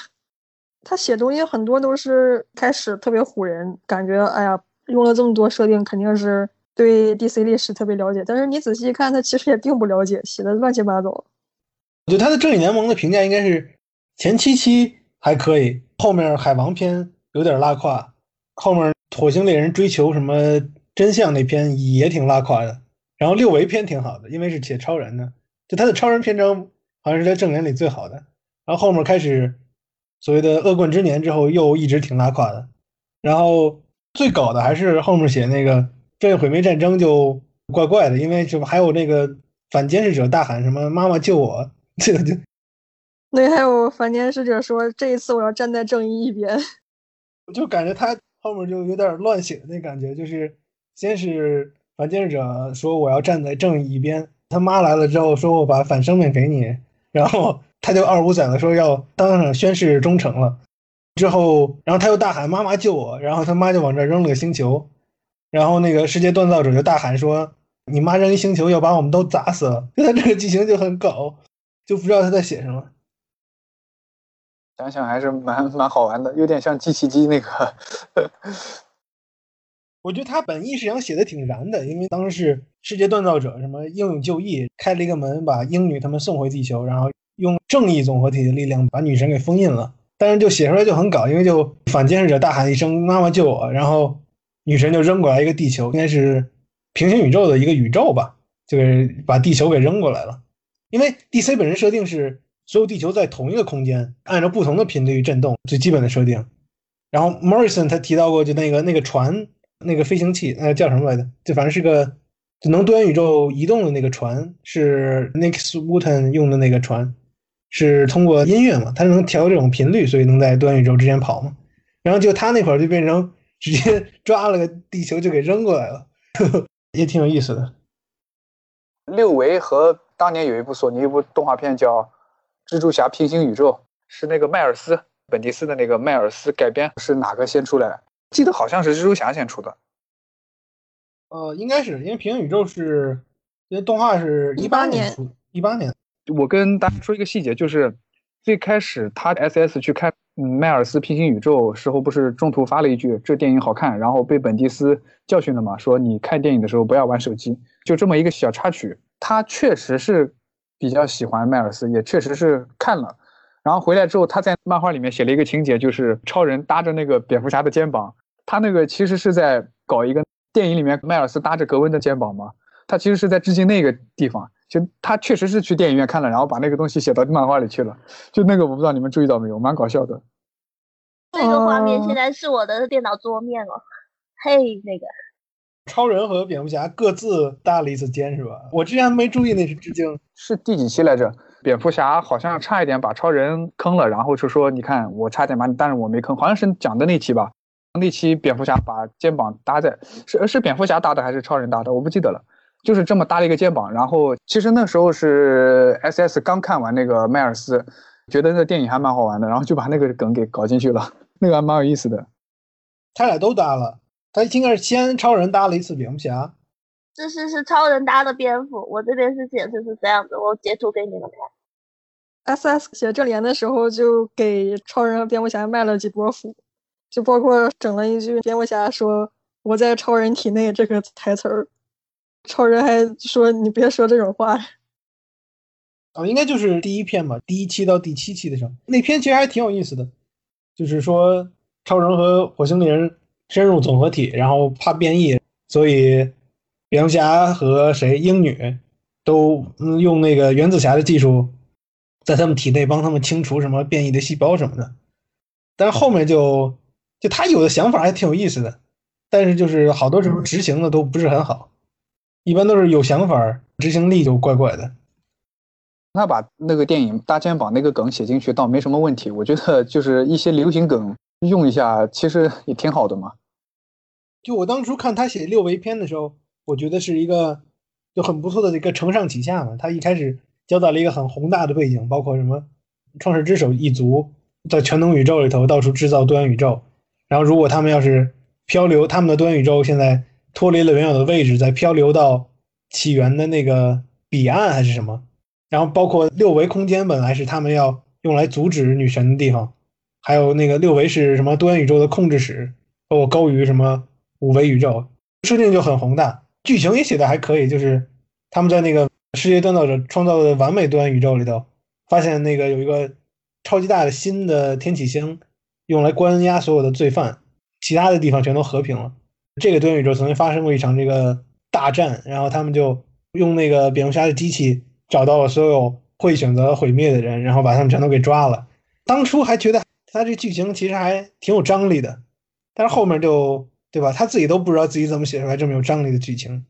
他写东西很多都是开始特别唬人，感觉哎呀用了这么多设定，肯定是对 DC 历史特别了解。但是你仔细一看，他其实也并不了解，写的乱七八糟。我觉得他的正义联盟的评价应该是前七期还可以，后面海王篇有点拉胯，后面火星猎人追求什么真相那篇也挺拉胯的。然后六维篇挺好的，因为是写超人的，就他的超人篇章好像是在正联里最好的。然后后面开始所谓的恶棍之年之后，又一直挺拉胯的。然后最搞的还是后面写那个这毁灭战争就怪怪的，因为就还有那个反监视者大喊什么“妈妈救我”，这个就那还有反监视者说这一次我要站在正义一边，我就感觉他后面就有点乱写的那感觉，就是先是。反监视者说：“我要站在正义一边。”他妈来了之后说：“我把反生命给你。”然后 他就二五仔的说要当场宣誓忠诚了。之后，然后他又大喊：“妈妈救我！”然后他妈就往这扔了个星球。然后那个世界锻造者就大喊说：“你妈扔一星球要把我们都砸死了！”就 他这个剧情就很搞，就不知道他在写什么。想想还是蛮 蛮好玩的，有点像机器机那个。我觉得他本意是想写的挺燃的，因为当时是世界锻造者什么英勇就义，开了一个门把英女他们送回地球，然后用正义综合体的力量把女神给封印了。但是就写出来就很搞，因为就反监视者大喊一声“妈妈救我”，然后女神就扔过来一个地球，应该是平行宇宙的一个宇宙吧，就是把地球给扔过来了。因为 DC 本身设定是所有地球在同一个空间，按照不同的频率震动，最基本的设定。然后 Morrison 他提到过，就那个那个船。那个飞行器，呃，叫什么来着？就反正是个就能多元宇宙移动的那个船，是 Nick Wooten 用的那个船，是通过音乐嘛，它能调这种频率，所以能在多元宇宙之间跑嘛。然后就他那会儿就变成直接 抓了个地球就给扔过来了，也挺有意思的。六维和当年有一部索尼一部动画片叫《蜘蛛侠平行宇宙》，是那个迈尔斯本迪斯的那个迈尔斯改编，是哪个先出来？记得好像是蜘蛛侠先出的，呃，应该是因为平行宇宙是，因为动画是一八年出，一八年。我跟大家说一个细节，就是最开始他 S S 去看迈尔斯平行宇宙时候，不是中途发了一句“这电影好看”，然后被本迪斯教训了嘛，说你看电影的时候不要玩手机，就这么一个小插曲。他确实是比较喜欢迈尔斯，也确实是看了。然后回来之后，他在漫画里面写了一个情节，就是超人搭着那个蝙蝠侠的肩膀。他那个其实是在搞一个电影里面迈尔斯搭着格温的肩膀嘛。他其实是在致敬那个地方。就他确实是去电影院看了，然后把那个东西写到漫画里去了。就那个我不知道你们注意到没有，蛮搞笑的。那个画面现在是我的电脑桌面了。嘿，那个超人和蝙蝠侠各自搭了一次肩是吧？我之前没注意那是致敬。是第几期来着？蝙蝠侠好像差一点把超人坑了，然后就说：“你看，我差点把你，但是我没坑。”好像是讲的那期吧？那期蝙蝠侠把肩膀搭在，是是蝙蝠侠搭的还是超人搭的？我不记得了。就是这么搭了一个肩膀。然后其实那时候是 S S 刚看完那个迈尔斯，觉得那电影还蛮好玩的，然后就把那个梗给搞进去了，那个还蛮有意思的。他俩都搭了，他应该是先超人搭了一次蝙蝠侠。这是是超人搭的蝙蝠，我这边是显示是这样子，我截图给你们看。S S 写这联的时候就给超人和蝙蝠侠卖了几波符，就包括整了一句蝙蝠侠说“我在超人体内”这个台词儿，超人还说你别说这种话。哦，应该就是第一篇吧，第一期到第七期的时候，那篇其实还挺有意思的，就是说超人和火星猎人深入总合体，然后怕变异，所以。蝙蝠侠和谁英女都用那个原子侠的技术，在他们体内帮他们清除什么变异的细胞什么的。但是后面就就他有的想法还挺有意思的，但是就是好多时候执行的都不是很好，一般都是有想法，执行力就怪怪的。他把那个电影大肩膀那个梗写进去倒没什么问题，我觉得就是一些流行梗用一下，其实也挺好的嘛。就我当初看他写六维篇的时候，我觉得是一个就很不错的一个承上启下嘛。他一开始交代了一个很宏大的背景，包括什么创世之手一族在全能宇宙里头到处制造多元宇宙，然后如果他们要是漂流，他们的多元宇宙现在脱离了原有的位置，再漂流到起源的那个彼岸还是什么？然后包括六维空间本来是他们要用来阻止女神的地方，还有那个六维是什么多元宇宙的控制室，包括高于什么五维宇宙，设定就很宏大，剧情也写的还可以，就是他们在那个世界锻造者创造的完美多元宇宙里头，发现那个有一个超级大的新的天启星，用来关押所有的罪犯，其他的地方全都和平了。这个多元宇宙曾经发生过一场这个大战，然后他们就用那个蝙蝠侠的机器。找到了所有会选择毁灭的人，然后把他们全都给抓了。当初还觉得他这剧情其实还挺有张力的，但是后面就对吧？他自己都不知道自己怎么写出来这么有张力的剧情。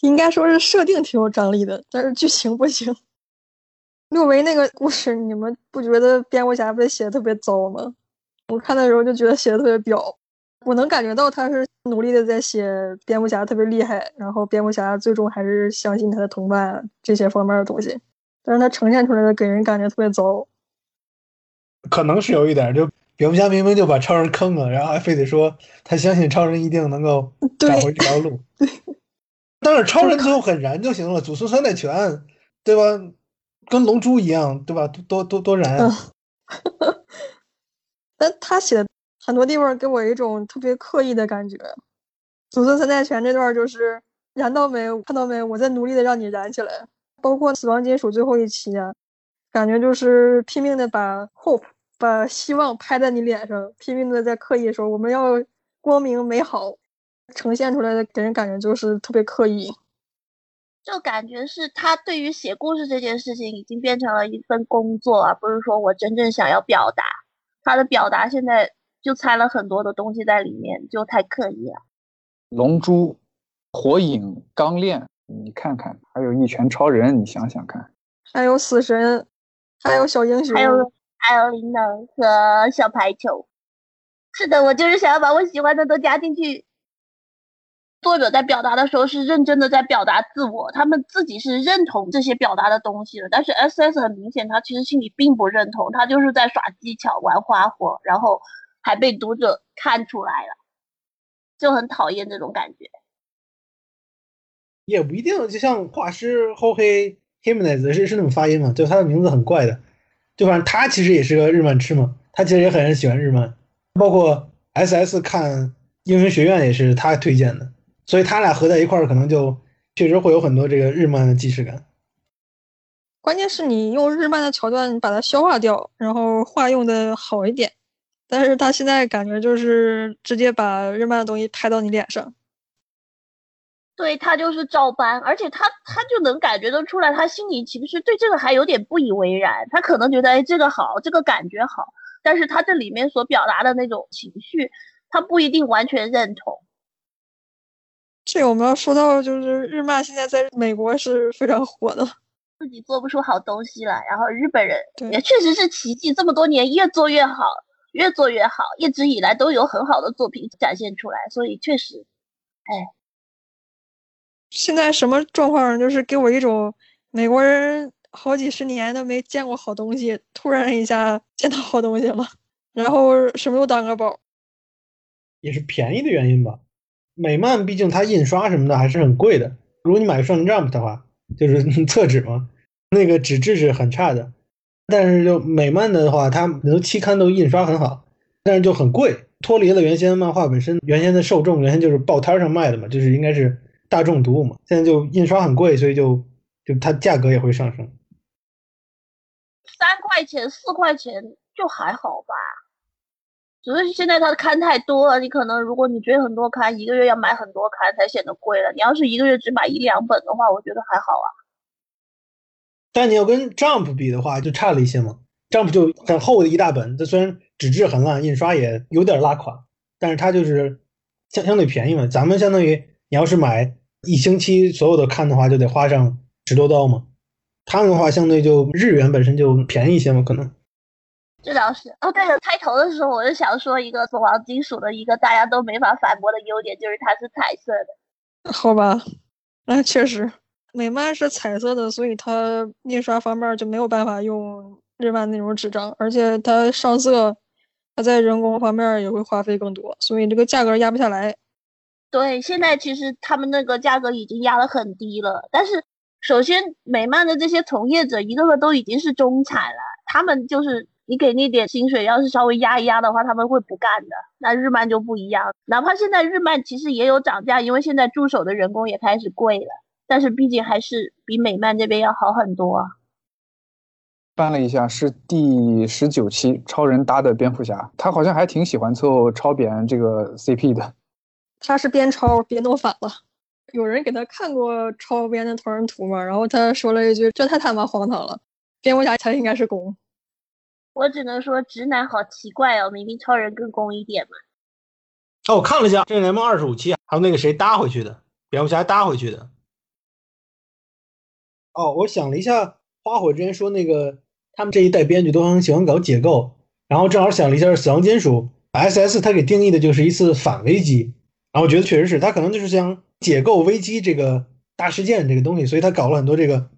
应该说是设定挺有张力的，但是剧情不行。六维那个故事，你们不觉得蝙蝠侠被写的特别糟吗？我看的时候就觉得写的特别表。我能感觉到他是努力的在写蝙蝠侠特别厉害，然后蝙蝠侠最终还是相信他的同伴这些方面的东西，但是他呈现出来的给人感觉特别糟。可能是有一点，就蝙蝠侠明明就把超人坑了，然后还非得说他相信超人一定能够找回这条路。但是超人最后很燃就行了，祖孙三代全，对吧？跟龙珠一样，对吧？多多多燃。但他写的。很多地方给我一种特别刻意的感觉，祖孙三代全这段就是燃到没？看到没？我在努力的让你燃起来。包括死亡金属最后一期啊，感觉就是拼命的把 hope 把希望拍在你脸上，拼命的在刻意说我们要光明美好，呈现出来的给人感觉就是特别刻意。就感觉是他对于写故事这件事情已经变成了一份工作，而不是说我真正想要表达他的表达现在。就掺了很多的东西在里面，就太刻意了。龙珠、火影、钢炼，你看看，还有一拳超人，你想想看，还有死神，还有小英雄，还有还有灵能和小排球。是的，我就是想要把我喜欢的都加进去。作者在表达的时候是认真的在表达自我，他们自己是认同这些表达的东西的。但是 S S 很明显，他其实心里并不认同，他就是在耍技巧、玩花活，然后。还被读者看出来了，就很讨厌这种感觉。也不一定，就像画师后黑 Himenez 是是那种发音嘛？就他的名字很怪的，就反正他其实也是个日漫痴嘛，他其实也很喜欢日漫，包括 SS 看英雄学院也是他推荐的，所以他俩合在一块儿，可能就确实会有很多这个日漫的既视感。关键是你用日漫的桥段把它消化掉，然后话用的好一点。但是他现在感觉就是直接把日漫的东西拍到你脸上，对他就是照搬，而且他他就能感觉得出来，他心里其实对这个还有点不以为然，他可能觉得哎这个好，这个感觉好，但是他这里面所表达的那种情绪，他不一定完全认同。这我们要说到就是日漫现在在美国是非常火的，自己做不出好东西了，然后日本人也确实是奇迹，这么多年越做越好。越做越好，一直以来都有很好的作品展现出来，所以确实，哎，现在什么状况？就是给我一种美国人好几十年都没见过好东西，突然一下见到好东西了，然后什么都当个宝，也是便宜的原因吧。美漫毕竟它印刷什么的还是很贵的，如果你买《少年 Jump》的话，就是 厕纸嘛，那个纸质是很差的。但是就美漫的话，它很多期刊都印刷很好，但是就很贵，脱离了原先漫画本身原先的受众，原先就是报摊上卖的嘛，就是应该是大众读物嘛。现在就印刷很贵，所以就就它价格也会上升。三块钱、四块钱就还好吧，主要是现在它的刊太多了，你可能如果你追很多刊，一个月要买很多刊才显得贵了。你要是一个月只买一两本的话，我觉得还好啊。但你要跟 Jump 比的话，就差了一些嘛。Jump 就很厚的一大本，它虽然纸质很烂，印刷也有点拉垮，但是它就是相相对便宜嘛。咱们相当于你要是买一星期所有的看的话，就得花上十多刀嘛。他们的话相对就日元本身就便宜一些嘛，可能。这倒是哦。对了，开头的时候我就想说一个死亡金属的一个大家都没法反驳的优点，就是它是彩色的。好吧，那确实。美漫是彩色的，所以它印刷方面就没有办法用日漫那种纸张，而且它上色，它在人工方面也会花费更多，所以这个价格压不下来。对，现在其实他们那个价格已经压得很低了，但是首先美漫的这些从业者一个个都已经是中产了，他们就是你给那点薪水，要是稍微压一压的话，他们会不干的。那日漫就不一样，哪怕现在日漫其实也有涨价，因为现在助手的人工也开始贵了。但是毕竟还是比美漫这边要好很多啊。翻了一下，是第十九期超人搭的蝙蝠侠，他好像还挺喜欢凑超扁这个 CP 的。他是边抄边弄反了。有人给他看过抄边的同人图吗？然后他说了一句：“这太他妈荒唐了，蝙蝠侠才应该是公。”我只能说直男好奇怪哦，明明超人更攻一点嘛。哦，我看了一下《正义联盟》二十五期，还有那个谁搭回去的，蝙蝠侠搭回去的。哦，我想了一下，花火之前说那个他们这一代编剧都很喜欢搞解构，然后正好想了一下，死亡金属 SS 它给定义的就是一次反危机，然后我觉得确实是，他可能就是想解构危机这个大事件这个东西，所以他搞了很多这个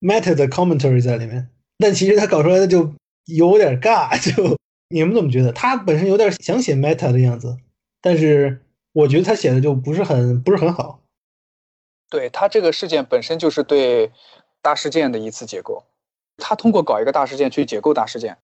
meta 的 commentary 在里面，但其实他搞出来的就有点尬，就你们怎么觉得？他本身有点想写 meta 的样子，但是我觉得他写的就不是很不是很好。对他这个事件本身就是对。大事件的一次解构，他通过搞一个大事件去解构大事件。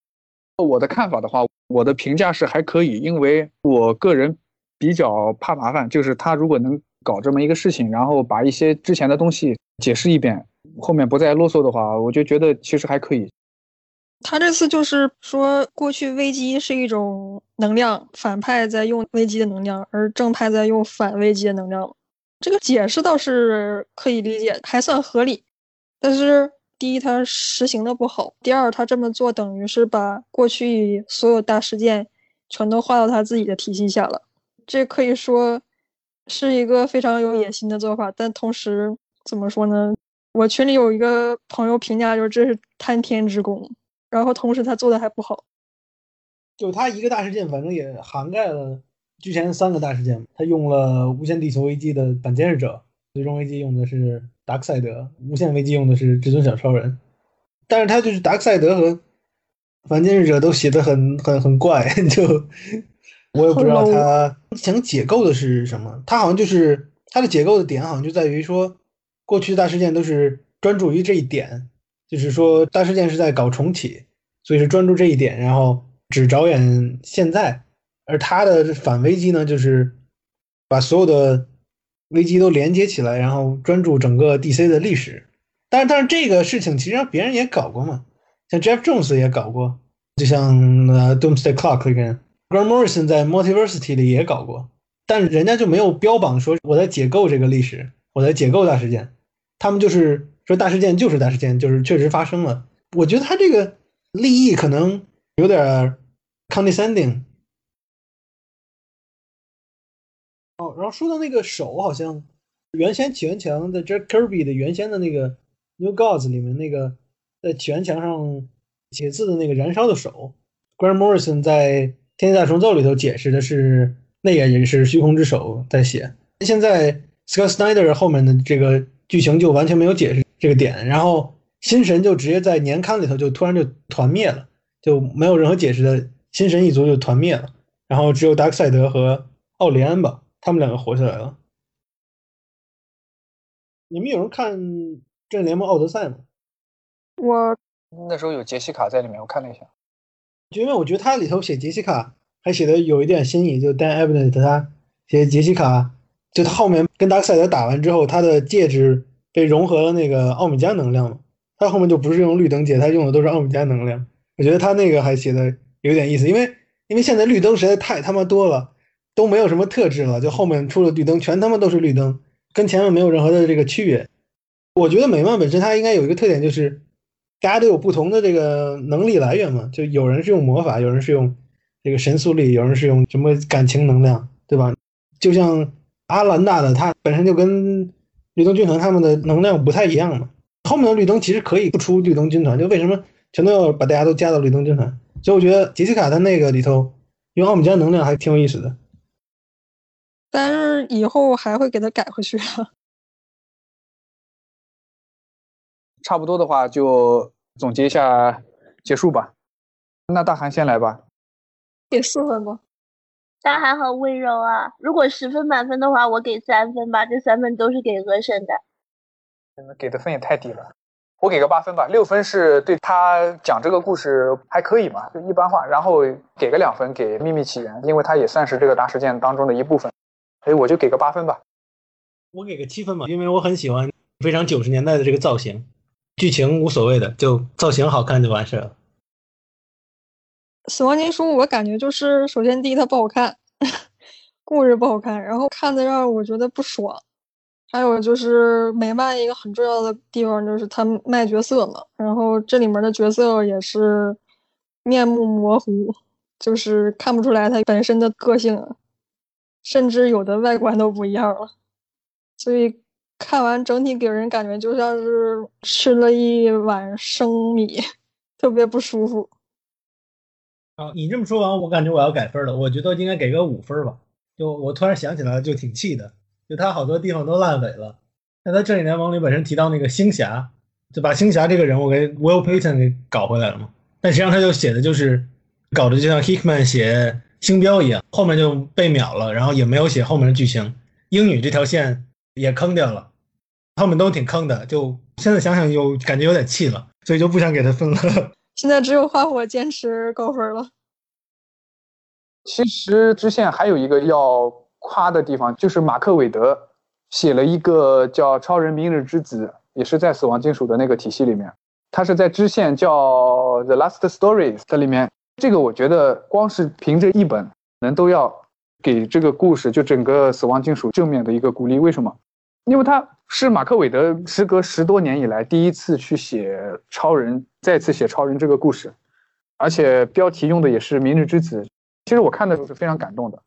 我的看法的话，我的评价是还可以，因为我个人比较怕麻烦，就是他如果能搞这么一个事情，然后把一些之前的东西解释一遍，后面不再啰嗦的话，我就觉得其实还可以。他这次就是说，过去危机是一种能量，反派在用危机的能量，而正派在用反危机的能量。这个解释倒是可以理解，还算合理。但是，第一，他实行的不好；第二，他这么做等于是把过去所有大事件全都划到他自己的体系下了。这可以说是一个非常有野心的做法。但同时，怎么说呢？我群里有一个朋友评价，就是这是贪天之功。然后，同时他做的还不好。就他一个大事件，反正也涵盖了之前三个大事件。他用了无限地球危机的反监视者，最终危机用的是。达克赛德无限危机用的是至尊小超人，但是他就是达克赛德和反监视者都写的很很很怪，就我也不知道他想解构的是什么。他好像就是他的解构的点好像就在于说，过去的大事件都是专注于这一点，就是说大事件是在搞重启，所以是专注这一点，然后只着眼现在。而他的反危机呢，就是把所有的。危机都连接起来，然后专注整个 DC 的历史。但是，但是这个事情其实让别人也搞过嘛，像 Jeff Jones 也搞过，就像呃 Doomsday Clock 里面，Grant Morrison 在 Multiversity 里也搞过。但是人家就没有标榜说我在解构这个历史，我在解构大事件。他们就是说大事件就是大事件，就是确实发生了。我觉得他这个立意可能有点 condescending。哦，然后说到那个手，好像原先起源墙的 Jack Kirby 的原先的那个 New Gods 里面那个在起源墙上写字的那个燃烧的手，Grant Morrison 在《天下重奏》里头解释的是那个也是虚空之手在写。现在 Scott Snyder 后面的这个剧情就完全没有解释这个点，然后新神就直接在年刊里头就突然就团灭了，就没有任何解释的新神一族就团灭了，然后只有达克赛德和奥利安吧。他们两个活下来了。你们有人看《正联盟奥德赛》吗？我那时候有杰西卡在里面，我看了一下。因为我觉得他里头写杰西卡还写的有一点新意，就 Dan Abnett 他写杰西卡，就他后面跟达克赛德打完之后，他的戒指被融合了那个奥米加能量嘛。他后面就不是用绿灯戒，他用的都是奥米加能量。我觉得他那个还写的有点意思，因为因为现在绿灯实在太他妈多了，都没有什么特质了，就后面出了绿灯全他妈都是绿灯，跟前面没有任何的这个区别。我觉得美漫本身它应该有一个特点，就是大家都有不同的这个能力来源嘛，就有人是用魔法，有人是用这个神速力，有人是用什么感情能量，对吧？就像阿兰达的，他本身就跟绿灯军团他们的能量不太一样嘛。后面的绿灯其实可以不出绿灯军团，就为什么全都要把大家都加到绿灯军团？所以我觉得杰西卡在那个里头用奥米加能量还挺有意思的。但是以后还会给他改回去啊。差不多的话就总结一下，结束吧。那大韩先来吧，给四分吧。大韩好温柔啊！如果十分满分的话，我给三分吧。这三分都是给鹅神的。你们给的分也太低了，我给个八分吧。六分是对他讲这个故事还可以嘛，就一般化。然后给个两分给秘密起源，因为它也算是这个大事件当中的一部分。所以我就给个八分吧。我给个七分吧，因为我很喜欢非常九十年代的这个造型。剧情无所谓的，就造型好看就完事儿了。死亡金属我感觉就是首先第一它不好看，故事不好看，然后看的让我觉得不爽。还有就是美漫一个很重要的地方就是它卖角色嘛，然后这里面的角色也是面目模糊，就是看不出来它本身的个性，甚至有的外观都不一样了，所以。看完整体给人感觉就像是吃了一碗生米，特别不舒服。啊，你这么说完，我感觉我要改分了。我觉得应该给个五分吧。就我突然想起来，就挺气的。就他好多地方都烂尾了。那他正义联盟里本身提到那个星侠，就把星侠这个人物给 Will Payton 给搞回来了嘛。但实际上他就写的就是搞得就像 Hickman 写星标一样，后面就被秒了，然后也没有写后面的剧情。英语这条线也坑掉了。他们都挺坑的，就现在想想有感觉有点气了，所以就不想给他分了。现在只有花火坚持高分了。其实支线还有一个要夸的地方，就是马克韦德写了一个叫《超人明日之子》，也是在死亡金属的那个体系里面。他是在支线叫《The Last Stories》的里面，这个我觉得光是凭这一本，人都要给这个故事就整个死亡金属正面的一个鼓励。为什么？因为他。是马克·韦德时隔十多年以来第一次去写超人，再次写超人这个故事，而且标题用的也是《明日之子》。其实我看的时候是非常感动的，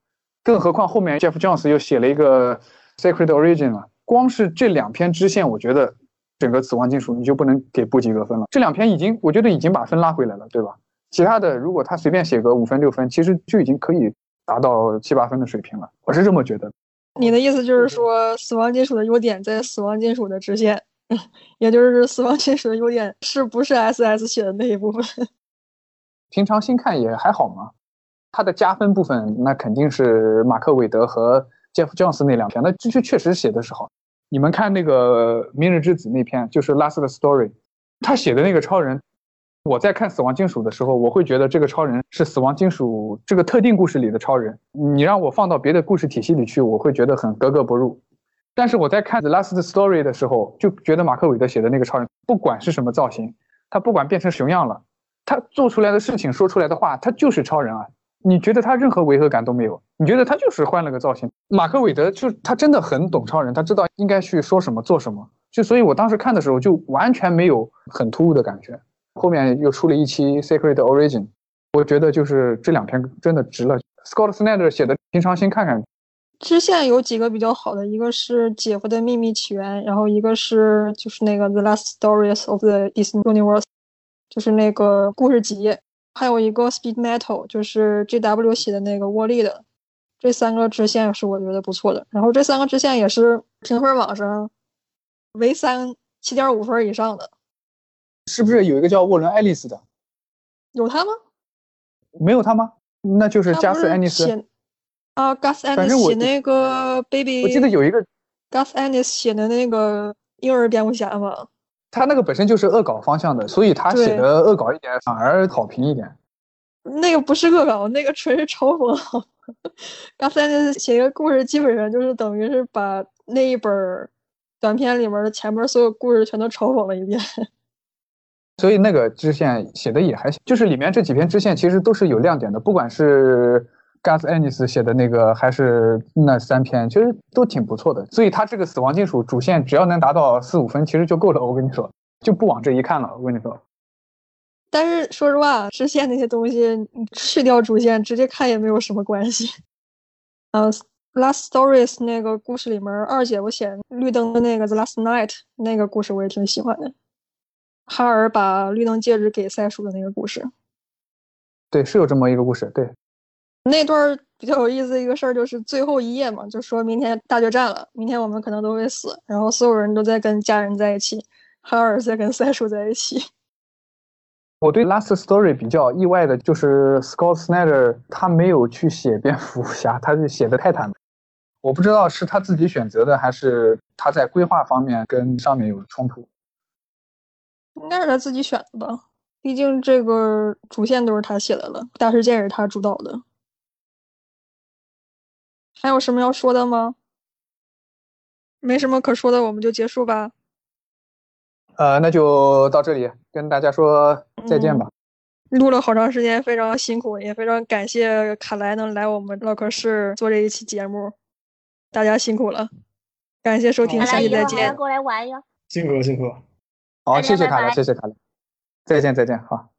更何况后面 Jeff Jones 又写了一个《Sacred Origin》了。光是这两篇支线，我觉得整个死亡金属你就不能给不及格分了。这两篇已经，我觉得已经把分拉回来了，对吧？其他的如果他随便写个五分六分，其实就已经可以达到七八分的水平了。我是这么觉得。你的意思就是说，死亡金属的优点在死亡金属的支线，也就是死亡金属的优点是不是 S S 写的那一部分？平常心看也还好嘛。它的加分部分那肯定是马克·韦德和 Jeff Jones 那两篇，那这确确实写的是好。你们看那个《明日之子》那篇，就是《Last Story》，他写的那个超人。我在看《死亡金属》的时候，我会觉得这个超人是《死亡金属》这个特定故事里的超人。你让我放到别的故事体系里去，我会觉得很格格不入。但是我在看《The Last Story》的时候，就觉得马克·韦德写的那个超人，不管是什么造型，他不管变成熊样了，他做出来的事情、说出来的话，他就是超人啊！你觉得他任何违和感都没有？你觉得他就是换了个造型？马克·韦德就他真的很懂超人，他知道应该去说什么、做什么。就所以，我当时看的时候就完全没有很突兀的感觉。后面又出了一期《Secret Origin》，我觉得就是这两篇真的值了。Scott Snyder 写的，平常心看看。支线有几个比较好的，一个是《姐夫的秘密起源》，然后一个是就是那个《The Last Stories of the Disney Universe》，就是那个故事集，还有一个《Speed Metal》，就是 G.W 写的那个沃利的。这三个支线是我觉得不错的。然后这三个支线也是评分网上唯三七点五分以上的。是不是有一个叫沃伦·爱丽丝的？有他吗？没有他吗？那就是加斯·安妮斯。啊，Gus Ennis 写那个 Baby。我记得有一个 Gus Ennis 写的那个婴儿蝙蝠侠嘛。他那个本身就是恶搞方向的，所以他写的恶搞一点反而好评一点。那个不是恶搞，那个纯是嘲讽。Gus Ennis 写一个故事，基本上就是等于是把那一本短片里面的前面所有故事全都嘲讽了一遍。所以那个支线写的也还行，就是里面这几篇支线其实都是有亮点的，不管是 Gus Ennis 写的那个，还是那三篇，其实都挺不错的。所以他这个死亡金属主线只要能达到四五分，其实就够了。我跟你说，就不往这一看了。我跟你说，但是说实话，支线那些东西去掉主线，直接看也没有什么关系。呃，Last Stories 那个故事里面，二姐我写绿灯的那个 The Last Night 那个故事，我也挺喜欢的。哈尔把绿灯戒指给赛叔的那个故事，对，是有这么一个故事。对，那段比较有意思的一个事儿就是最后一页嘛，就说明天大决战了，明天我们可能都会死，然后所有人都在跟家人在一起，哈尔在跟赛叔在一起。我对 Last Story 比较意外的就是 Scott Snyder 他没有去写蝙蝠侠，他是写的泰坦，我不知道是他自己选择的，还是他在规划方面跟上面有冲突。应该是他自己选的吧，毕竟这个主线都是他写的了，大事件也是他主导的。还有什么要说的吗？没什么可说的，我们就结束吧。呃，那就到这里，跟大家说再见吧。录了好长时间，非常辛苦，也非常感谢卡莱能来我们唠嗑室做这一期节目，大家辛苦了，感谢收听，下期再见。过来玩哟，辛苦了，辛苦了。好，谢谢卡了，谢谢卡了，再见，再见，好。